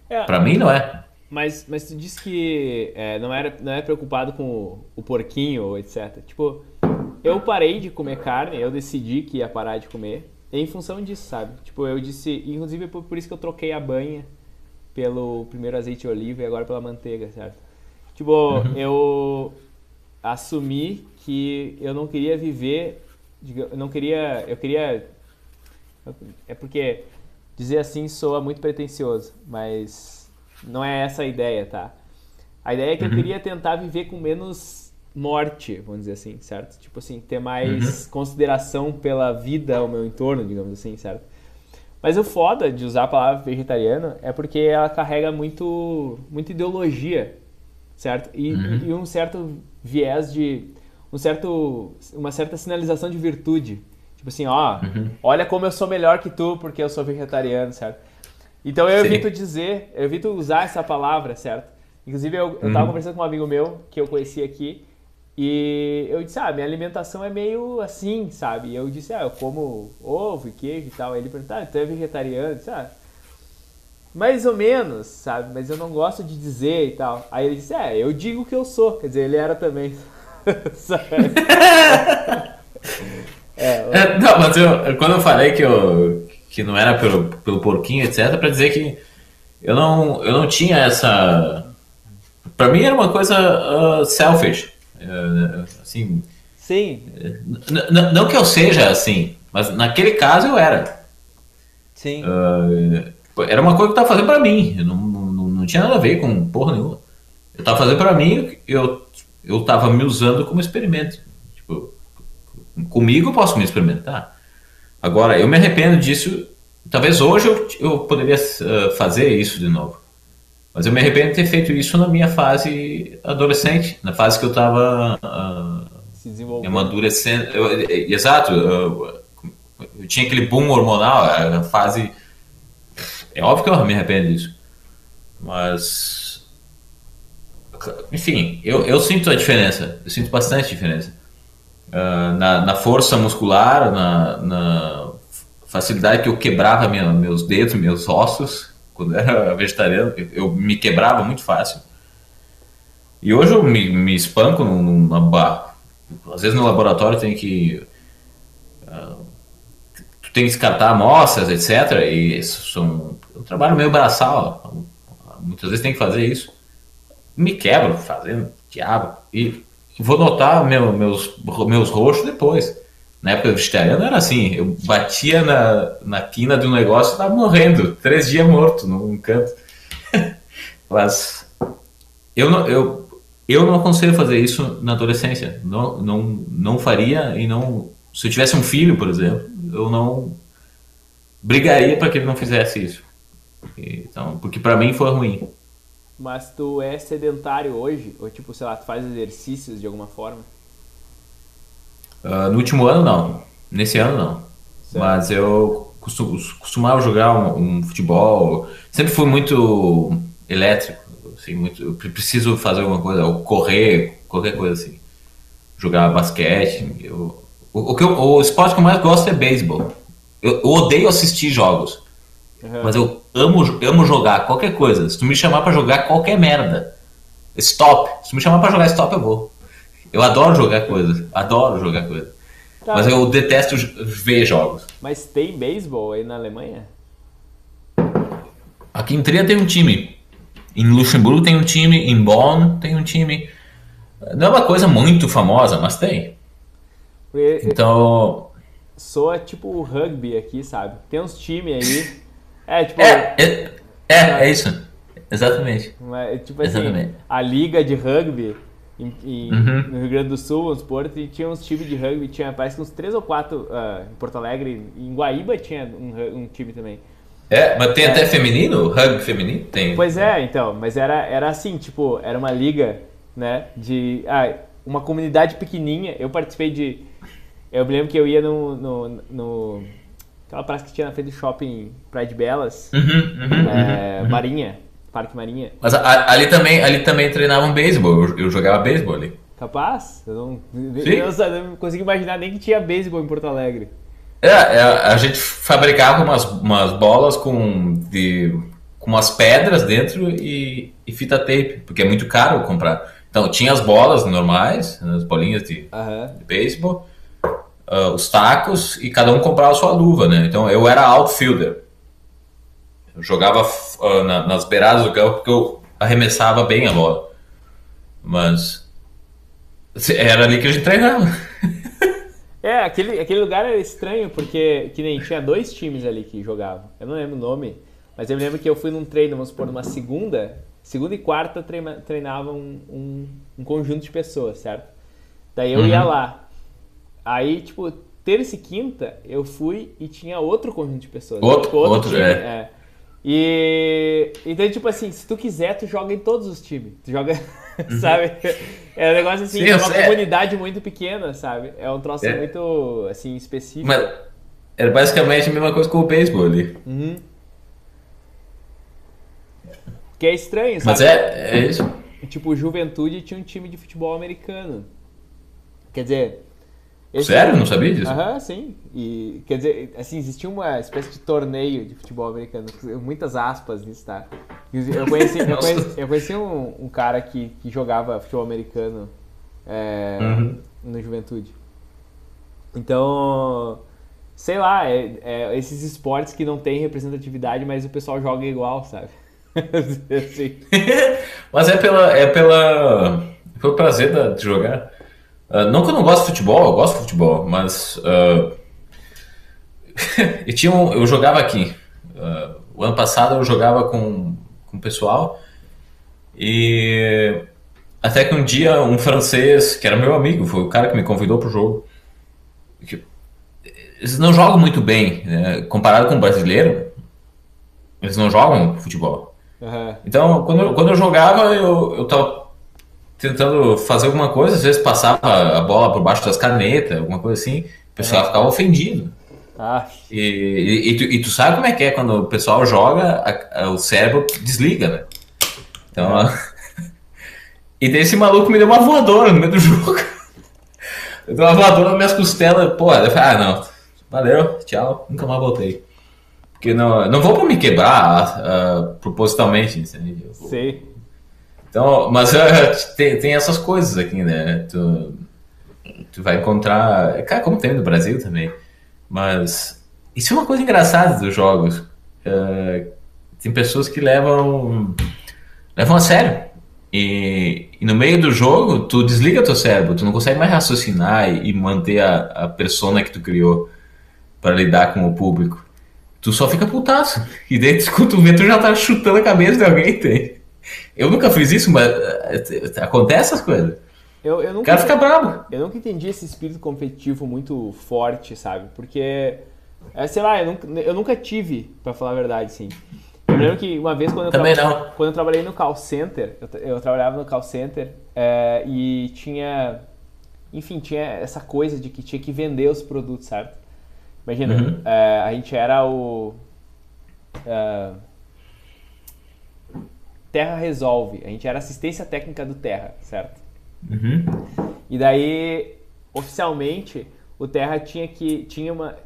É, para mim não é. Mas, mas tu disse que é, não, era, não é preocupado com o, o porquinho, etc. Tipo, eu parei de comer carne, eu decidi que ia parar de comer em função disso, sabe? Tipo, eu disse, inclusive por, por isso que eu troquei a banha pelo primeiro azeite de oliva e agora pela manteiga, certo? Tipo, uhum. eu assumi que eu não queria viver, eu não queria, eu queria, é porque dizer assim soa muito pretencioso, mas não é essa a ideia, tá? A ideia é que uhum. eu queria tentar viver com menos morte, vamos dizer assim, certo? Tipo assim, ter mais uhum. consideração pela vida ao meu entorno, digamos assim, certo? Mas o foda de usar a palavra vegetariano é porque ela carrega muito, muita ideologia, certo? E, uhum. e um certo viés de um certo uma certa sinalização de virtude. Tipo assim, ó, uhum. olha como eu sou melhor que tu porque eu sou vegetariano, certo? Então eu Sim. evito dizer, eu evito usar essa palavra, certo? Inclusive eu, eu tava uhum. conversando com um amigo meu que eu conheci aqui e eu disse, ah, minha alimentação é meio assim, sabe? E eu disse, ah, eu como ovo e queijo e tal. Aí ele perguntou, ah, tu é vegetariano? Eu disse, ah, mais ou menos, sabe? Mas eu não gosto de dizer e tal. Aí ele disse, é, eu digo que eu sou. Quer dizer, ele era também. *laughs* *laughs* é, é, não, mas eu, quando eu falei que, eu, que não era pelo, pelo porquinho, etc., para dizer que eu não, eu não tinha essa. Para mim era uma coisa uh, selfish. Uh, assim. Sim. Não que eu seja assim, mas naquele caso eu era. Sim. Uh, era uma coisa que eu tava fazendo para mim. não, não, não tinha nada a ver com porra nenhuma. Eu tava fazendo para mim, eu, eu tava me usando como experimento. Tipo, comigo eu posso me experimentar. Agora, eu me arrependo disso. Talvez hoje eu, eu poderia uh, fazer isso de novo. Mas eu me arrependo de ter feito isso na minha fase adolescente, na fase que eu estava uh, se desenvolvendo. amadurecendo. Eu, exato, eu, eu, tinha aquele boom hormonal, a fase é óbvio que eu me arrependo disso. Mas. Enfim, eu, eu sinto a diferença. Eu sinto bastante diferença. Uh, na, na, força muscular, na, na, facilidade que eu quebrava minha, meus dedos, meus ossos, *laughs* quando era vegetariano, eu me quebrava muito fácil. E hoje eu me, me espanco numa barra. Às vezes no laboratório tem que. Tu tem que descartar amostras, etc. E isso são um trabalho meio braçal, muitas vezes tem que fazer isso. Me quebro fazendo diabo e vou notar meu, meus, meus roxos depois. Na época vegetariana era assim, eu batia na, na quina de um negócio e tava morrendo, três dias morto num canto. *laughs* Mas eu não, eu, eu não aconselho fazer isso na adolescência. Não, não, não faria e não. Se eu tivesse um filho, por exemplo, eu não brigaria para que ele não fizesse isso. Então, porque para mim foi ruim. Mas tu é sedentário hoje? Ou tipo, sei lá, tu faz exercícios de alguma forma? Uh, no último ano não. Nesse ano não. Certo. Mas eu costumava jogar um, um, futebol. Sempre fui muito elétrico. Assim, muito, eu preciso fazer alguma coisa, ou correr, qualquer coisa assim. Jogar basquete. Eu, o, o, que eu, o esporte que eu mais gosto é beisebol. Eu, eu odeio assistir jogos. Uhum. Mas eu amo, amo jogar qualquer coisa. Se tu me chamar para jogar qualquer merda, stop. Se tu me chamar para jogar stop, eu vou. Eu adoro jogar coisas. Adoro jogar coisas. Tá. Mas eu detesto ver jogos. Mas tem beisebol aí na Alemanha? Aqui em Trier tem um time. Em Luxemburgo tem um time. Em Bonn tem um time. Não é uma coisa muito famosa, mas tem. Então. Soa tipo o rugby aqui, sabe? Tem uns times aí é, tipo. É, é, é, é isso. Exatamente. Mas, tipo assim, Exatamente. a liga de rugby em, em, uhum. no Rio Grande do Sul, vamos supor, tinha uns times de rugby, tinha parece que uns três ou quatro uh, em Porto Alegre, em Guaíba tinha um, um time também. É, mas tem é. até feminino? Rugby feminino? Tem. Pois é, então, mas era, era assim, tipo, era uma liga, né, de... Ah, uma comunidade pequenininha, eu participei de... Eu me lembro que eu ia no, no, no Aquela praça que tinha na frente do shopping Praia de Belas. Uhum, uhum, é, uhum. Marinha. Parque Marinha. Mas a, ali também, ali também treinavam beisebol. Eu, eu jogava beisebol ali. Capaz? Eu não, eu não consigo imaginar nem que tinha beisebol em Porto Alegre. É, é, a gente fabricava umas, umas bolas com, de, com umas pedras dentro e, e, fita tape, porque é muito caro comprar. Então tinha as bolas normais, as bolinhas de, uhum. de beisebol, uh, os tacos e cada um comprava a sua luva, né? Então eu era outfielder. Eu jogava uh, na, nas beiradas do campo porque eu arremessava bem a bola. Mas era ali que a gente treinava. *laughs* É, aquele, aquele lugar era estranho, porque que nem tinha dois times ali que jogavam. Eu não lembro o nome, mas eu me lembro que eu fui num treino, vamos supor, numa segunda, segunda e quarta treinavam um, um, um, conjunto de pessoas, certo? Daí eu uhum. ia lá. Aí, tipo, terça e quinta, eu fui e tinha outro conjunto de pessoas. Outro, tipo, outro, outro time, é. é. E então, tipo assim, se tu quiser, tu joga em todos os times. Tu joga, *laughs* uhum. sabe? É um negócio assim, Sim, é uma comunidade muito pequena, sabe? É um troço é. muito assim, específico. Mas era basicamente a mesma coisa com o beisebol ali. Uhum. Que é estranho, sabe? Mas é, é isso. Tipo, Juventude tinha um time de futebol americano. Quer dizer, esse Sério? Não sabia disso? Aham, sim. E, quer dizer, assim, existia uma espécie de torneio de futebol americano, muitas aspas nisso, tá? Eu conheci, eu conheci, eu conheci um, um, cara que, que jogava futebol americano é, uhum. no Juventude. Então, sei lá, é, é, esses esportes que não tem representatividade, mas o pessoal joga igual, sabe? *laughs* assim. *laughs* mas é pela, é pela, pelo prazer de jogar. Uh, não que eu não gosto de futebol, eu gosto de futebol, mas uh, *laughs* eu, tinha um, eu jogava aqui. Uh, o ano passado eu jogava com, com o pessoal e até que um dia um francês, que era meu amigo, foi o cara que me convidou para o jogo, que, eles não jogam muito bem, né? comparado com o brasileiro, eles não jogam futebol. Uhum. Então, quando, eu, quando eu jogava, eu, eu tava tentando fazer alguma coisa, às vezes passava a bola por baixo das canetas, alguma coisa assim, o pessoal é. ficava ofendido. Ah. E, e, e, tu, e, tu, sabe como é que é quando o pessoal joga, a, a, o cérebro desliga, né? Então. É. *laughs* e daí esse maluco me deu uma voadora no meio do jogo. *laughs* deu uma voadora nas minhas costelas. Pô, eu falei, ah, não, valeu, tchau, nunca mais voltei. Porque não, não vou pra me quebrar uh, propositalmente, entendeu? Sei. Então, mas uh, tem, tem essas coisas aqui, né? Tu, tu vai encontrar. Cara, como tem no Brasil também. Mas isso é uma coisa engraçada dos jogos. Uh, tem pessoas que levam. levam a sério. E, e, no meio do jogo, tu desliga teu cérebro, tu não consegue mais raciocinar e, e manter a, a persona que tu criou para lidar com o público. Tu só fica putaço. E daí tu escuta o vento já tá chutando a cabeça de alguém, tem. Eu nunca fiz isso, mas eh, acontece essas coisas. Eu, eu nunca, o cara fica bravo. Eu nunca entendi esse espírito competitivo muito forte, sabe? Porque, é, sei lá, eu nunca, eu nunca tive, para falar a verdade, sim. Eu lembro que uma vez quando eu, Também não. quando eu trabalhei no call center, eu, eu trabalhava no call center é, e tinha, enfim, tinha essa coisa de que tinha que vender os produtos, sabe? Imagina, uhum. é, a gente era o... Terra Resolve. A gente era assistência técnica do Terra, certo? Uhum. E daí, oficialmente, o Terra tinha que. Tinha uma.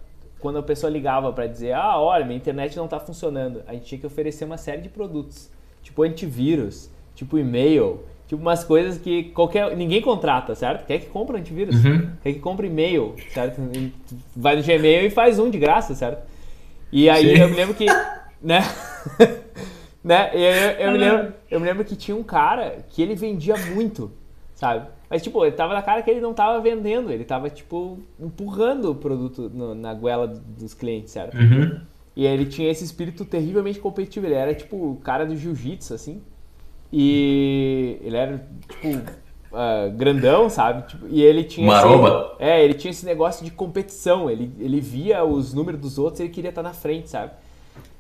Quando a pessoa ligava para dizer, ah, olha, minha internet não está funcionando, a gente tinha que oferecer uma série de produtos. Tipo antivírus, tipo e-mail, tipo umas coisas que qualquer. ninguém contrata, certo? Quer que compra antivírus? Uhum. Quer que compra e-mail, certo? Vai no Gmail e faz um de graça, certo? E aí Sim. eu me lembro que. Né? *laughs* Né? E eu, eu, me lembro, eu me lembro que tinha um cara que ele vendia muito, sabe? Mas, tipo, ele tava na cara que ele não tava vendendo, ele tava, tipo, empurrando o produto no, na goela dos clientes, certo? Uhum. E ele tinha esse espírito terrivelmente competitivo, ele era, tipo, o cara do jiu-jitsu, assim. E ele era, tipo, uh, grandão, sabe? Tipo, e ele tinha. Esse, é, ele tinha esse negócio de competição, ele, ele via os números dos outros e ele queria estar na frente, sabe?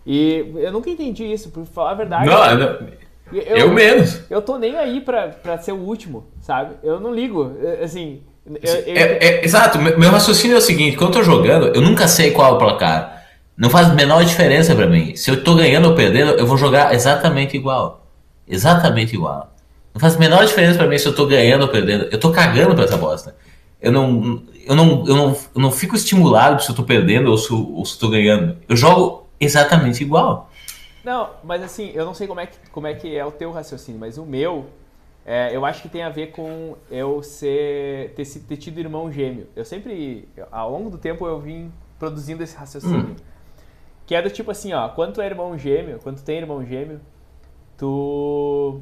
E eu nunca entendi isso, por falar a verdade. Não, não eu, eu, menos. Eu tô nem aí pra, pra ser o último, sabe? Eu não ligo. Assim. Eu, eu... É, é, exato, meu raciocínio é o seguinte: quando eu tô jogando, eu nunca sei qual é o placar. Não faz a menor diferença para mim. Se eu tô ganhando ou perdendo, eu vou jogar exatamente igual. Exatamente igual. Não faz a menor diferença para mim se eu tô ganhando ou perdendo. Eu tô cagando pra essa bosta. Eu não, eu não, eu não, eu não fico estimulado se eu tô perdendo ou se, ou se eu tô ganhando. Eu jogo exatamente igual. Não, mas assim, eu não sei como é que, como é, que é o teu raciocínio, mas o meu, é, eu acho que tem a ver com eu ser, ter, ter tido irmão gêmeo. Eu sempre, ao longo do tempo, eu vim produzindo esse raciocínio. Hum. Que é do tipo assim, ó, quando tu é irmão gêmeo, quando tu tem irmão gêmeo, tu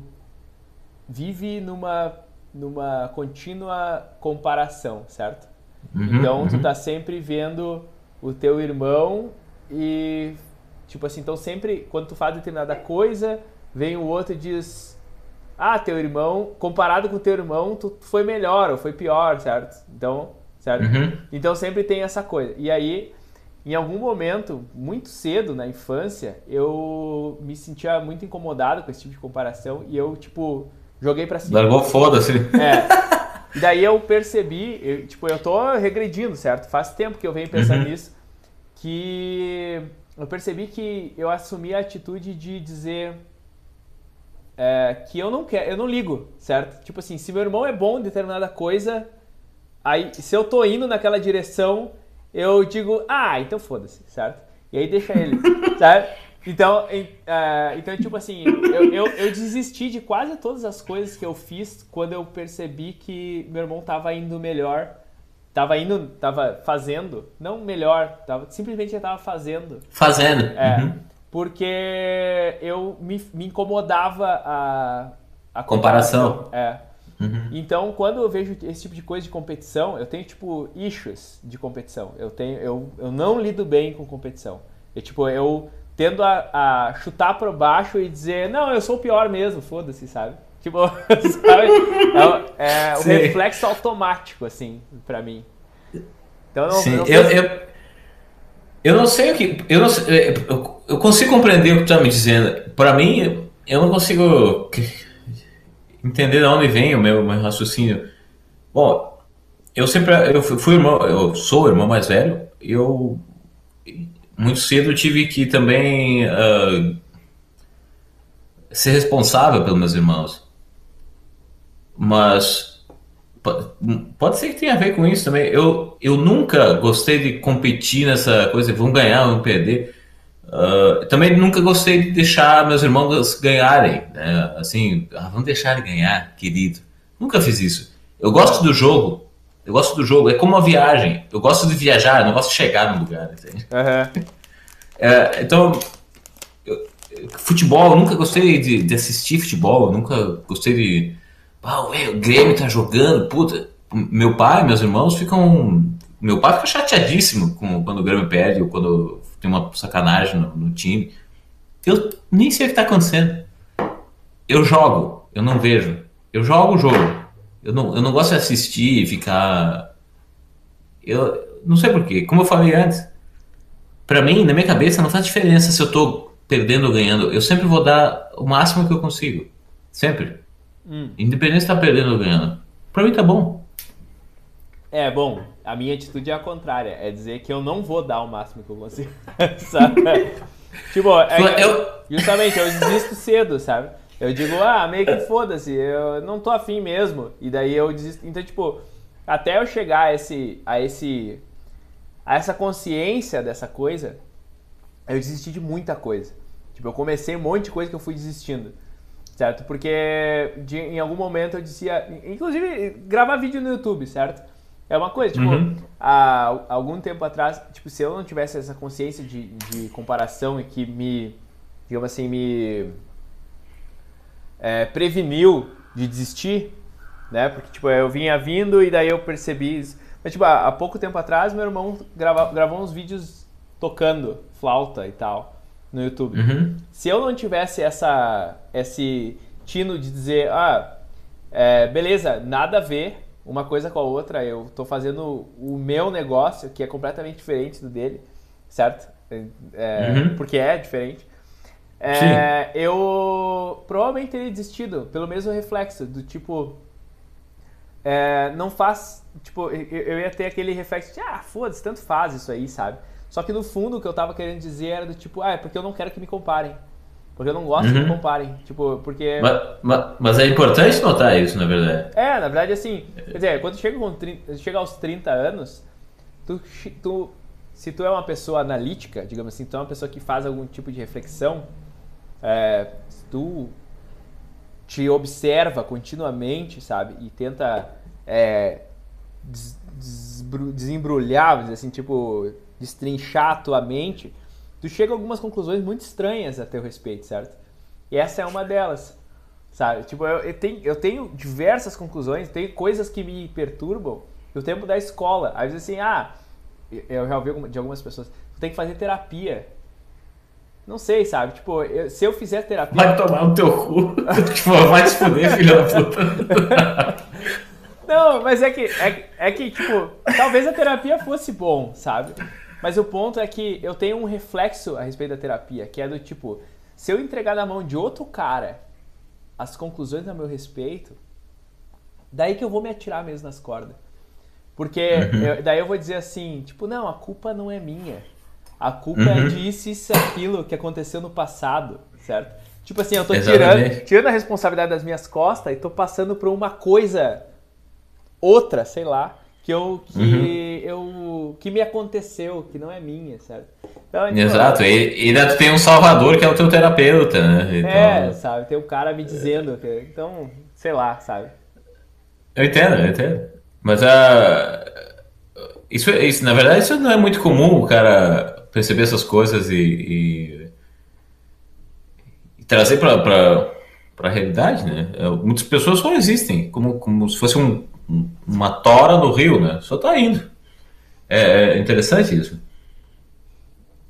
vive numa, numa contínua comparação, certo? Uhum, então, tu uhum. tá sempre vendo o teu irmão e, tipo assim, então sempre, quando tu faz determinada coisa, vem o outro e diz, ah, teu irmão, comparado com teu irmão, tu foi melhor ou foi pior, certo? Então, certo? Uhum. Então sempre tem essa coisa. E aí, em algum momento, muito cedo na infância, eu me sentia muito incomodado com esse tipo de comparação e eu, tipo, joguei pra cima. Largou foda-se. É. E daí eu percebi, eu, tipo, eu tô regredindo, certo? Faz tempo que eu venho pensando uhum. nisso, que eu percebi que eu assumi a atitude de dizer é, que eu não quero, eu não ligo, certo? Tipo assim, se meu irmão é bom em determinada coisa, aí se eu tô indo naquela direção, eu digo, ah, então foda-se, certo? E aí deixa ele, *laughs* certo? Então, uh, então tipo assim, eu, eu, eu, desisti de quase todas as coisas que eu fiz quando eu percebi que meu irmão tava indo melhor. Tava indo, tava fazendo, não melhor, tava, simplesmente já tava fazendo. Fazendo. É, uhum. Porque eu me, me incomodava a, a comparação. comparação. É. Uhum. Então, quando eu vejo esse tipo de coisa de competição, eu tenho, tipo, issues de competição. Eu, tenho, eu, eu não lido bem com competição. Eu, tipo, eu tendo a, a chutar para baixo e dizer, não, eu sou o pior mesmo, foda-se, sabe? Tipo, *laughs* sabe? É, é o reflexo automático, assim, para mim. Então, não, Sim, não eu, eu, eu não sei o que. Eu, não, eu, eu consigo compreender o que tu tá me dizendo. Para mim, eu não consigo entender de onde vem o meu, meu raciocínio. Bom, eu sempre eu fui irmão, eu sou o irmão mais velho. Eu muito cedo tive que também uh, ser responsável pelos meus irmãos. Mas pode ser que tenha a ver com isso também. Eu, eu nunca gostei de competir nessa coisa, vão ganhar, vão perder. Uh, também nunca gostei de deixar meus irmãos ganharem, né? Assim, ah, vamos deixar ele ganhar, querido. Nunca fiz isso. Eu gosto do jogo. Eu gosto do jogo. É como uma viagem. Eu gosto de viajar, eu não gosto de chegar no lugar, entende? Uhum. *laughs* É, então, eu, futebol, eu nunca gostei de, de, assistir futebol, eu nunca gostei de. Ué, o Grêmio tá jogando, puta. Meu pai, meus irmãos ficam. Meu pai fica chateadíssimo com, quando o Grêmio perde ou quando tem uma sacanagem no, no time. Eu nem sei o que tá acontecendo. Eu jogo, eu não vejo. Eu jogo o jogo. Eu não, eu não gosto de assistir e ficar. Eu não sei porquê. Como eu falei antes, para mim, na minha cabeça, não faz diferença se eu tô perdendo ou ganhando. Eu sempre vou dar o máximo que eu consigo. Sempre. Hum. Independente se tá perdendo ou ganhando. Pra mim tá bom. É, bom, a minha atitude é a contrária. É dizer que eu não vou dar o máximo que eu consigo. sabe? tipo, é, eu... justamente, eu desisto cedo, sabe? Eu digo, ah, meio que foda-se, eu não tô afim mesmo. E daí eu desisto. Então, tipo, até eu chegar a esse, a esse a essa consciência dessa coisa, eu desisti de muita coisa. Tipo, eu comecei um monte de coisa que eu fui desistindo. Certo? Porque de, em algum momento eu dizia. Inclusive, gravar vídeo no YouTube, certo? É uma coisa, tipo, uhum. há algum tempo atrás, tipo, se eu não tivesse essa consciência de, de comparação e que me, digamos assim, me é, preveniu de desistir, né? Porque, tipo, eu vinha vindo e daí eu percebi isso. Mas, tipo, há pouco tempo atrás, meu irmão grava, gravou uns vídeos tocando flauta e tal no YouTube. Uhum. Se eu não tivesse essa, esse tino de dizer, ah, é, beleza, nada a ver uma coisa com a outra, eu tô fazendo o meu negócio, que é completamente diferente do dele, certo? É, uhum. Porque é diferente. É, eu provavelmente teria desistido pelo mesmo reflexo, do tipo, é, não faz. Tipo, eu ia ter aquele reflexo de, ah, foda-se, tanto faz isso aí, sabe? Só que no fundo o que eu tava querendo dizer era do tipo, ah, é porque eu não quero que me comparem. Porque eu não gosto uhum. que comparem. Tipo, porque. Mas, mas, mas, é importante notar isso, na verdade. É, na verdade, assim. Quer dizer, quando chega, com 30, chega aos 30 anos, tu, tu, se tu é uma pessoa analítica, digamos assim, tu é uma pessoa que faz algum tipo de reflexão, é, tu te observa continuamente, sabe? E tenta é, des, desembrulhar, vamos dizer assim, tipo, destrinchar a tua mente tu chega a algumas conclusões muito estranhas a teu respeito, certo? E essa é uma delas, sabe? Tipo, eu, eu, tenho, eu tenho diversas conclusões, tem coisas que me perturbam no tempo da escola. Às vezes assim, ah, eu já ouvi de algumas pessoas, tu tem que fazer terapia. Não sei, sabe? Tipo, eu, se eu fizer terapia. Vai tomar no teu cu. *laughs* tipo, vai te fuder, filho da puta. Não, mas é que, é, é que, tipo, talvez a terapia fosse bom, sabe? Mas o ponto é que eu tenho um reflexo a respeito da terapia, que é do tipo, se eu entregar na mão de outro cara as conclusões a meu respeito, daí que eu vou me atirar mesmo nas cordas. Porque uhum. eu, daí eu vou dizer assim, tipo, não, a culpa não é minha. A culpa é uhum. é disso, isso, aquilo que aconteceu no passado, certo? Tipo assim, eu tô tirando, tirando a responsabilidade das minhas costas e tô passando por uma coisa outra, sei lá, que eu que uhum. eu que me aconteceu, que não é minha, certo? Então, tipo, Exato, e ainda tu tem um salvador que é o teu terapeuta, né? Então... É, sabe, tem um cara me dizendo, que, então, sei lá, sabe? Eu entendo, eu entendo. Mas a uh, isso, isso, na verdade, isso não é muito comum o cara perceber essas coisas e, e, e trazer para para a realidade, né? É, muitas pessoas só existem como, como se fosse um uma tora no rio, né? Só tá indo. É, é interessante isso.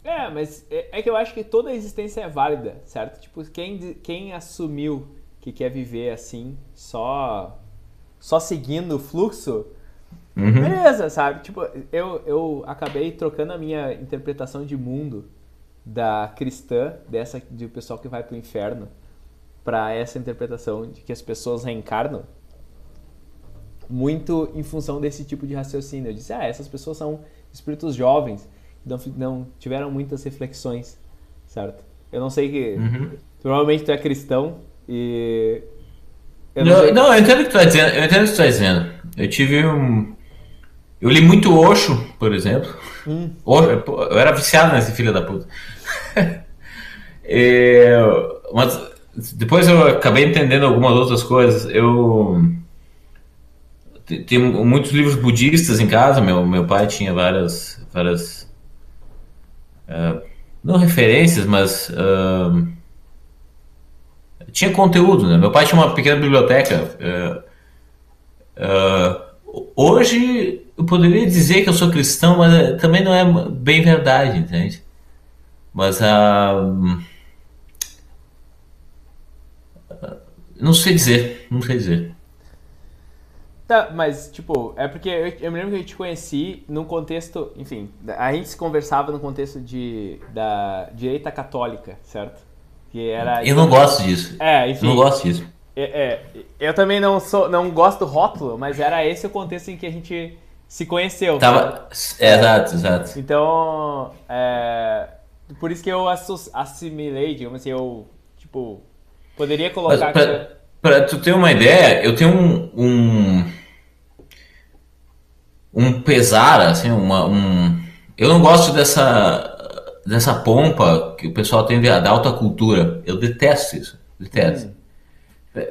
É, mas é, é, que eu acho que toda existência é válida, certo? Tipo, quem, quem assumiu que quer viver assim, só só seguindo o fluxo, uhum. beleza, sabe? Tipo, eu, eu acabei trocando a minha interpretação de mundo da cristã, dessa de o pessoal que vai pro inferno, para essa interpretação de que as pessoas reencarnam muito em função desse tipo de raciocínio. Eu disse, ah, essas pessoas são espíritos jovens, não, não tiveram muitas reflexões, certo? Eu não sei que... Uhum. Provavelmente tu é cristão e... Eu não, não, não, eu entendo o que tu está dizendo. Eu entendo o que tu está dizendo. Eu tive um... Eu li muito Osho, por exemplo. Hum. Eu era viciado nesse filho da puta. *laughs* e, mas depois eu acabei entendendo algumas outras coisas. Eu tem muitos livros budistas em casa. Meu, meu pai tinha várias, várias uh, não referências, mas uh, tinha conteúdo. Né? Meu pai tinha uma pequena biblioteca. Uh, hoje eu poderia dizer que eu sou cristão, mas também não é bem verdade, entende? Mas a não sei dizer, não sei dizer. Tá, mas, tipo, é porque eu, eu, me lembro que eu te conheci num contexto, enfim, a gente se conversava no contexto de, da direita católica, certo? Que era... Eu não gosto disso. É, enfim. Eu não gosto disso. É, é, eu também não sou, não gosto do rótulo, mas era esse o contexto em que a gente se conheceu. Tava, é, exato, exato. Então, é, por isso que eu assimilei, digamos assim, eu, tipo, poderia colocar... Mas, pra, pra tu ter uma ideia, eu tenho um, um um pesar, assim, uma, um... Eu não gosto dessa, dessa pompa que o pessoal tem da alta cultura. Eu detesto isso, detesto. Hum.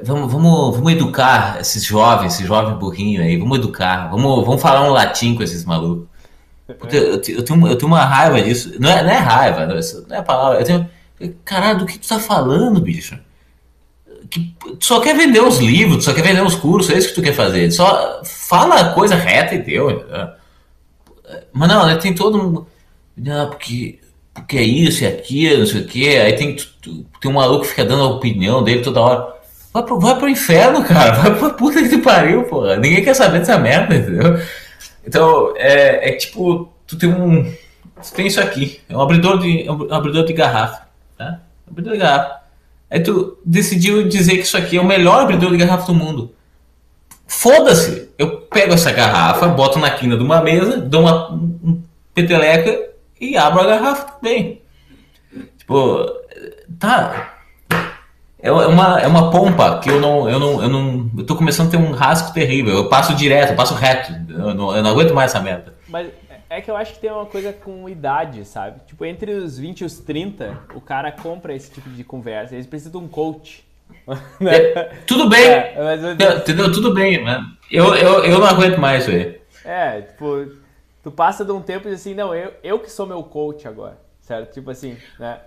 Vamos, vamos, vamos educar esses jovens, esse jovem burrinho aí, vamos educar, vamos, vamos falar um latim com esses malucos. Porque eu, eu, tenho, eu tenho uma raiva disso. Não é, não é raiva, não, não é palavra. Eu tenho. Caralho, do que tu tá falando, bicho? Que só quer vender os livros, só quer vender os cursos, é isso que tu quer fazer. Só fala a coisa reta e deu. Mas não, né, tem todo mundo. Não, porque, porque é isso e aquilo, não sei o quê. Aí tem, tem um maluco que fica dando a opinião dele toda hora. Vai pro, vai pro inferno, cara. *laughs* Vai pra puta que pariu, porra. Ninguém quer saber dessa merda, entendeu? Então, é, é tipo, tu tem um. Tu tem isso aqui. É um abridor de, é um abridor de garrafa. Tá? Um abridor de garrafa. Aí tu decidiu dizer que isso aqui é o melhor abridor de garrafa do mundo. Foda-se! Eu pego essa garrafa, boto na quina de uma mesa, dou uma um peteleca e abro a garrafa também. Tipo, tá. é uma, é uma pompa que eu não, eu não, eu não, eu tô começando a ter um rasgo terrível. Eu passo direto, eu passo reto. Eu não, eu não aguento mais essa merda. Mas é que eu acho que tem uma coisa com idade, sabe? Tipo, entre os 20 e os 30, o cara compra esse tipo de conversa. Eles precisam de um coach. Né? *laughs* É, tudo bem. É, mas... Entendeu? Tudo bem, mano. Eu, eu, eu não aguento mais, velho. É, tipo, tu passa de um tempo e assim, não, eu, eu que sou meu coach agora, certo? Tipo assim, né?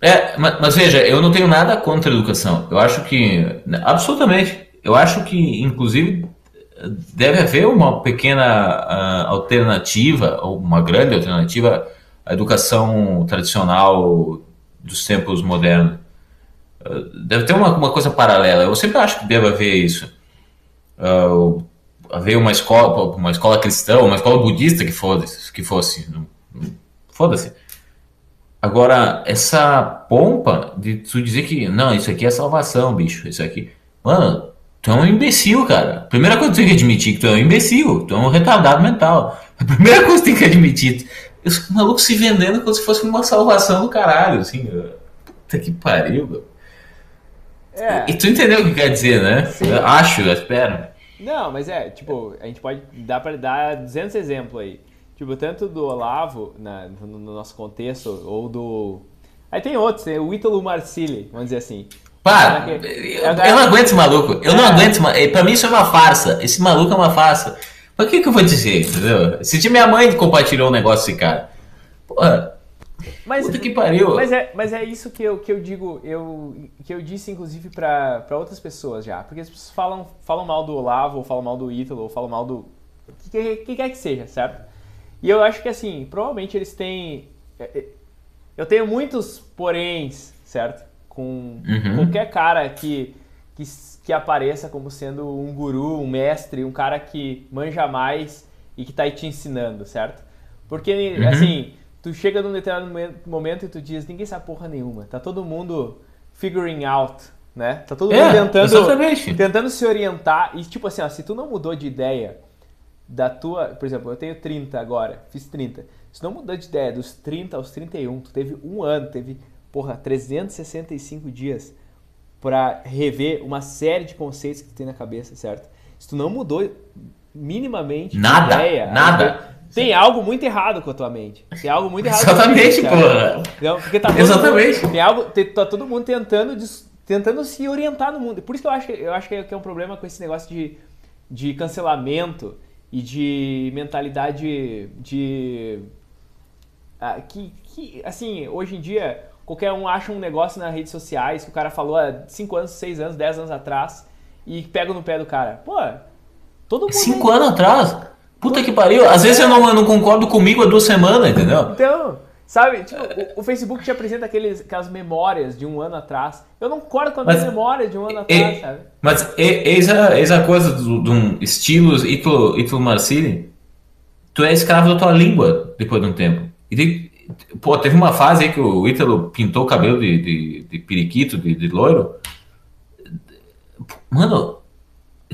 É, mas, mas, veja, eu não tenho nada contra a educação. Eu acho que, absolutamente, eu acho que, inclusive, deve haver uma pequena uh, alternativa, ou uma grande alternativa à educação tradicional dos tempos modernos. Uh, deve ter uma, uma coisa paralela. Eu sempre acho que deve haver isso. Uh, haver uma escola, uma escola cristã, uma escola budista que fosse, que fosse. Foda-se Agora, essa pompa de tu dizer que, não, isso aqui é salvação, bicho, isso aqui. Mano, tu é um imbecil, cara. Primeira coisa que tu tem que admitir que tu é um imbecil, tu é um retardado mental. A primeira coisa que tu tem que admitir. Os malucos se vendendo como se fosse uma salvação do caralho, assim. Puta que pariu, meu. É. E tu entendeu o que quer dizer, né? Eu acho, eu espero. Não, mas é, tipo, a gente pode dar para dar 200 exemplos aí. Tipo, tanto do Olavo, na, no, nosso contexto, ou do. Aí tem outros, né? o Ítalo Marcilli, vamos dizer assim. Para! Eu, eu, não aguento esse maluco. Eu é. não aguento. Pra mim isso é uma farsa. Esse maluco é uma farsa. Mas o que, que eu vou dizer, entendeu? Se minha mãe compartilhou um negócio desse cara. Porra. Mas, Puta que pariu. Mas é, mas é isso que eu, que eu digo, eu, que eu disse inclusive para outras pessoas já. Porque as pessoas falam, falam mal do Olavo, ou falam mal do Ítalo, ou falam mal do. que, que, que quer que seja, certo? E eu acho que assim, provavelmente eles têm. É, é, eu tenho muitos poréns, certo? Com uhum. qualquer cara que, que, que apareça como sendo um guru, um mestre, um cara que manja mais e que tá aí te ensinando, certo? Porque, uhum. assim, tu chega num determinado momento e tu diz, ninguém sabe porra nenhuma. Tá todo mundo figuring out, né? Tá todo mundo é, tentando, tentando se orientar. E tipo assim, ó, se tu não mudou de ideia da tua, por exemplo, eu tenho 30 agora, fiz 30. Se não mudou de ideia dos 30 aos 31, tu teve um ano, teve, porra, 365 dias para rever uma série de conceitos que tu tem na cabeça, certo? Se tu não mudou minimamente nada, ideia, nada. Tem algo muito errado com a tua mente. Tem algo muito errado. Exatamente, porra. Não, porque tá Exatamente. Mundo, tem algo, tá todo mundo tentando, tentando se orientar no mundo. Por isso que eu acho, eu acho que é um problema com esse negócio de, de cancelamento e de mentalidade de. Ah, que, que, assim, hoje em dia, qualquer um acha um negócio nas redes sociais que o cara falou há 5 anos, 6 anos, 10 anos atrás e pega no pé do cara. Pô, todo mundo. 5 anos atrás? Puta que pariu. Às vezes eu não, eu não concordo comigo há duas semanas, entendeu? Então. Sabe, tipo, o, o, Facebook te apresenta aqueles, aquelas memórias de um ano atrás. Eu não concordo com a memória de um ano atrás, sabe? Mas eis a, eis a coisa de um estilo Ítalo, Ítalo Marcilli. Tu é escravo da tua língua depois de um tempo. E pô, teve uma fase aí que o Ítalo pintou o cabelo de, de, de periquito, de, de loiro. Mano,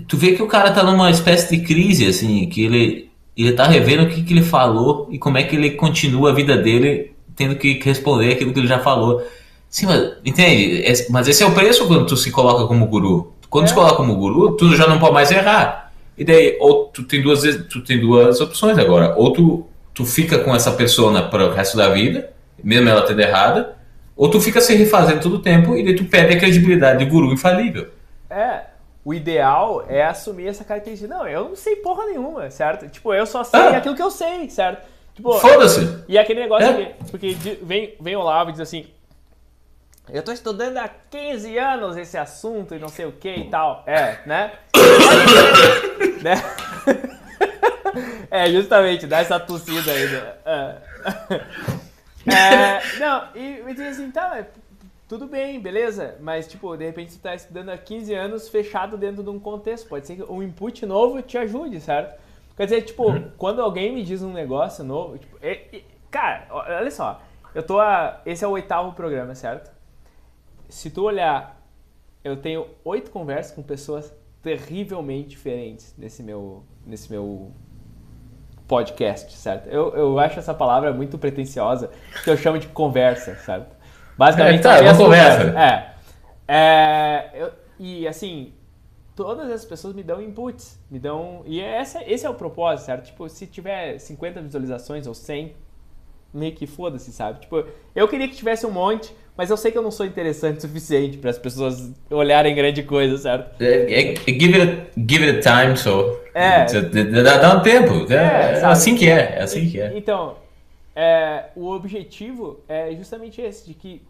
tu vê que o cara tá numa espécie de crise, assim, que ele ele tá revendo o que, que ele falou e como é que ele continua a vida dele tendo que responder aquilo que ele já falou. Sim, mas, entende? Mas esse é o preço quando tu se coloca como guru. Quando é. se coloca como guru, tu já não pode mais errar. E daí, ou tu tem duas, tu tem duas opções agora. Ou tu, tu fica com essa persona para o resto da vida, mesmo ela tendo errada, ou tu fica se refazendo todo o tempo e daí tu perde a credibilidade de guru infalível. É, o ideal é assumir essa característica. Não, eu não sei porra nenhuma, certo? Tipo, eu só sei ah. aquilo que eu sei, certo? Tipo, Foda-se! E aquele negócio é. que, porque vem, vem o Lavo e diz assim, eu tô estudando há 15 anos esse assunto e não sei o que e tal. É, né? *coughs* né? *laughs* *laughs* é, justamente, dá essa tossida aí. Né? É. *laughs* é, não, e me diz assim, tá, tudo bem, beleza, mas tipo, de repente você está estudando há 15 anos fechado dentro de um contexto. Pode ser que um input novo te ajude, certo? Quer dizer, tipo, uhum. quando alguém me diz um negócio novo, tipo, é, é, cara, olha só, eu tô a, esse é o oitavo programa, certo? Se tu olhar, eu tenho oito conversas com pessoas terrivelmente diferentes nesse meu, nesse meu podcast, certo? Eu, eu acho essa palavra muito pretensiosa, que eu chamo de conversa, certo? Basicamente, é, *laughs* tá, é uma conversa. É. É, eu, e assim, todas as pessoas me dão inputs, me dão. E essa, esse é o propósito, certo? Tipo, se tiver 50 visualizações ou 100, meio que foda-se, sabe? Tipo, eu queria que tivesse um monte, mas eu sei que eu não sou interessante o suficiente para as pessoas olharem grande coisa, certo? É, é, give, it, give it time, so. É. Dá, dá um tempo. É, é assim que é. É assim que é. Então, é, o objetivo é justamente esse, de que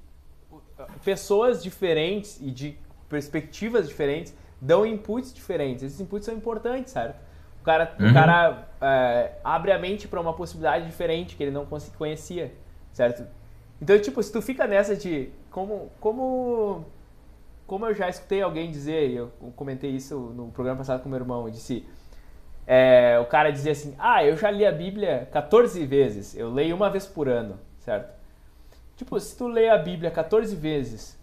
pessoas diferentes e de perspectivas diferentes dão inputs diferentes. Esses inputs são importantes, certo? O cara, uhum. o cara é, abre a mente para uma possibilidade diferente que ele não conhecia, certo? Então, tipo, se tu fica nessa de como, como, como eu já escutei alguém dizer, eu comentei isso no programa passado com meu irmão, eu disse, é, o cara dizia assim, ah, eu já li a Bíblia 14 vezes, eu leio uma vez por ano, certo? Tipo, se tu lê a Bíblia 14 vezes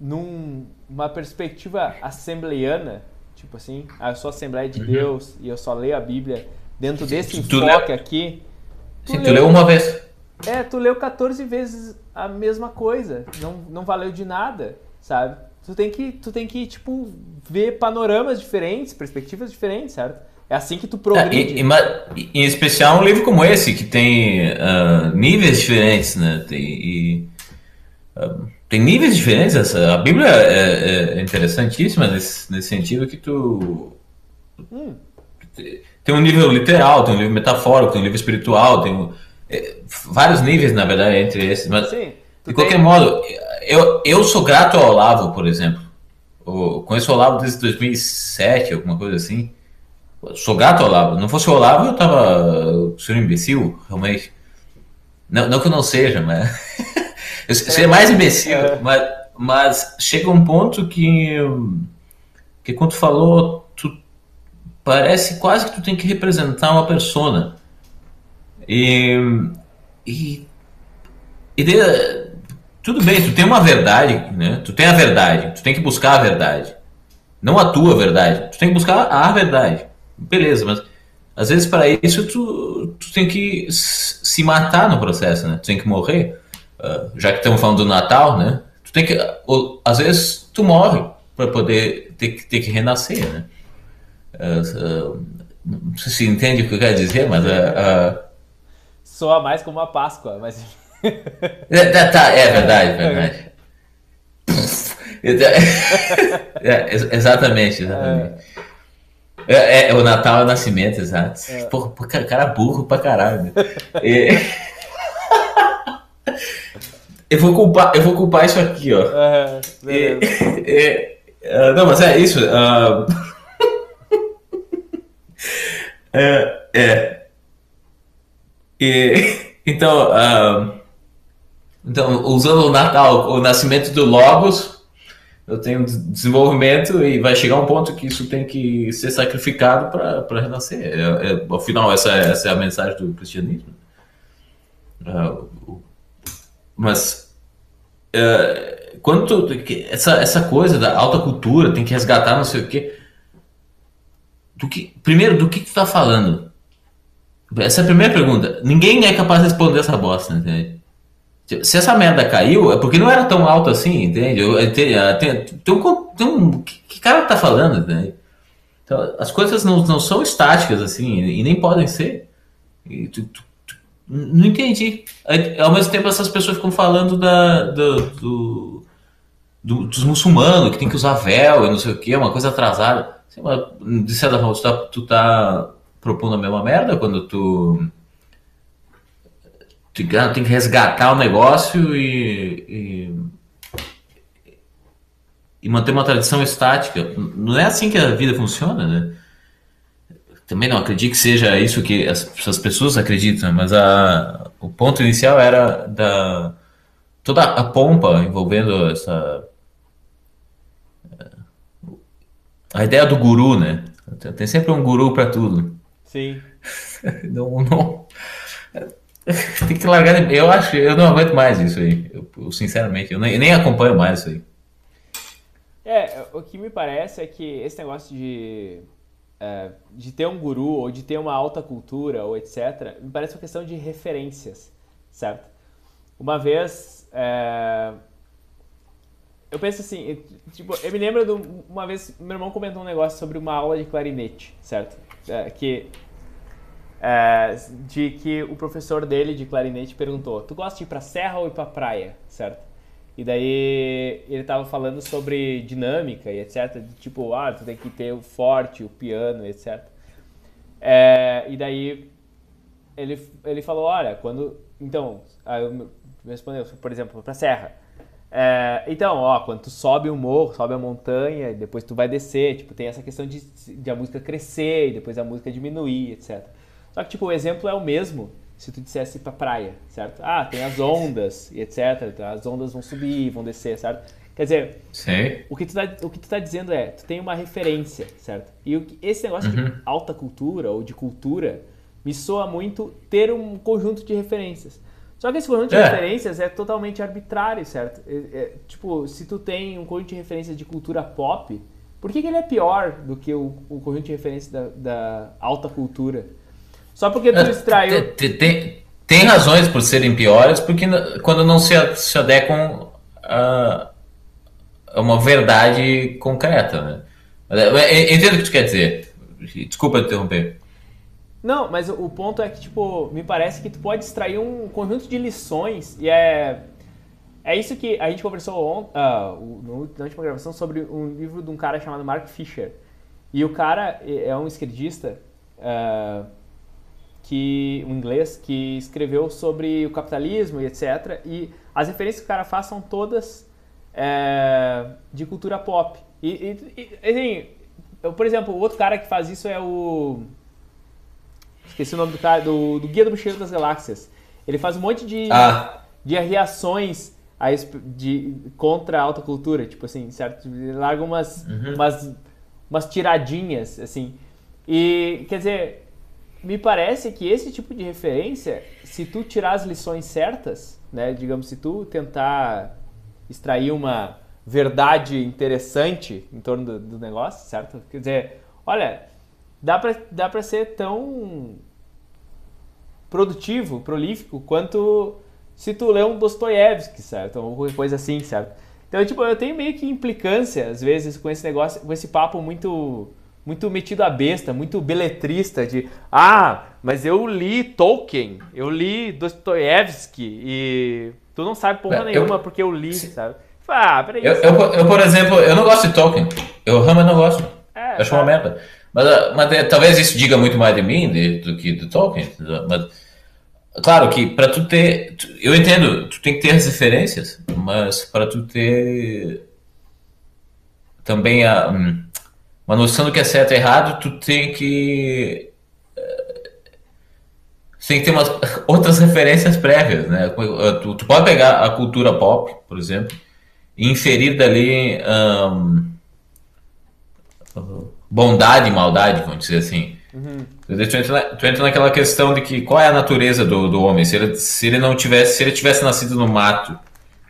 numa perspectiva assembleiana, tipo assim, ah, eu sou Assembleia de uhum. Deus e eu só leio a Bíblia dentro desse enfoque aqui. Tu leu... tu leu uma vez. É, tu leu 14 vezes a mesma coisa. Não, não valeu de nada, sabe? Tu tem que, tu tem que tipo, ver panoramas diferentes, perspectivas diferentes, certo? É assim que tu progride. É, e, em especial um livro como esse, que tem uh, níveis diferentes, né? Tem, e, uh, tem níveis diferentes. Essa, a Bíblia é, é interessantíssima nesse, nesse, sentido que tu. Hum. Tem um nível literal, tem um nível metafórico, tem um nível espiritual, tem é, vários níveis, na verdade, entre esses. Mas, Sim, de qualquer tem... modo, eu, eu sou grato ao Olavo, por exemplo. Eu conheço o Olavo desde 2007, alguma coisa assim. Eu sou grato ao Olavo. Não fosse o Olavo, eu tava. Seria um imbecil, realmente. Não, não que eu não seja, mas. *laughs* Eu seria mais imbecil, é. mas, mas chega um ponto que, que quando tu falou, tu, parece quase que tu tem que representar uma persona. E, e, e de, tudo bem, tu tem uma verdade, né? Tu tem a verdade, tu tem que buscar a verdade. Não a tua verdade, tu tem que buscar a verdade. Beleza, mas às vezes para isso tu, tu tem que se matar no processo, né? Tu tem que morrer. Uh, já que estamos falando do Natal, né? Tu tem que, ou, às vezes tu morre para poder ter ter que renascer, né? Uh, uh, não sei se entende o que eu quero dizer, mas soa mais como uma Páscoa, mas *laughs* é, tá, tá, é verdade, verdade. *laughs* é, exatamente, exatamente. É. é, é, o Natal é o nascimento, exato. É. Porra, cara burro pra caralho. *laughs* Eu vou culpar, eu vou culpar isso aqui, ó. Uh, não, mas é isso. Uh, é, é. E, *laughs* então, uh, então, usando o Natal, o nascimento do Logos, eu tenho desenvolvimento e vai chegar um ponto que isso tem que ser sacrificado para renascer. É, é, afinal, essa, essa é a mensagem do cristianismo. Uh, mas uh, quando tu, essa, essa coisa da alta cultura tem que resgatar não sei o quê. Do que, primeiro, do que, tu tá falando? Essa é a primeira pergunta. Ninguém é capaz de responder essa bosta, entende? Se essa merda caiu, é porque não era tão alto assim, entende? Tem, tem, tem, um, tem um. Que cara tá falando, entende? Então, as coisas não, não são estáticas assim, e nem podem ser. E tu, tu, não entendi. Ao mesmo tempo, essas pessoas ficam falando da, do, do, do, dos muçulmanos, que tem que usar véu e não sei o que, uma coisa atrasada. De certa forma, tu tá, tu tá propondo a mesma merda quando tu, tu tem que resgatar o negócio e, e, e manter uma tradição estática. Não é assim que a vida funciona, né? também não acredito que seja isso que as, as pessoas acreditam, mas a, o ponto inicial era da toda a pompa envolvendo essa a ideia do guru, né? Tem sempre um guru para tudo. Sim. *laughs* não, não tem que largar. Eu acho, eu não aguento mais isso aí. Eu, sinceramente, eu nem, eu nem acompanho mais isso aí. É, o que me parece é que esse negócio de é, de ter um guru ou de ter uma alta cultura ou etc., me parece uma questão de referências, certo? Uma vez, é, eu penso assim, tipo, eu me lembro de uma vez, meu irmão comentou um negócio sobre uma aula de clarinete, certo? É, que é, de que o professor dele de clarinete perguntou: "Tu gosta de ir para serra ou ir para praia?", certo? E daí ele tava falando sobre dinâmica e etc, de tipo, ah, tu tem que ter o forte, o piano, etc. É, e daí ele ele falou: "Olha, quando então, aí eu respondeu, por exemplo, para serra, é, então, ó, quando tu sobe o morro, sobe a montanha, depois tu vai descer, tipo, tem essa questão de, de a música crescer e depois a música diminuir, etc. Só que, tipo, o exemplo é o mesmo se tu dissesse pra praia, certo? Ah, tem as ondas e etc. Então, as ondas vão subir, vão descer, certo? Quer dizer. O, que tu tá, o que tu tá dizendo é, tu tem uma referência, certo? E o, esse negócio uhum. de alta cultura ou de cultura me soa muito ter um conjunto de referências. Só que esse conjunto de é. referências é totalmente arbitrário, certo? É, é, tipo, se tu tem um conjunto de referências de cultura pop, por que, que ele é pior do que o, o conjunto de referências da, da, alta cultura? Só porque tu é, extraiu... Tem, tem, tem, razões por serem piores, porque quando não se, se adequam a, a uma verdade concreta, né? Eu entendo o que tu quer dizer. Desculpa interromper. Não, mas o ponto é que, tipo, me parece que tu pode extrair um conjunto de lições e é... É isso que a gente conversou ontem, uh, na última gravação sobre um livro de um cara chamado Mark Fisher. E o cara é um esquerdista uh, que um inglês que escreveu sobre o capitalismo e etc. E as referências que o cara faz são todas é, de cultura pop. E, e, e assim, eu, por exemplo, o outro cara que faz isso é o Esqueci o nome do cara, do, do Guia do Mochileiro das Galáxias. Ele faz um monte de, ah. de reações a, de, contra a alta cultura, tipo assim, certo? Ele larga umas, uhum. umas, umas tiradinhas, assim. E, quer dizer, me parece que esse tipo de referência, se tu tirar as lições certas, né, digamos, se tu tentar extrair uma verdade interessante em torno do, do negócio, certo? Quer dizer, olha, dá pra, dá pra ser tão produtivo, prolífico, quanto se tu lê um Dostoiévski, certo? Ou qualquer coisa assim, certo? Então, tipo, eu tenho meio que implicância, às vezes, com esse negócio, com esse papo muito muito metido a besta, muito beletrista de ah, mas eu li Tolkien, eu li Dostoiévski e tu não sabe porra nenhuma eu, porque eu li, sabe? Ah, peraí. Eu, eu, eu, por exemplo, eu não gosto de Tolkien. Eu realmente não gosto. É, eu acho tá. uma merda. Mas, ah, mas é, talvez isso diga muito mais de mim de, do que do Tolkien. Mas, claro que para tu ter. Eu entendo, tu tem que ter as referências, mas para tu ter também a, hum, uma noção do que é certo e errado, tu tem que. Eh, tem que ter umas, *laughs* outras referências prévias, né? Tu, tu pode pegar a cultura pop, por exemplo, e inferir dali. Um, bondade e maldade, vamos dizer assim. Uhum. Tu, entra na, tu entra naquela questão de que qual é a natureza do, do homem. Se ele, se ele não tivesse, se ele tivesse nascido no mato,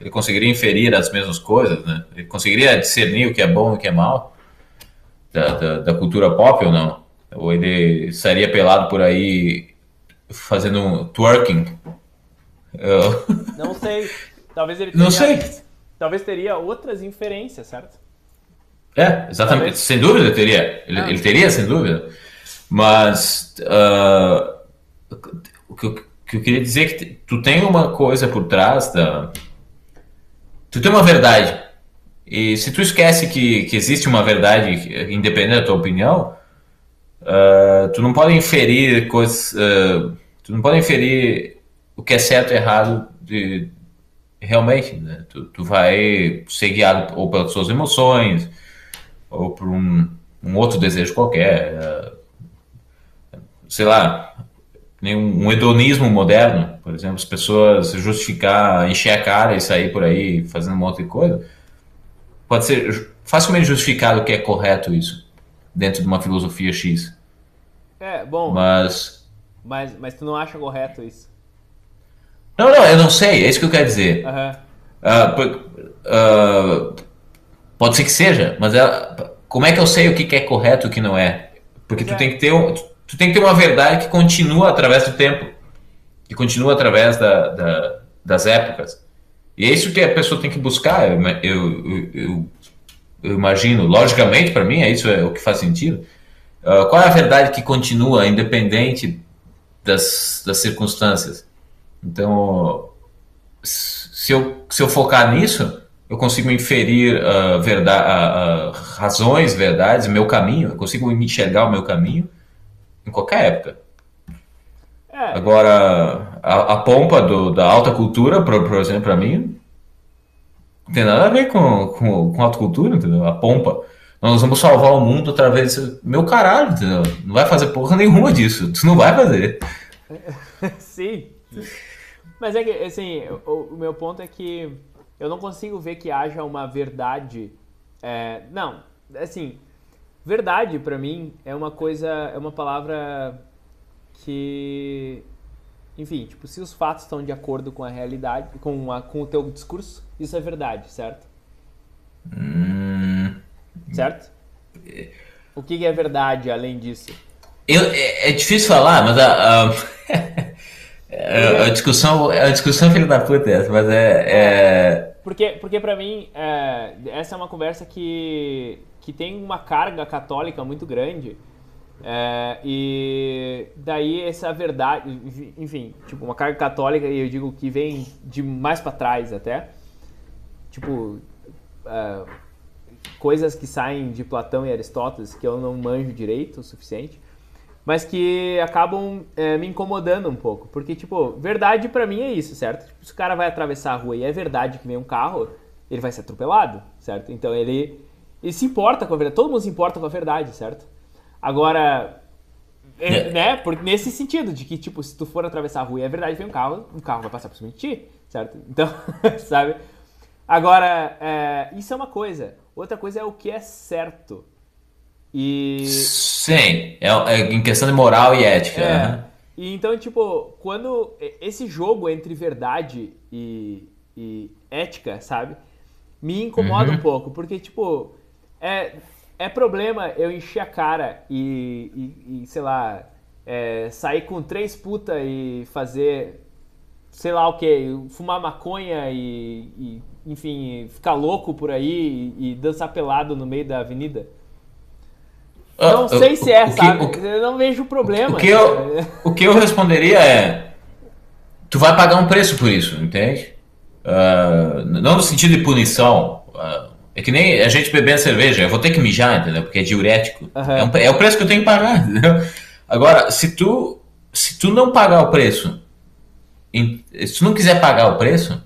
ele conseguiria inferir as mesmas coisas, né? Ele conseguiria discernir o que é bom e o que é mal da, da, da cultura pop ou não? Ou ele estaria pelado por aí fazendo um twerking? Eu... Não sei. Talvez ele teria, não sei. Talvez teria outras inferências, certo? É, exatamente. Talvez. Sem dúvida teria. Ele, ah. ele, teria, sem dúvida. Mas uh, o, que eu, que eu, queria dizer é que tu tem uma coisa por trás da. Tu tem uma verdade. E se tu esquece que, que existe uma verdade independente da tua opinião, uh, tu não pode inferir coisas. Uh, tu não pode inferir o que é certo e errado de, realmente. Né? Tu, tu vai ser guiado ou pelas suas emoções ou por um, um outro desejo qualquer. É, sei lá, um, um hedonismo moderno, por exemplo, as pessoas justificar, encher a cara e sair por aí fazendo um monte de coisa, pode ser facilmente justificado que é correto isso, dentro de uma filosofia X. É, bom. Mas. Mas, mas tu não acha correto isso? Não, não, eu não sei, é isso que eu quero dizer. Uhum. Uh, uh, Pode ser que seja, mas ela, como é que eu sei o que é correto e o que não é? Porque tu é. tem que ter um, tu tem que ter uma verdade que continua através do tempo, que continua através da, da, das épocas. E é isso que a pessoa tem que buscar. Eu, eu, eu, eu imagino, logicamente, para mim, é isso é o que faz sentido. Uh, qual é a verdade que continua independente das, das circunstâncias? Então, se eu, se eu focar nisso, eu consigo inferir uh, verdade, uh, razões, verdades, meu caminho, eu consigo enxergar o meu caminho em qualquer época. É. Agora, a, a pompa do, da alta cultura, por, por exemplo, para mim, não tem nada a ver com, com, com alta cultura, entendeu? A pompa. Nós vamos salvar o mundo através do meu caralho, entendeu? Não vai fazer porra nenhuma disso. Tu não vai fazer. *laughs* Sim. Mas é que, assim, o, o, meu ponto é que eu não consigo ver que haja uma verdade. É, não, assim, verdade para mim é uma coisa, é uma palavra que, enfim, tipo, se os fatos estão de acordo com a realidade, com, a, com o teu discurso, isso é verdade, certo? Hum... Certo? O que é verdade além disso? Eu, é, é difícil falar, mas a, a, *laughs* é, a, discussão, a discussão filho da puta é essa, mas é, é... Porque, porque para mim, é, essa é uma conversa que, que tem uma carga católica muito grande. É, e daí essa verdade, enfim, tipo, uma carga católica, e eu digo que vem de mais para trás até. Tipo, é, coisas que saem de Platão e Aristóteles que eu não manjo direito o suficiente mas que acabam é, me incomodando um pouco. Porque, tipo, verdade para mim é isso, certo? Tipo, se o cara vai atravessar a rua e é verdade que vem um carro, ele vai ser atropelado, certo? Então ele, ele se importa com a verdade. Todo mundo se importa com a verdade, certo? Agora, é, é. né? Porque nesse sentido, de que, tipo, se tu for atravessar a rua e é verdade que vem um carro, um carro vai passar por cima de ti, certo? *laughs* Então, sabe? Agora, é, isso é uma coisa. Outra coisa é o que é certo. E. Sim, é, é em questão de moral e ética. É. Né? E então, tipo, quando esse jogo entre verdade e, e ética, sabe? Me incomoda uhum. um pouco, porque, tipo, é, é problema eu encher a cara e, e, e sei lá, é, sair com três putas e fazer, sei lá o que, fumar maconha e, e, enfim, ficar louco por aí e, e dançar pelado no meio da avenida. Não uh, sei se é, o, sabe? O, eu não vejo problema. O que, eu, o que eu responderia é: tu vai pagar um preço por isso, entende? Uh, não no sentido de punição. Uh, é que nem a gente bebendo cerveja, eu vou ter que mijar, entendeu? Porque é diurético. Uhum. É, um, é, o preço que eu tenho que pagar, *laughs* entendeu? Agora, se tu, se tu não pagar o preço, se tu não quiser pagar o preço,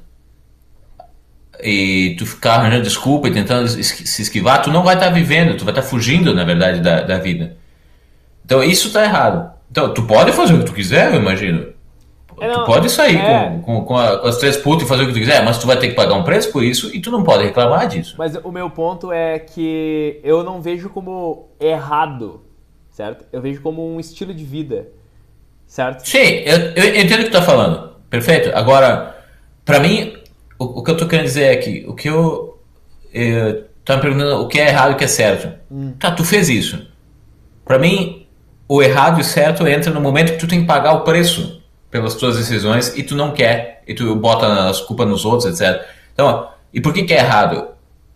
e tu ficar arranjando desculpa e tentando se esquivar, tu não vai estar tá vivendo, tu vai estar tá fugindo, na verdade, da, da vida. Então isso está errado. Então, tu pode fazer o que tu quiser, eu imagino. É, não, tu pode sair é... com, com, com, a, com, as três putas e fazer o que tu quiser, mas tu vai ter que pagar um preço por isso e tu não pode reclamar disso. Mas o meu ponto é que eu não vejo como errado, certo? Eu vejo como um estilo de vida, certo? Sim, eu, eu entendo o que tu tá falando. Perfeito. Agora, para mim, o, o, que eu tô querendo dizer é que o que eu. eu tá me perguntando o que é errado e o que é certo. Hum. Tá, tu fez isso. Para mim, o errado e o certo entra no momento que tu tem que pagar o preço pelas tuas decisões e tu não quer, e tu bota as culpas nos outros, etc. Então, e por que, que é errado?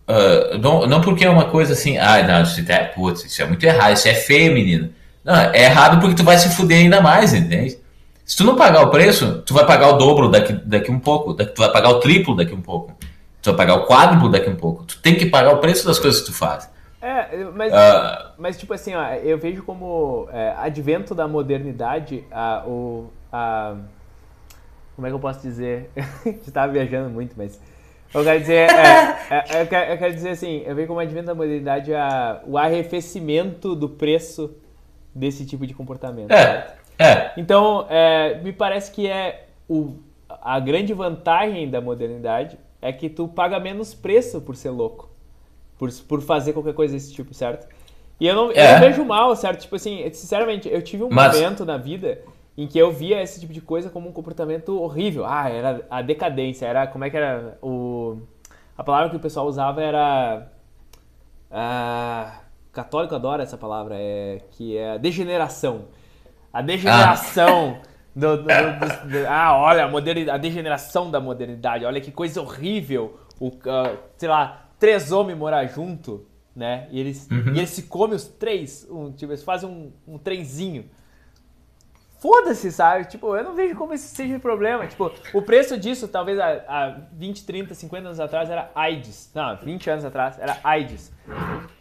Uh, não, não porque é uma coisa assim, ah, não, isso é, putz, isso é muito errado, isso é feio, menino. Não, é errado porque tu vai se fuder ainda mais, entende? Se tu não pagar o preço, tu vai pagar o dobro daqui, daqui um pouco, tu vai pagar o triplo daqui um pouco, tu vai pagar o quádruplo daqui um pouco. Tu tem que pagar o preço das coisas que tu faz. É, mas, uh, mas tipo assim, ó, eu vejo como é, advento da modernidade, a, o, a, como é que eu posso dizer? *laughs* Estava viajando muito, mas eu quero dizer, é, é, eu, quero, eu, quero, dizer assim, eu vejo como advento da modernidade a, o arrefecimento do preço desse tipo de comportamento. É. É. Então, é, me parece que é o, a grande vantagem da modernidade é que tu paga menos preço por ser louco, por, por fazer qualquer coisa desse tipo, certo? E eu não, é. eu não vejo mal, certo? Tipo assim, sinceramente, eu tive um Mas... momento na vida em que eu via esse tipo de coisa como um comportamento horrível. Ah, era a decadência, era como é que era o a palavra que o pessoal usava era ah, católico adora essa palavra, é que é degeneração a degeneração ah. Do, do, do, ah, olha, a, modernidade, a degeneração da modernidade, olha que coisa horrível. O, uh, sei lá, três homens morar junto, né? E eles, uhum. e eles se comem os três, um, tipo, eles fazem um, um trenzinho. Foda-se, sabe? Tipo, eu não vejo como isso seja um problema. Tipo, o preço disso, talvez há, há 20, 30, 50 anos atrás, era AIDS. Não, 20 anos atrás, era AIDS.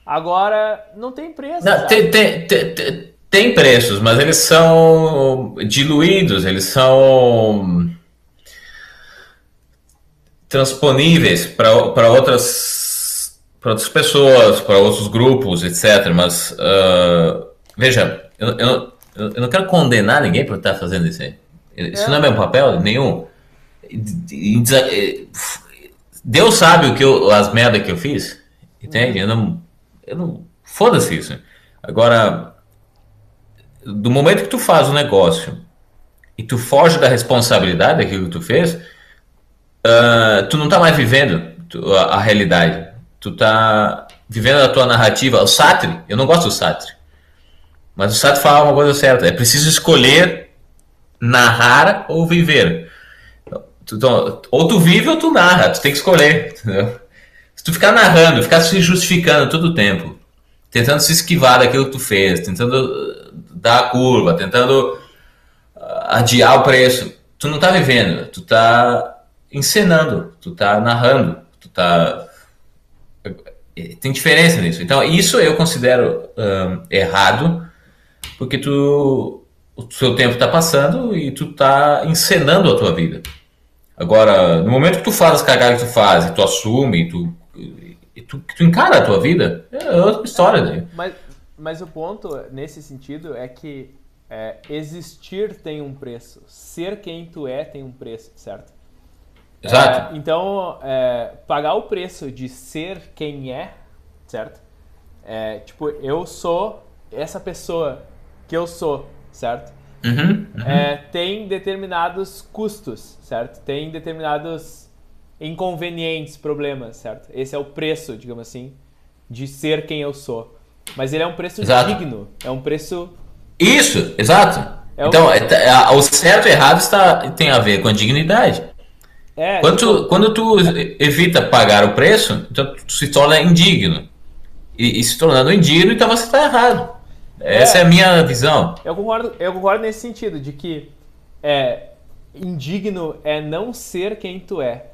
Agora, não tem preço. Não, tem, tem, tem, tem, preços, mas eles são diluídos, eles são transponíveis para outras, outras pessoas, para outros grupos, etc. Mas, uh, veja, eu, eu eu, não quero condenar ninguém por estar fazendo isso aí. Isso é. não é meu papel, nenhum. Deus sabe o que eu, as merdas que eu fiz. Entende? Eu não. Eu não Foda-se isso. Agora, do momento que tu faz o negócio e tu foge da responsabilidade daquilo que tu fez, uh, tu não tá mais vivendo a, a, realidade. Tu tá vivendo a tua narrativa. O Sartre, eu não gosto do Sartre. Mas o Sartre fala uma coisa certa: é preciso escolher narrar ou viver. Ou tu vive ou tu narra, tu tem que escolher. Entendeu? Se tu ficar narrando, ficar se justificando todo o tempo, tentando se esquivar daquilo que tu fez, tentando dar a curva, tentando ah, adiar o preço, tu não tá vivendo, tu tá encenando, tu tá narrando, tu tá tem diferença nisso. Então, isso eu considero errado porque tu o seu tempo está passando e tu está encenando a tua vida. Agora, no momento que tu faz as cagadas que tu faz, tu assume, tu, e tu, tu encara a tua vida, é outra história. Né? Mas, mas o ponto, nesse sentido, é que é, existir tem um preço. Ser quem tu é tem um preço, certo? Exato. É, então, é, pagar o preço de ser quem é, certo? É, tipo, eu sou essa pessoa que eu sou, certo? Uhum, uhum. É, tem determinados custos, certo? Tem determinados inconvenientes, problemas, certo? Esse é o preço, digamos assim, de ser quem eu sou. Mas ele é um preço exato. digno, é um preço. Isso, exato. É então, é, é, o certo e errado está, tem a ver com a dignidade. É, quando, tu, então quando tu evita pagar o preço, então tu se torna indigno. E, e se tornando indigno, então você está errado. Essa é, é, a minha visão. Eu concordo, eu concordo nesse sentido, de que é, indigno é não ser quem tu é.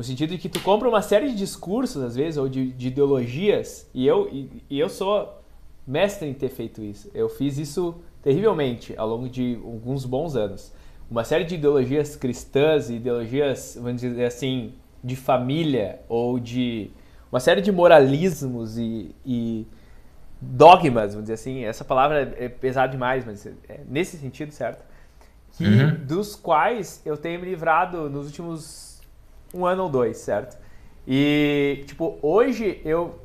No sentido de que tu compra uma série de discursos, às vezes, ou de, de ideologias, e eu, e, e, eu sou mestre em ter feito isso. Eu fiz isso terrivelmente ao longo de alguns bons anos. Uma série de ideologias cristãs, ideologias, vamos dizer assim, de família, ou de uma série de moralismos e, e dogmas, vamos dizer assim, essa palavra é pesada demais, mas é nesse sentido, certo? Que, uhum. Dos quais eu tenho me livrado nos últimos um ano ou dois, certo? E, tipo, hoje eu,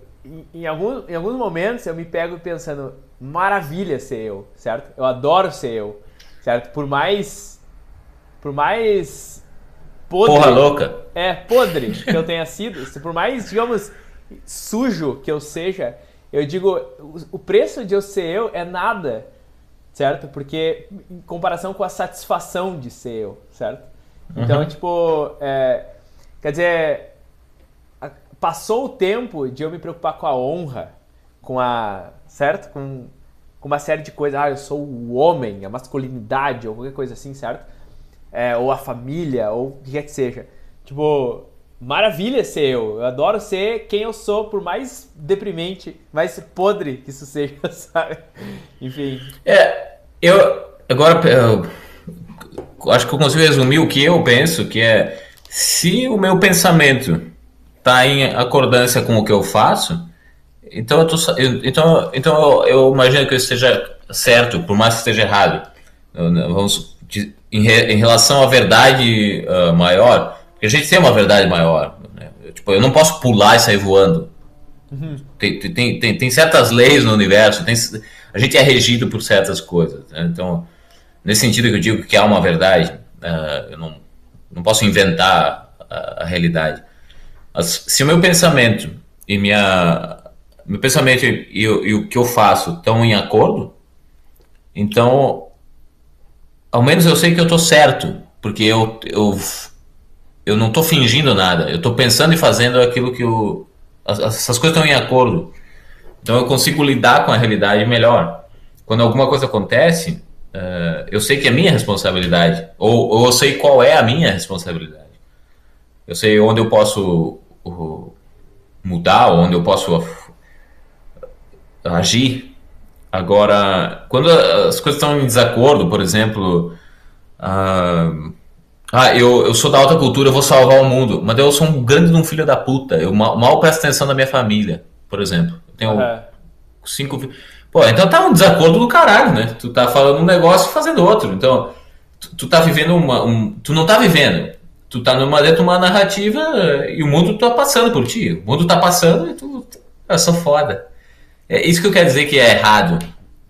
em, algum, em alguns momentos, eu me pego pensando, maravilha ser eu, certo? Eu adoro ser eu, certo? Por mais. Por mais. Podre, Porra louca! É, podre que eu tenha sido, por mais, digamos, sujo que eu seja, eu digo, o preço de eu ser eu é nada, certo? Porque em comparação com a satisfação de ser eu, certo? Então, uhum. tipo, é, quer dizer, passou o tempo de eu me preocupar com a honra, com a, certo? Com, com uma série de coisas, ah, eu sou o homem, a masculinidade, ou qualquer coisa assim, certo? É, ou a família, ou o que quer que seja. Tipo, maravilha ser eu. Eu adoro ser quem eu sou, por mais deprimente, mais podre que isso seja, *laughs* sabe? Enfim. É, eu agora eu, acho que eu consigo resumir o que eu penso, que é se o meu pensamento está em acordância com o que eu faço, então eu, tô, eu então, então eu, eu, imagino que eu esteja certo, por mais que esteja errado. Vamos em, em relação à verdade uh, maior, porque a gente tem uma verdade maior. Né? Eu, tipo, eu não posso pular e sair voando. Uhum. Tem, tem, tem, tem, certas leis no universo, tem, a gente é regido por certas coisas. Né? Então, nesse sentido que eu digo que há uma verdade, uh, eu não, não posso inventar a, a, realidade. Mas se o meu pensamento e minha meu pensamento e, e, o que eu faço estão em acordo, então ao menos eu sei que eu tô certo, porque eu, eu, eu não tô fingindo nada, eu tô pensando e fazendo aquilo que o. Essas coisas estão em acordo. Então eu consigo lidar com a realidade melhor. Quando alguma coisa acontece, uh, eu sei que é minha responsabilidade, ou, ou, eu sei qual é a minha responsabilidade. Eu sei onde eu posso uh, mudar, onde eu posso agir Agora, quando as coisas estão em desacordo, por exemplo, uh, ah, eu, eu sou da alta cultura, eu vou salvar o mundo, mas eu sou um grande um filho da puta, eu mal, mal presto atenção na minha família, por exemplo. Eu tenho uhum. cinco Pô, então tá um desacordo do caralho, né? Tu tá falando um negócio e fazendo outro. Então, tu, tu tá vivendo uma. Um, tu não tá vivendo. Tu tá numa, dentro de uma narrativa e o mundo tá passando por ti. O mundo tá passando e tu. Eu sou foda. É isso que eu quero dizer que é errado.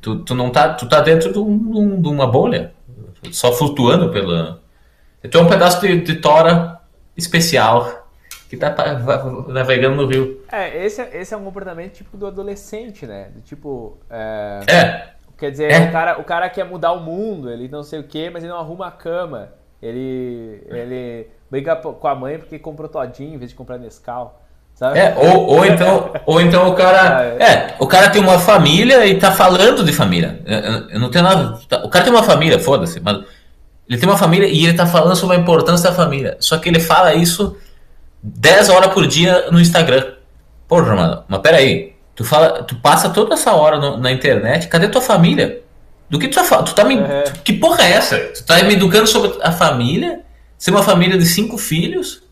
Tu, tu não tá, tu tá dentro de, um, de uma bolha, só flutuando pela. Tu é um pedaço de, de tora especial que tá navegando no rio. É, esse, é, esse é um comportamento típico do adolescente, né? Tipo. É. é. Quer dizer, é. o, cara, o cara quer mudar o mundo, ele não sei o quê, mas ele não arruma a cama. Ele, ele briga com a mãe porque comprou todinho em vez de comprar Nescau. Sabe? É, ou, ou, então, ou então o cara. *laughs* É. é, o cara tem uma família e tá falando de família. Eu, eu não tenho nada. O cara tem uma família, foda-se, mas ele tem uma família e ele tá falando sobre a importância da família. Só que ele fala isso 10 horas por dia no Instagram. Porra, mano, mas peraí. Tu, fala, tu passa toda essa hora no, na internet, cadê tua família? Do que tu tá falando? Tu tá me. É. Que porra é essa? Tu tá me educando sobre a família? Ser uma família de cinco filhos?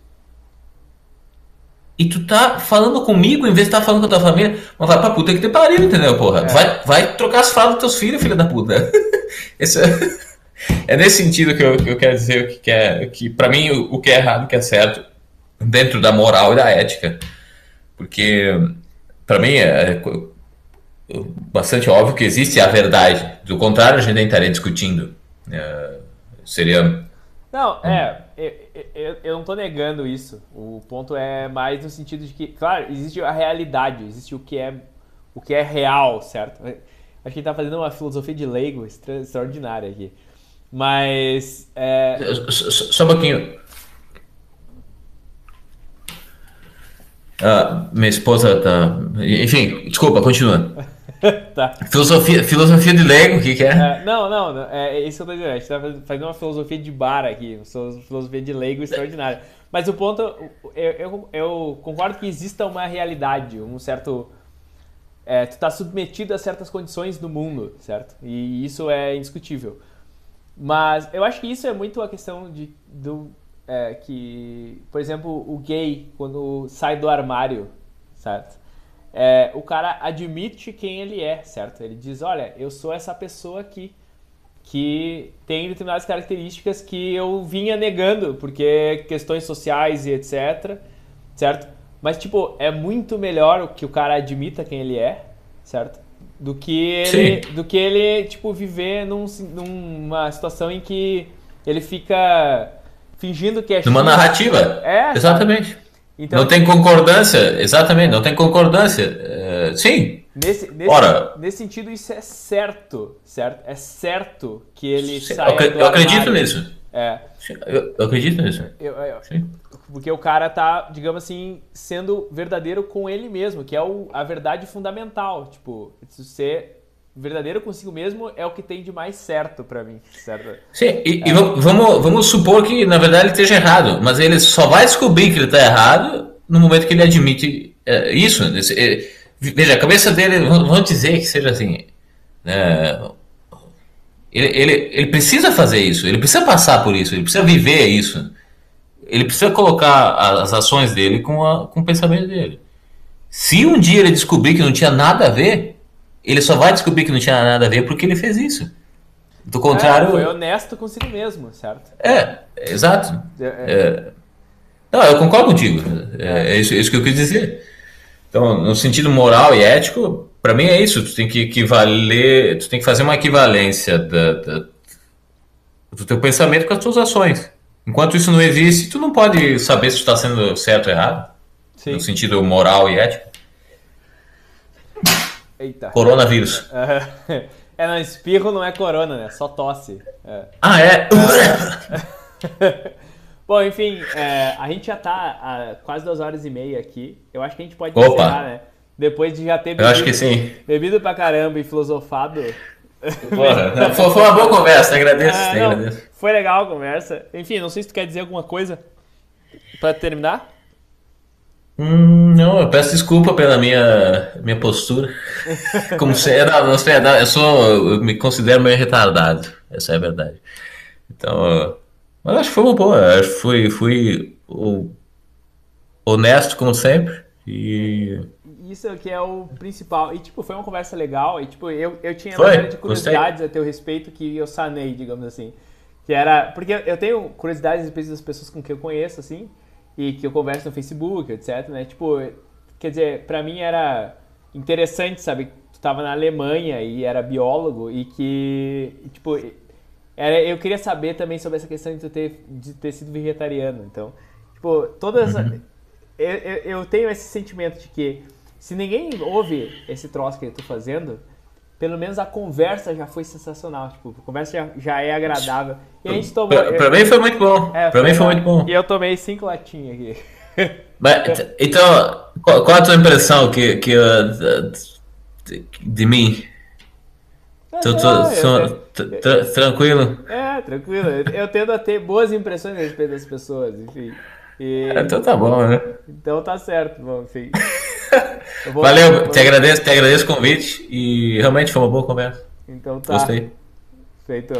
E tu tá falando comigo em vez de estar tá falando com a tua família, mas vai pra puta que te pariu, entendeu, porra? É. Vai, vai trocar as falas dos teus filhos, filha da puta. *laughs* Esse é, *laughs* é nesse sentido que eu, que eu quero dizer que, que, é, que pra mim o, o que é errado, o que é certo, dentro da moral e da ética. Porque pra mim é, é bastante óbvio que existe a verdade. Do contrário, a gente nem estaria discutindo. É, seria. Não, é eu, eu não estou negando isso. O ponto é mais no sentido de que, claro, existe a realidade, existe o que é o que é real, certo? Acho que ele tá fazendo uma filosofia de leigo extraordinária aqui. Mas. É... Só um pouquinho. Ah, minha esposa tá. Enfim, desculpa, continua. *laughs* tá. Filosofia, filosofia de Lego, o que, que é? é? Não, não, não, é, é eu tô dizendo. A gente tá fazendo uma filosofia de bar aqui, uma filosofia de Lego extraordinária. Mas o ponto, eu, eu, eu concordo que exista uma realidade, um certo. É, tu tá submetido a certas condições do mundo, certo? E isso é indiscutível. Mas eu acho que isso é muito a questão de, do, é, que, por exemplo, o gay, quando sai do armário, certo? é, o cara admite quem ele é, certo? Ele diz, olha, eu sou essa pessoa aqui que tem determinadas características que eu vinha negando, porque questões sociais e etc, certo? Mas, tipo, é muito melhor que o cara admita quem ele é, certo? Do que ele, do que ele tipo, viver num, numa situação em que ele fica fingindo que é Numa narrativa. É, exatamente. Então, não tem concordância, exatamente, não tem concordância. Uh, sim. Nesse, nesse, Ora, nesse sentido, isso é certo, certo? É certo que ele sim, saia eu, eu acredito nisso. É. Eu, eu acredito nisso. Eu, sim. Porque o cara tá, digamos assim, sendo verdadeiro com ele mesmo, que é o, a verdade fundamental. Tipo, ser verdadeiro consigo mesmo é o que tem de mais certo para mim, certo? Sim, e, é. e, vamos, vamos supor que na verdade ele esteja errado, mas ele só vai descobrir que ele está errado no momento que ele admite é, isso. Esse, é, veja, a cabeça dele, vamos dizer que seja assim, né, ele, ele, ele precisa fazer isso, ele precisa passar por isso, ele precisa viver isso, ele precisa colocar as ações dele com, a, com o pensamento dele. Se um dia ele descobrir que não tinha nada a ver, ele só vai descobrir que não tinha nada a ver porque ele fez isso. Do contrário. É, foi honesto consigo mesmo, certo? É, exato. É, é. é. Não, eu concordo contigo. É, é isso, é isso que eu quis dizer. Então, no sentido moral e ético, para mim é isso. Tu tem que equivaler, tu tem que fazer uma equivalência da, da, do teu pensamento com as tuas ações. Enquanto isso não existe, tu não pode saber se está sendo certo ou errado. Sim. No sentido moral e ético. Eita. Coronavírus. É, *laughs* É, não, espirro não é corona, né? Só tosse. É. Ah, é? *laughs* Bom, enfim, é, a gente já tá há quase duas horas e meia aqui. Eu acho que a gente pode Opa. encerrar, né? Depois de já ter bebido, Eu acho que sim. bebido pra caramba e filosofado. Porra, *laughs* não, foi, uma boa conversa, agradeço, Ah, não, agradeço. foi legal a conversa. Enfim, não sei se tu quer dizer alguma coisa pra terminar. Hum, não, eu peço desculpa pela minha, minha postura. *laughs* Como se não, não sei, não, eu sou, eu me considero meio retardado, essa é a verdade. Então, mas acho que foi uma boa, acho que fui, fui honesto como sempre e Isso que é o principal. E, tipo, foi uma conversa legal. E, tipo, eu, eu tinha Foi, uma série de gostei. curiosidades a teu respeito que eu sanei, digamos assim. Que era... Porque eu tenho curiosidades a respeito das pessoas com quem eu conheço, assim. E que eu converso no Facebook, etc, né? Tipo, quer dizer, pra mim era interessante, sabe? Tu tava na Alemanha e era biólogo e que, tipo... Era, eu queria saber também sobre essa questão de tu ter, de ter sido vegetariano. Então, tipo, todas... Uhum. Eu, eu, eu tenho esse sentimento de que se ninguém ouve esse troço que eu tô fazendo, pelo menos a conversa já foi sensacional. Tipo, a conversa já, já é agradável. E a gente tomou. pra, pra mim foi muito bom, É, pra mim foi muito bom. E eu tomei cinco latinhas aqui. *laughs* Mas, então, qual, qual a tua impressão que, que eu- de, de mim? Tu, tu, eu- tra- tranquilo? É, tranquilo. Eu, eu tendo a ter boas impressões a respeito das pessoas, enfim. E- Então tá bom, né? então tá certo, bom, enfim. *laughs* Vou- Valeu, te agradeço, te agradeço o convite e realmente foi uma boa conversa. Então tá. Gostei. Feito.